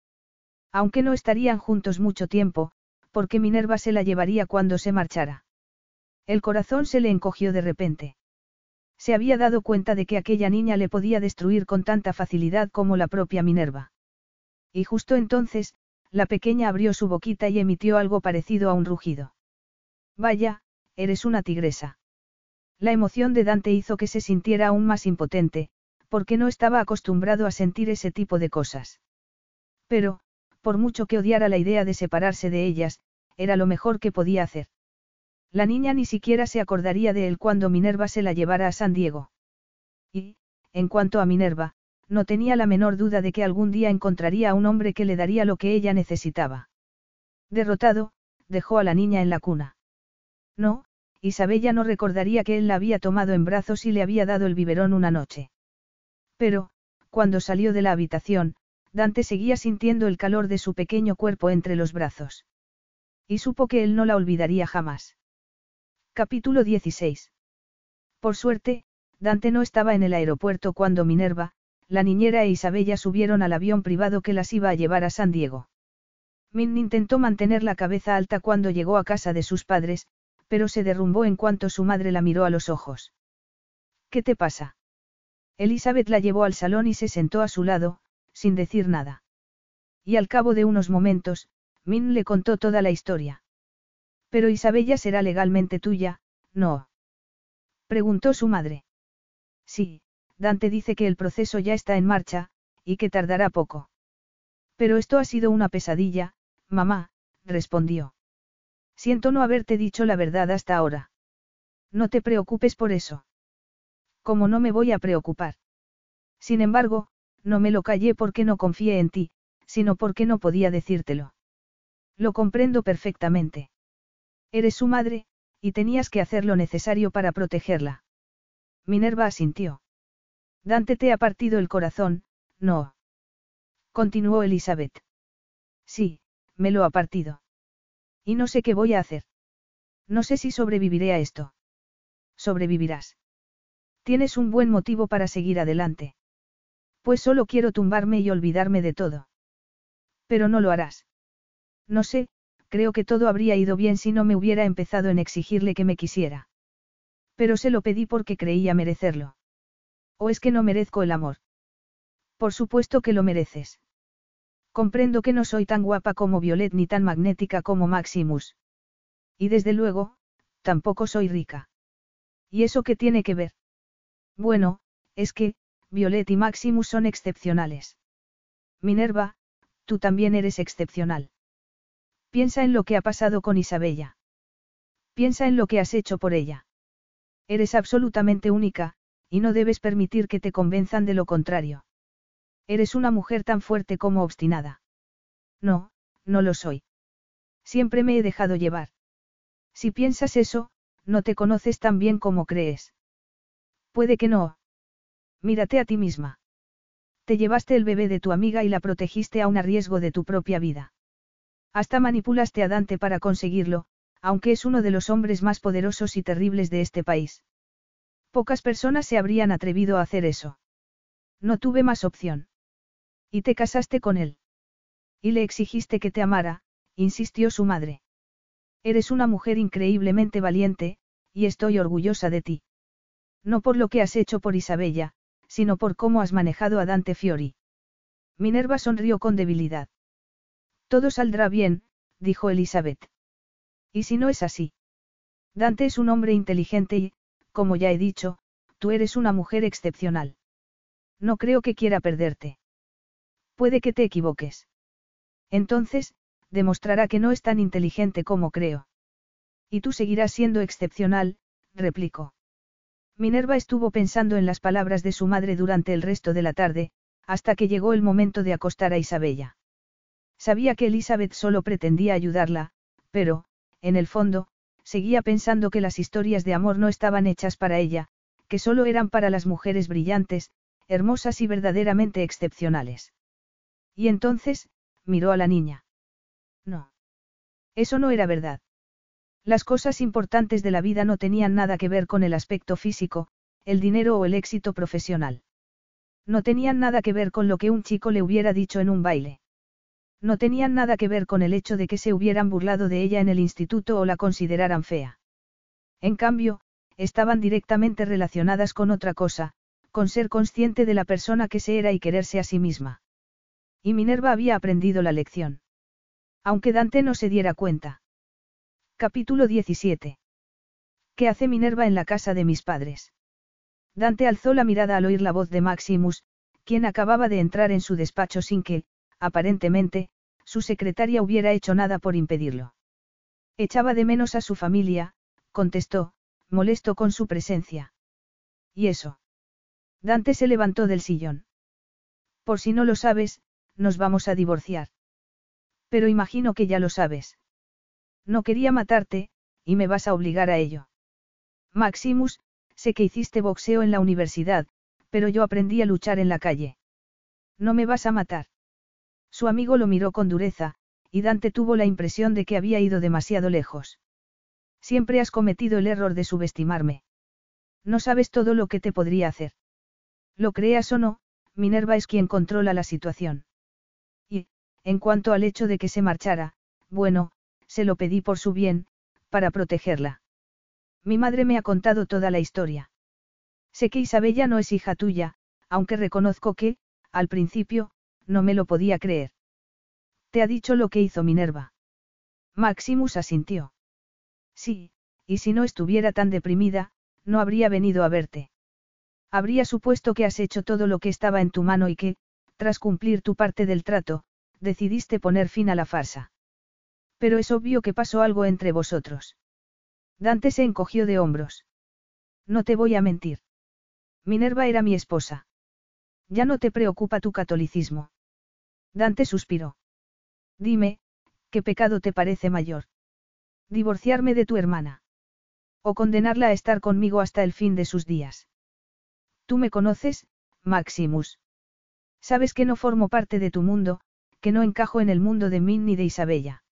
Aunque no estarían juntos mucho tiempo, porque Minerva se la llevaría cuando se marchara. El corazón se le encogió de repente. Se había dado cuenta de que aquella niña le podía destruir con tanta facilidad como la propia Minerva. Y justo entonces, la pequeña abrió su boquita y emitió algo parecido a un rugido. Vaya, eres una tigresa. La emoción de Dante hizo que se sintiera aún más impotente, porque no estaba acostumbrado a sentir ese tipo de cosas. Pero, por mucho que odiara la idea de separarse de ellas, era lo mejor que podía hacer. La niña ni siquiera se acordaría de él cuando Minerva se la llevara a San Diego. Y, en cuanto a Minerva, no tenía la menor duda de que algún día encontraría a un hombre que le daría lo que ella necesitaba. Derrotado, dejó a la niña en la cuna. No, Isabella no recordaría que él la había tomado en brazos y le había dado el biberón una noche. Pero, cuando salió de la habitación, Dante seguía sintiendo el calor de su pequeño cuerpo entre los brazos. Y supo que él no la olvidaría jamás. Capítulo 16. Por suerte, Dante no estaba en el aeropuerto cuando Minerva, la niñera e Isabella subieron al avión privado que las iba a llevar a San Diego. Min intentó mantener la cabeza alta cuando llegó a casa de sus padres, pero se derrumbó en cuanto su madre la miró a los ojos. ¿Qué te pasa? Elizabeth la llevó al salón y se sentó a su lado, sin decir nada. Y al cabo de unos momentos, Min le contó toda la historia. Pero Isabella será legalmente tuya, ¿no? Preguntó su madre. Sí, Dante dice que el proceso ya está en marcha, y que tardará poco. Pero esto ha sido una pesadilla, mamá, respondió. Siento no haberte dicho la verdad hasta ahora. No te preocupes por eso. Como no me voy a preocupar. Sin embargo, no me lo callé porque no confié en ti, sino porque no podía decírtelo. Lo comprendo perfectamente. Eres su madre, y tenías que hacer lo necesario para protegerla. Minerva asintió. Dante te ha partido el corazón, no. Continuó Elizabeth. Sí, me lo ha partido. Y no sé qué voy a hacer. No sé si sobreviviré a esto. Sobrevivirás. Tienes un buen motivo para seguir adelante. Pues solo quiero tumbarme y olvidarme de todo. Pero no lo harás. No sé, creo que todo habría ido bien si no me hubiera empezado en exigirle que me quisiera. Pero se lo pedí porque creía merecerlo. ¿O es que no merezco el amor? Por supuesto que lo mereces. Comprendo que no soy tan guapa como Violet ni tan magnética como Maximus. Y desde luego, tampoco soy rica. ¿Y eso qué tiene que ver? Bueno, es que, Violet y Maximus son excepcionales. Minerva, tú también eres excepcional. Piensa en lo que ha pasado con Isabella. Piensa en lo que has hecho por ella. Eres absolutamente única, y no debes permitir que te convenzan de lo contrario. Eres una mujer tan fuerte como obstinada. No, no lo soy. Siempre me he dejado llevar. Si piensas eso, no te conoces tan bien como crees. Puede que no, Mírate a ti misma. Te llevaste el bebé de tu amiga y la protegiste a un riesgo de tu propia vida. Hasta manipulaste a Dante para conseguirlo, aunque es uno de los hombres más poderosos y terribles de este país. Pocas personas se habrían atrevido a hacer eso. No tuve más opción. Y te casaste con él. Y le exigiste que te amara, insistió su madre. Eres una mujer increíblemente valiente, y estoy orgullosa de ti. No por lo que has hecho por Isabella, sino por cómo has manejado a Dante Fiori. Minerva sonrió con debilidad. Todo saldrá bien, dijo Elizabeth. ¿Y si no es así? Dante es un hombre inteligente y, como ya he dicho, tú eres una mujer excepcional. No creo que quiera perderte. Puede que te equivoques. Entonces, demostrará que no es tan inteligente como creo. Y tú seguirás siendo excepcional, replicó. Minerva estuvo pensando en las palabras de su madre durante el resto de la tarde, hasta que llegó el momento de acostar a Isabella. Sabía que Elizabeth solo pretendía ayudarla, pero, en el fondo, seguía pensando que las historias de amor no estaban hechas para ella, que solo eran para las mujeres brillantes, hermosas y verdaderamente excepcionales. Y entonces, miró a la niña. No. Eso no era verdad. Las cosas importantes de la vida no tenían nada que ver con el aspecto físico, el dinero o el éxito profesional. No tenían nada que ver con lo que un chico le hubiera dicho en un baile. No tenían nada que ver con el hecho de que se hubieran burlado de ella en el instituto o la consideraran fea. En cambio, estaban directamente relacionadas con otra cosa, con ser consciente de la persona que se era y quererse a sí misma. Y Minerva había aprendido la lección. Aunque Dante no se diera cuenta. Capítulo 17. ¿Qué hace Minerva en la casa de mis padres? Dante alzó la mirada al oír la voz de Maximus, quien acababa de entrar en su despacho sin que, aparentemente, su secretaria hubiera hecho nada por impedirlo. Echaba de menos a su familia, contestó, molesto con su presencia. ¿Y eso? Dante se levantó del sillón. Por si no lo sabes, nos vamos a divorciar. Pero imagino que ya lo sabes. No quería matarte, y me vas a obligar a ello. Maximus, sé que hiciste boxeo en la universidad, pero yo aprendí a luchar en la calle. No me vas a matar. Su amigo lo miró con dureza, y Dante tuvo la impresión de que había ido demasiado lejos. Siempre has cometido el error de subestimarme. No sabes todo lo que te podría hacer. Lo creas o no, Minerva es quien controla la situación. Y, en cuanto al hecho de que se marchara, bueno, se lo pedí por su bien, para protegerla. Mi madre me ha contado toda la historia. Sé que Isabella no es hija tuya, aunque reconozco que, al principio, no me lo podía creer. ¿Te ha dicho lo que hizo Minerva? Maximus asintió. Sí, y si no estuviera tan deprimida, no habría venido a verte. Habría supuesto que has hecho todo lo que estaba en tu mano y que, tras cumplir tu parte del trato, decidiste poner fin a la farsa. Pero es obvio que pasó algo entre vosotros. Dante se encogió de hombros. No te voy a mentir. Minerva era mi esposa. Ya no te preocupa tu catolicismo. Dante suspiró. Dime, ¿qué pecado te parece mayor? Divorciarme de tu hermana. O condenarla a estar conmigo hasta el fin de sus días. Tú me conoces, Maximus. Sabes que no formo parte de tu mundo, que no encajo en el mundo de Min ni de Isabella.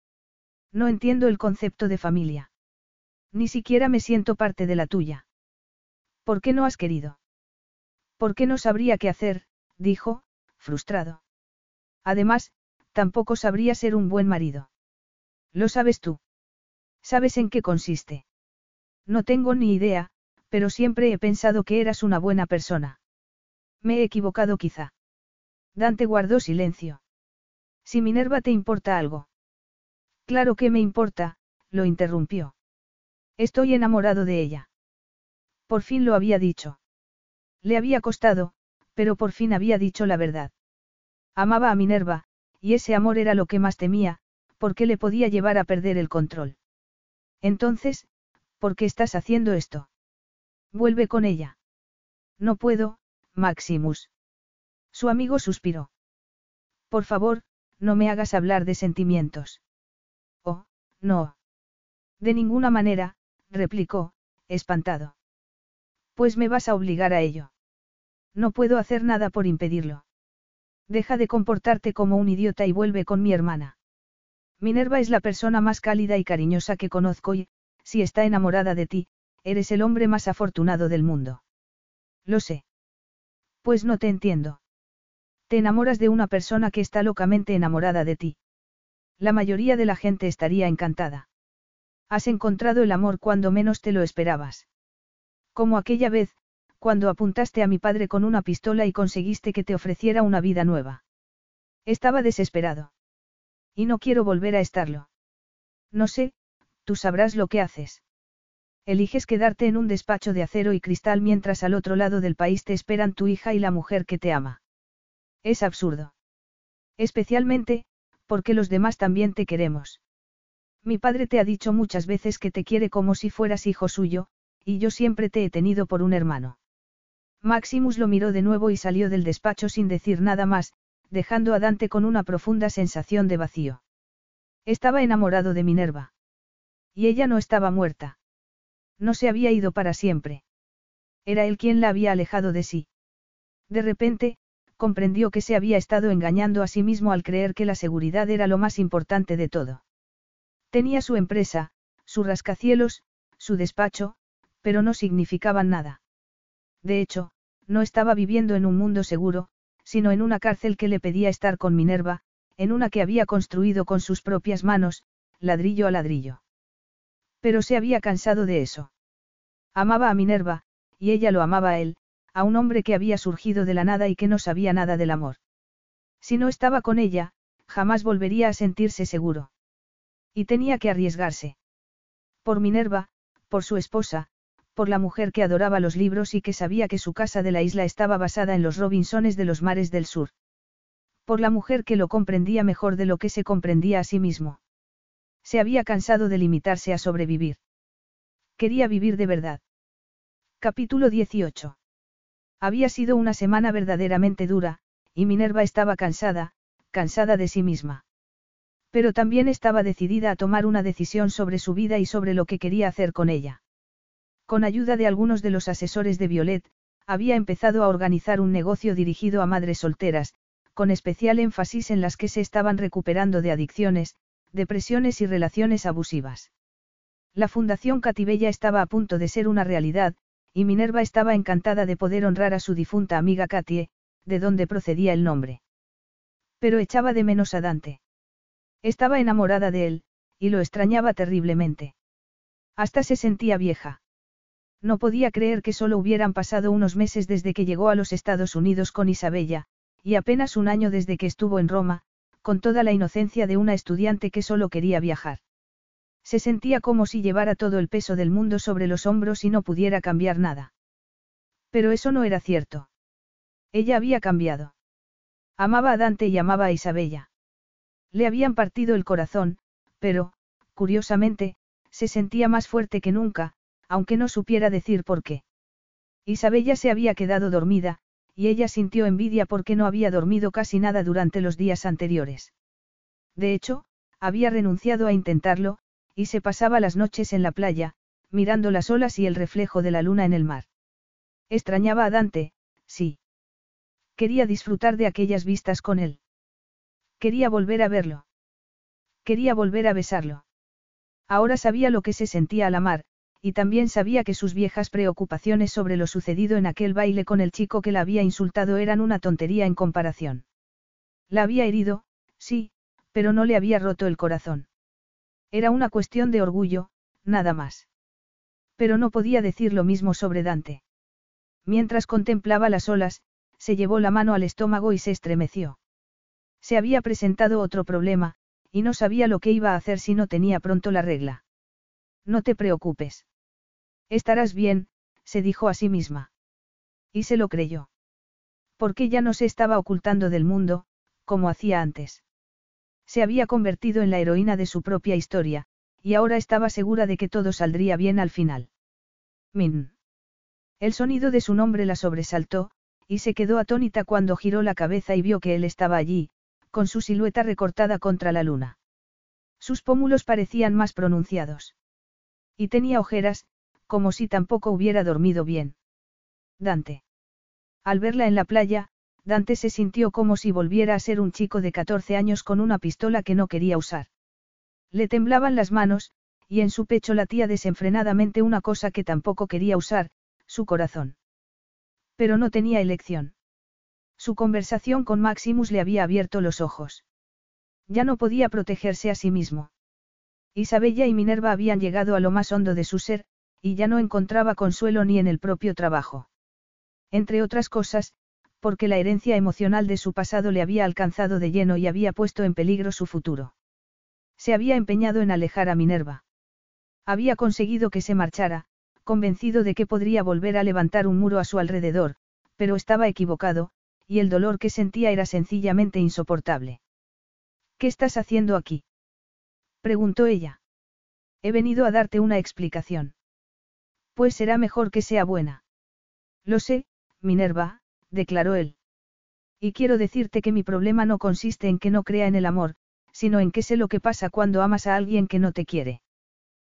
No entiendo el concepto de familia. Ni siquiera me siento parte de la tuya. ¿Por qué no has querido? ¿Por qué no sabría qué hacer? dijo, frustrado. Además, tampoco sabría ser un buen marido. Lo sabes tú. ¿Sabes en qué consiste? No tengo ni idea, pero siempre he pensado que eras una buena persona. Me he equivocado quizá. Dante guardó silencio. Si Minerva te importa algo. Claro que me importa, lo interrumpió. Estoy enamorado de ella. Por fin lo había dicho. Le había costado, pero por fin había dicho la verdad. Amaba a Minerva, y ese amor era lo que más temía, porque le podía llevar a perder el control. Entonces, ¿por qué estás haciendo esto? Vuelve con ella. No puedo, Maximus. Su amigo suspiró. Por favor, no me hagas hablar de sentimientos. Oh, no. De ninguna manera, replicó, espantado. Pues me vas a obligar a ello. No puedo hacer nada por impedirlo. Deja de comportarte como un idiota y vuelve con mi hermana. Minerva es la persona más cálida y cariñosa que conozco y, si está enamorada de ti, eres el hombre más afortunado del mundo. Lo sé. Pues no te entiendo. Te enamoras de una persona que está locamente enamorada de ti. La mayoría de la gente estaría encantada. Has encontrado el amor cuando menos te lo esperabas. Como aquella vez, cuando apuntaste a mi padre con una pistola y conseguiste que te ofreciera una vida nueva. Estaba desesperado. Y no quiero volver a estarlo. No sé, tú sabrás lo que haces. Eliges quedarte en un despacho de acero y cristal mientras al otro lado del país te esperan tu hija y la mujer que te ama. Es absurdo. Especialmente, porque los demás también te queremos. Mi padre te ha dicho muchas veces que te quiere como si fueras hijo suyo, y yo siempre te he tenido por un hermano. Maximus lo miró de nuevo y salió del despacho sin decir nada más, dejando a Dante con una profunda sensación de vacío. Estaba enamorado de Minerva. Y ella no estaba muerta. No se había ido para siempre. Era él quien la había alejado de sí. De repente, comprendió que se había estado engañando a sí mismo al creer que la seguridad era lo más importante de todo. Tenía su empresa, su rascacielos, su despacho, pero no significaban nada. De hecho, no estaba viviendo en un mundo seguro, sino en una cárcel que le pedía estar con Minerva, en una que había construido con sus propias manos, ladrillo a ladrillo. Pero se había cansado de eso. Amaba a Minerva, y ella lo amaba a él, a un hombre que había surgido de la nada y que no sabía nada del amor. Si no estaba con ella, jamás volvería a sentirse seguro. Y tenía que arriesgarse. Por Minerva, por su esposa, por la mujer que adoraba los libros y que sabía que su casa de la isla estaba basada en los Robinsones de los mares del sur. Por la mujer que lo comprendía mejor de lo que se comprendía a sí mismo. Se había cansado de limitarse a sobrevivir. Quería vivir de verdad. Capítulo 18. Había sido una semana verdaderamente dura, y Minerva estaba cansada, cansada de sí misma. Pero también estaba decidida a tomar una decisión sobre su vida y sobre lo que quería hacer con ella. Con ayuda de algunos de los asesores de Violet, había empezado a organizar un negocio dirigido a madres solteras, con especial énfasis en las que se estaban recuperando de adicciones, depresiones y relaciones abusivas. La Fundación Catibella estaba a punto de ser una realidad, y Minerva estaba encantada de poder honrar a su difunta amiga Katie, de donde procedía el nombre. Pero echaba de menos a Dante. Estaba enamorada de él, y lo extrañaba terriblemente. Hasta se sentía vieja. No podía creer que solo hubieran pasado unos meses desde que llegó a los Estados Unidos con Isabella, y apenas un año desde que estuvo en Roma, con toda la inocencia de una estudiante que solo quería viajar. Se sentía como si llevara todo el peso del mundo sobre los hombros y no pudiera cambiar nada. Pero eso no era cierto. Ella había cambiado. Amaba a Dante y amaba a Isabella. Le habían partido el corazón, pero, curiosamente, se sentía más fuerte que nunca, aunque no supiera decir por qué. Isabella se había quedado dormida, y ella sintió envidia porque no había dormido casi nada durante los días anteriores. De hecho, había renunciado a intentarlo, y se pasaba las noches en la playa, mirando las olas y el reflejo de la luna en el mar. Extrañaba a Dante, sí. Quería disfrutar de aquellas vistas con él. Quería volver a verlo. Quería volver a besarlo. Ahora sabía lo que se sentía al amar, y también sabía que sus viejas preocupaciones sobre lo sucedido en aquel baile con el chico que la había insultado eran una tontería en comparación. La había herido, sí, pero no le había roto el corazón. Era una cuestión de orgullo, nada más. Pero no podía decir lo mismo sobre Dante. Mientras contemplaba las olas, se llevó la mano al estómago y se estremeció. Se había presentado otro problema, y no sabía lo que iba a hacer si no tenía pronto la regla. No te preocupes. Estarás bien, se dijo a sí misma. Y se lo creyó. Porque ya no se estaba ocultando del mundo, como hacía antes. Se había convertido en la heroína de su propia historia, y ahora estaba segura de que todo saldría bien al final. Min. El sonido de su nombre la sobresaltó, y se quedó atónita cuando giró la cabeza y vio que él estaba allí, con su silueta recortada contra la luna. Sus pómulos parecían más pronunciados. Y tenía ojeras, como si tampoco hubiera dormido bien. Dante. Al verla en la playa, Dante se sintió como si volviera a ser un chico de 14 años con una pistola que no quería usar. Le temblaban las manos, y en su pecho latía desenfrenadamente una cosa que tampoco quería usar, su corazón. Pero no tenía elección. Su conversación con Maximus le había abierto los ojos. Ya no podía protegerse a sí mismo. Isabella y Minerva habían llegado a lo más hondo de su ser, y ya no encontraba consuelo ni en el propio trabajo. Entre otras cosas, porque la herencia emocional de su pasado le había alcanzado de lleno y había puesto en peligro su futuro. Se había empeñado en alejar a Minerva. Había conseguido que se marchara, convencido de que podría volver a levantar un muro a su alrededor, pero estaba equivocado, y el dolor que sentía era sencillamente insoportable. ¿Qué estás haciendo aquí? preguntó ella. He venido a darte una explicación. Pues será mejor que sea buena. Lo sé, Minerva, declaró él. Y quiero decirte que mi problema no consiste en que no crea en el amor, sino en que sé lo que pasa cuando amas a alguien que no te quiere.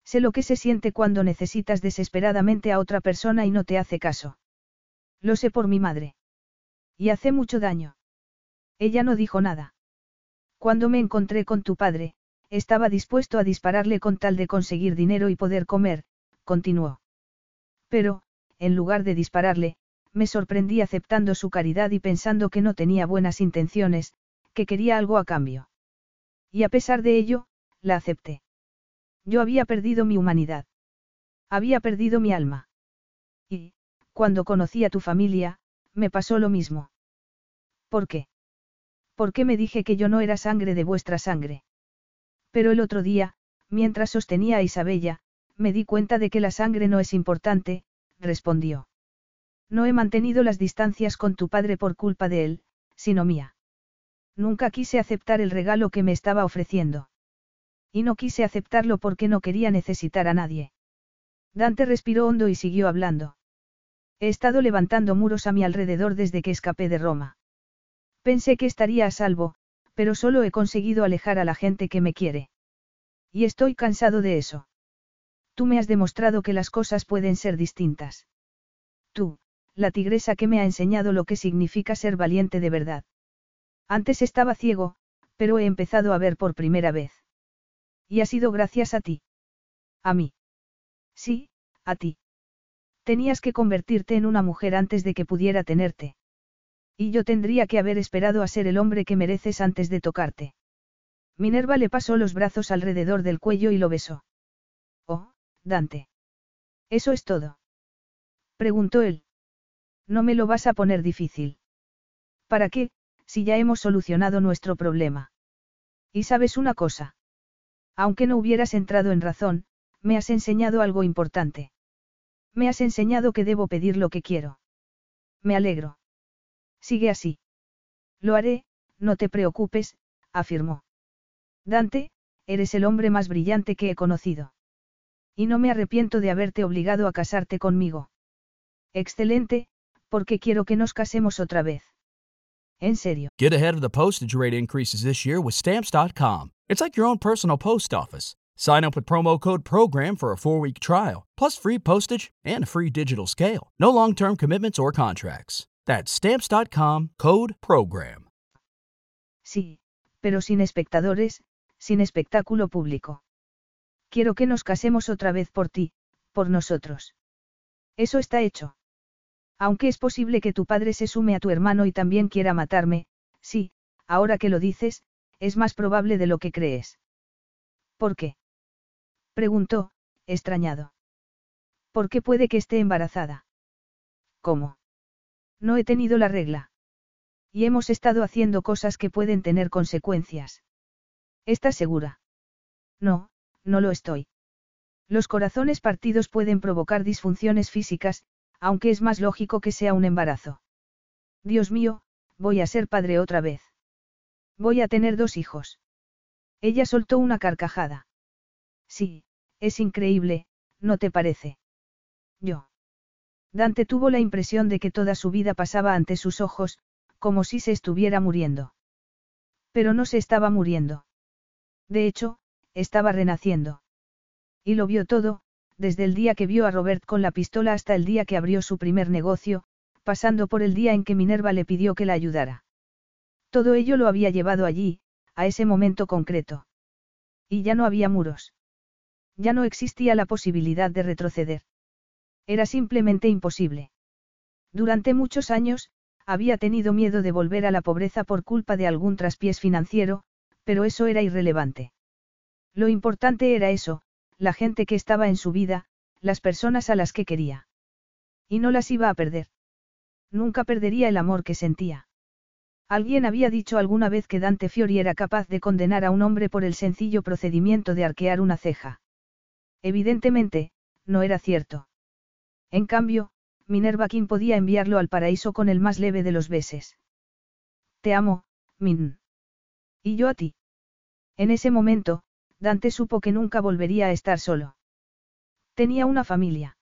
Sé lo que se siente cuando necesitas desesperadamente a otra persona y no te hace caso. Lo sé por mi madre. Y hace mucho daño. Ella no dijo nada. Cuando me encontré con tu padre, estaba dispuesto a dispararle con tal de conseguir dinero y poder comer, continuó. Pero, en lugar de dispararle, me sorprendí aceptando su caridad y pensando que no tenía buenas intenciones, que quería algo a cambio. Y a pesar de ello, la acepté. Yo había perdido mi humanidad. Había perdido mi alma. Y, cuando conocí a tu familia, me pasó lo mismo. ¿Por qué? ¿Por qué me dije que yo no era sangre de vuestra sangre? Pero el otro día, mientras sostenía a Isabella, me di cuenta de que la sangre no es importante, respondió. No he mantenido las distancias con tu padre por culpa de él, sino mía. Nunca quise aceptar el regalo que me estaba ofreciendo. Y no quise aceptarlo porque no quería necesitar a nadie. Dante respiró hondo y siguió hablando. He estado levantando muros a mi alrededor desde que escapé de Roma. Pensé que estaría a salvo, pero solo he conseguido alejar a la gente que me quiere. Y estoy cansado de eso. Tú me has demostrado que las cosas pueden ser distintas. Tú, la tigresa que me ha enseñado lo que significa ser valiente de verdad. Antes estaba ciego, pero he empezado a ver por primera vez. Y ha sido gracias a ti. A mí. Sí, a ti. Tenías que convertirte en una mujer antes de que pudiera tenerte. Y yo tendría que haber esperado a ser el hombre que mereces antes de tocarte. Minerva le pasó los brazos alrededor del cuello y lo besó. Dante. ¿Eso es todo? Preguntó él. No me lo vas a poner difícil. ¿Para qué, si ya hemos solucionado nuestro problema? Y sabes una cosa. Aunque no hubieras entrado en razón, me has enseñado algo importante. Me has enseñado que debo pedir lo que quiero. Me alegro. Sigue así. Lo haré, no te preocupes, afirmó. Dante, eres el hombre más brillante que he conocido. Y no me arrepiento de haberte obligado a casarte conmigo. Excelente, porque quiero que nos casemos otra vez. En serio. Get ahead of the postage rate increases this year with stamps.com. It's like your own personal post office. Sign up with promo code PROGRAM for a four week trial, plus free postage and a free digital scale. No long term commitments or contracts. That's stamps.com code PROGRAM. Sí, pero sin espectadores, sin espectáculo público. Quiero que nos casemos otra vez por ti, por nosotros. Eso está hecho. Aunque es posible que tu padre se sume a tu hermano y también quiera matarme, sí, ahora que lo dices, es más probable de lo que crees. ¿Por qué? Preguntó, extrañado. ¿Por qué puede que esté embarazada? ¿Cómo? No he tenido la regla. Y hemos estado haciendo cosas que pueden tener consecuencias. ¿Estás segura? No, no lo estoy. Los corazones partidos pueden provocar disfunciones físicas, aunque es más lógico que sea un embarazo. Dios mío, voy a ser padre otra vez. Voy a tener dos hijos. Ella soltó una carcajada. Sí, es increíble, ¿no te parece? Yo. Dante tuvo la impresión de que toda su vida pasaba ante sus ojos, como si se estuviera muriendo. Pero no se estaba muriendo. De hecho, estaba renaciendo. Y lo vio todo, desde el día que vio a Robert con la pistola hasta el día que abrió su primer negocio, pasando por el día en que Minerva le pidió que la ayudara. Todo ello lo había llevado allí, a ese momento concreto. Y ya no había muros. Ya no existía la posibilidad de retroceder. Era simplemente imposible. Durante muchos años, había tenido miedo de volver a la pobreza por culpa de algún traspiés financiero, pero eso era irrelevante. Lo importante era eso, la gente que estaba en su vida, las personas a las que quería. Y no las iba a perder. Nunca perdería el amor que sentía. Alguien había dicho alguna vez que Dante Fiori era capaz de condenar a un hombre por el sencillo procedimiento de arquear una ceja. Evidentemente, no era cierto. En cambio, Minerva King podía enviarlo al paraíso con el más leve de los beses. Te amo, Min. Y yo a ti. En ese momento, Dante supo que nunca volvería a estar solo. Tenía una familia.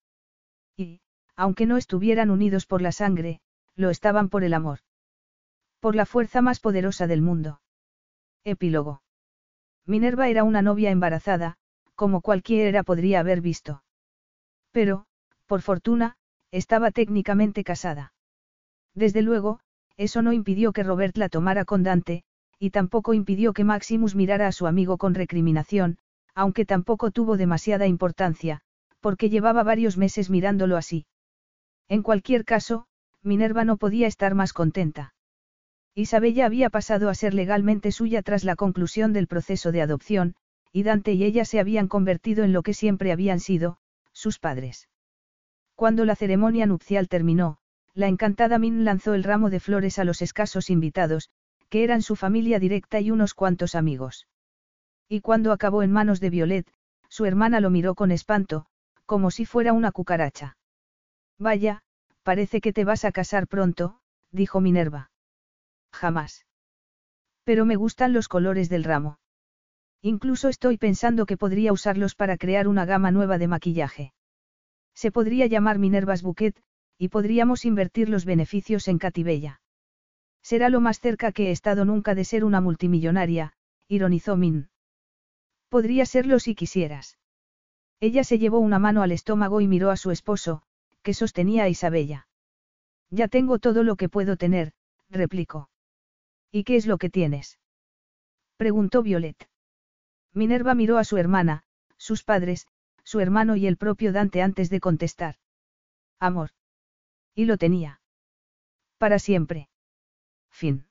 Y, aunque no estuvieran unidos por la sangre, lo estaban por el amor. Por la fuerza más poderosa del mundo. Epílogo. Minerva era una novia embarazada, como cualquiera podría haber visto. Pero, por fortuna, estaba técnicamente casada. Desde luego, eso no impidió que Robert la tomara con Dante, y tampoco impidió que Maximus mirara a su amigo con recriminación, aunque tampoco tuvo demasiada importancia, porque llevaba varios meses mirándolo así. En cualquier caso, Minerva no podía estar más contenta. Isabella había pasado a ser legalmente suya tras la conclusión del proceso de adopción, y Dante y ella se habían convertido en lo que siempre habían sido, sus padres. Cuando la ceremonia nupcial terminó, la encantada Min lanzó el ramo de flores a los escasos invitados, que eran su familia directa y unos cuantos amigos. Y cuando acabó en manos de Violet, su hermana lo miró con espanto, como si fuera una cucaracha. Vaya, parece que te vas a casar pronto, dijo Minerva. Jamás. Pero me gustan los colores del ramo. Incluso estoy pensando que podría usarlos para crear una gama nueva de maquillaje. Se podría llamar Minervas Bouquet, y podríamos invertir los beneficios en Catibella. Será lo más cerca que he estado nunca de ser una multimillonaria, ironizó Min. Podría serlo si quisieras. Ella se llevó una mano al estómago y miró a su esposo, que sostenía a Isabella. Ya tengo todo lo que puedo tener, replicó. ¿Y qué es lo que tienes? preguntó Violet. Minerva miró a su hermana, sus padres, su hermano y el propio Dante antes de contestar. Amor. Y lo tenía. Para siempre. Fin.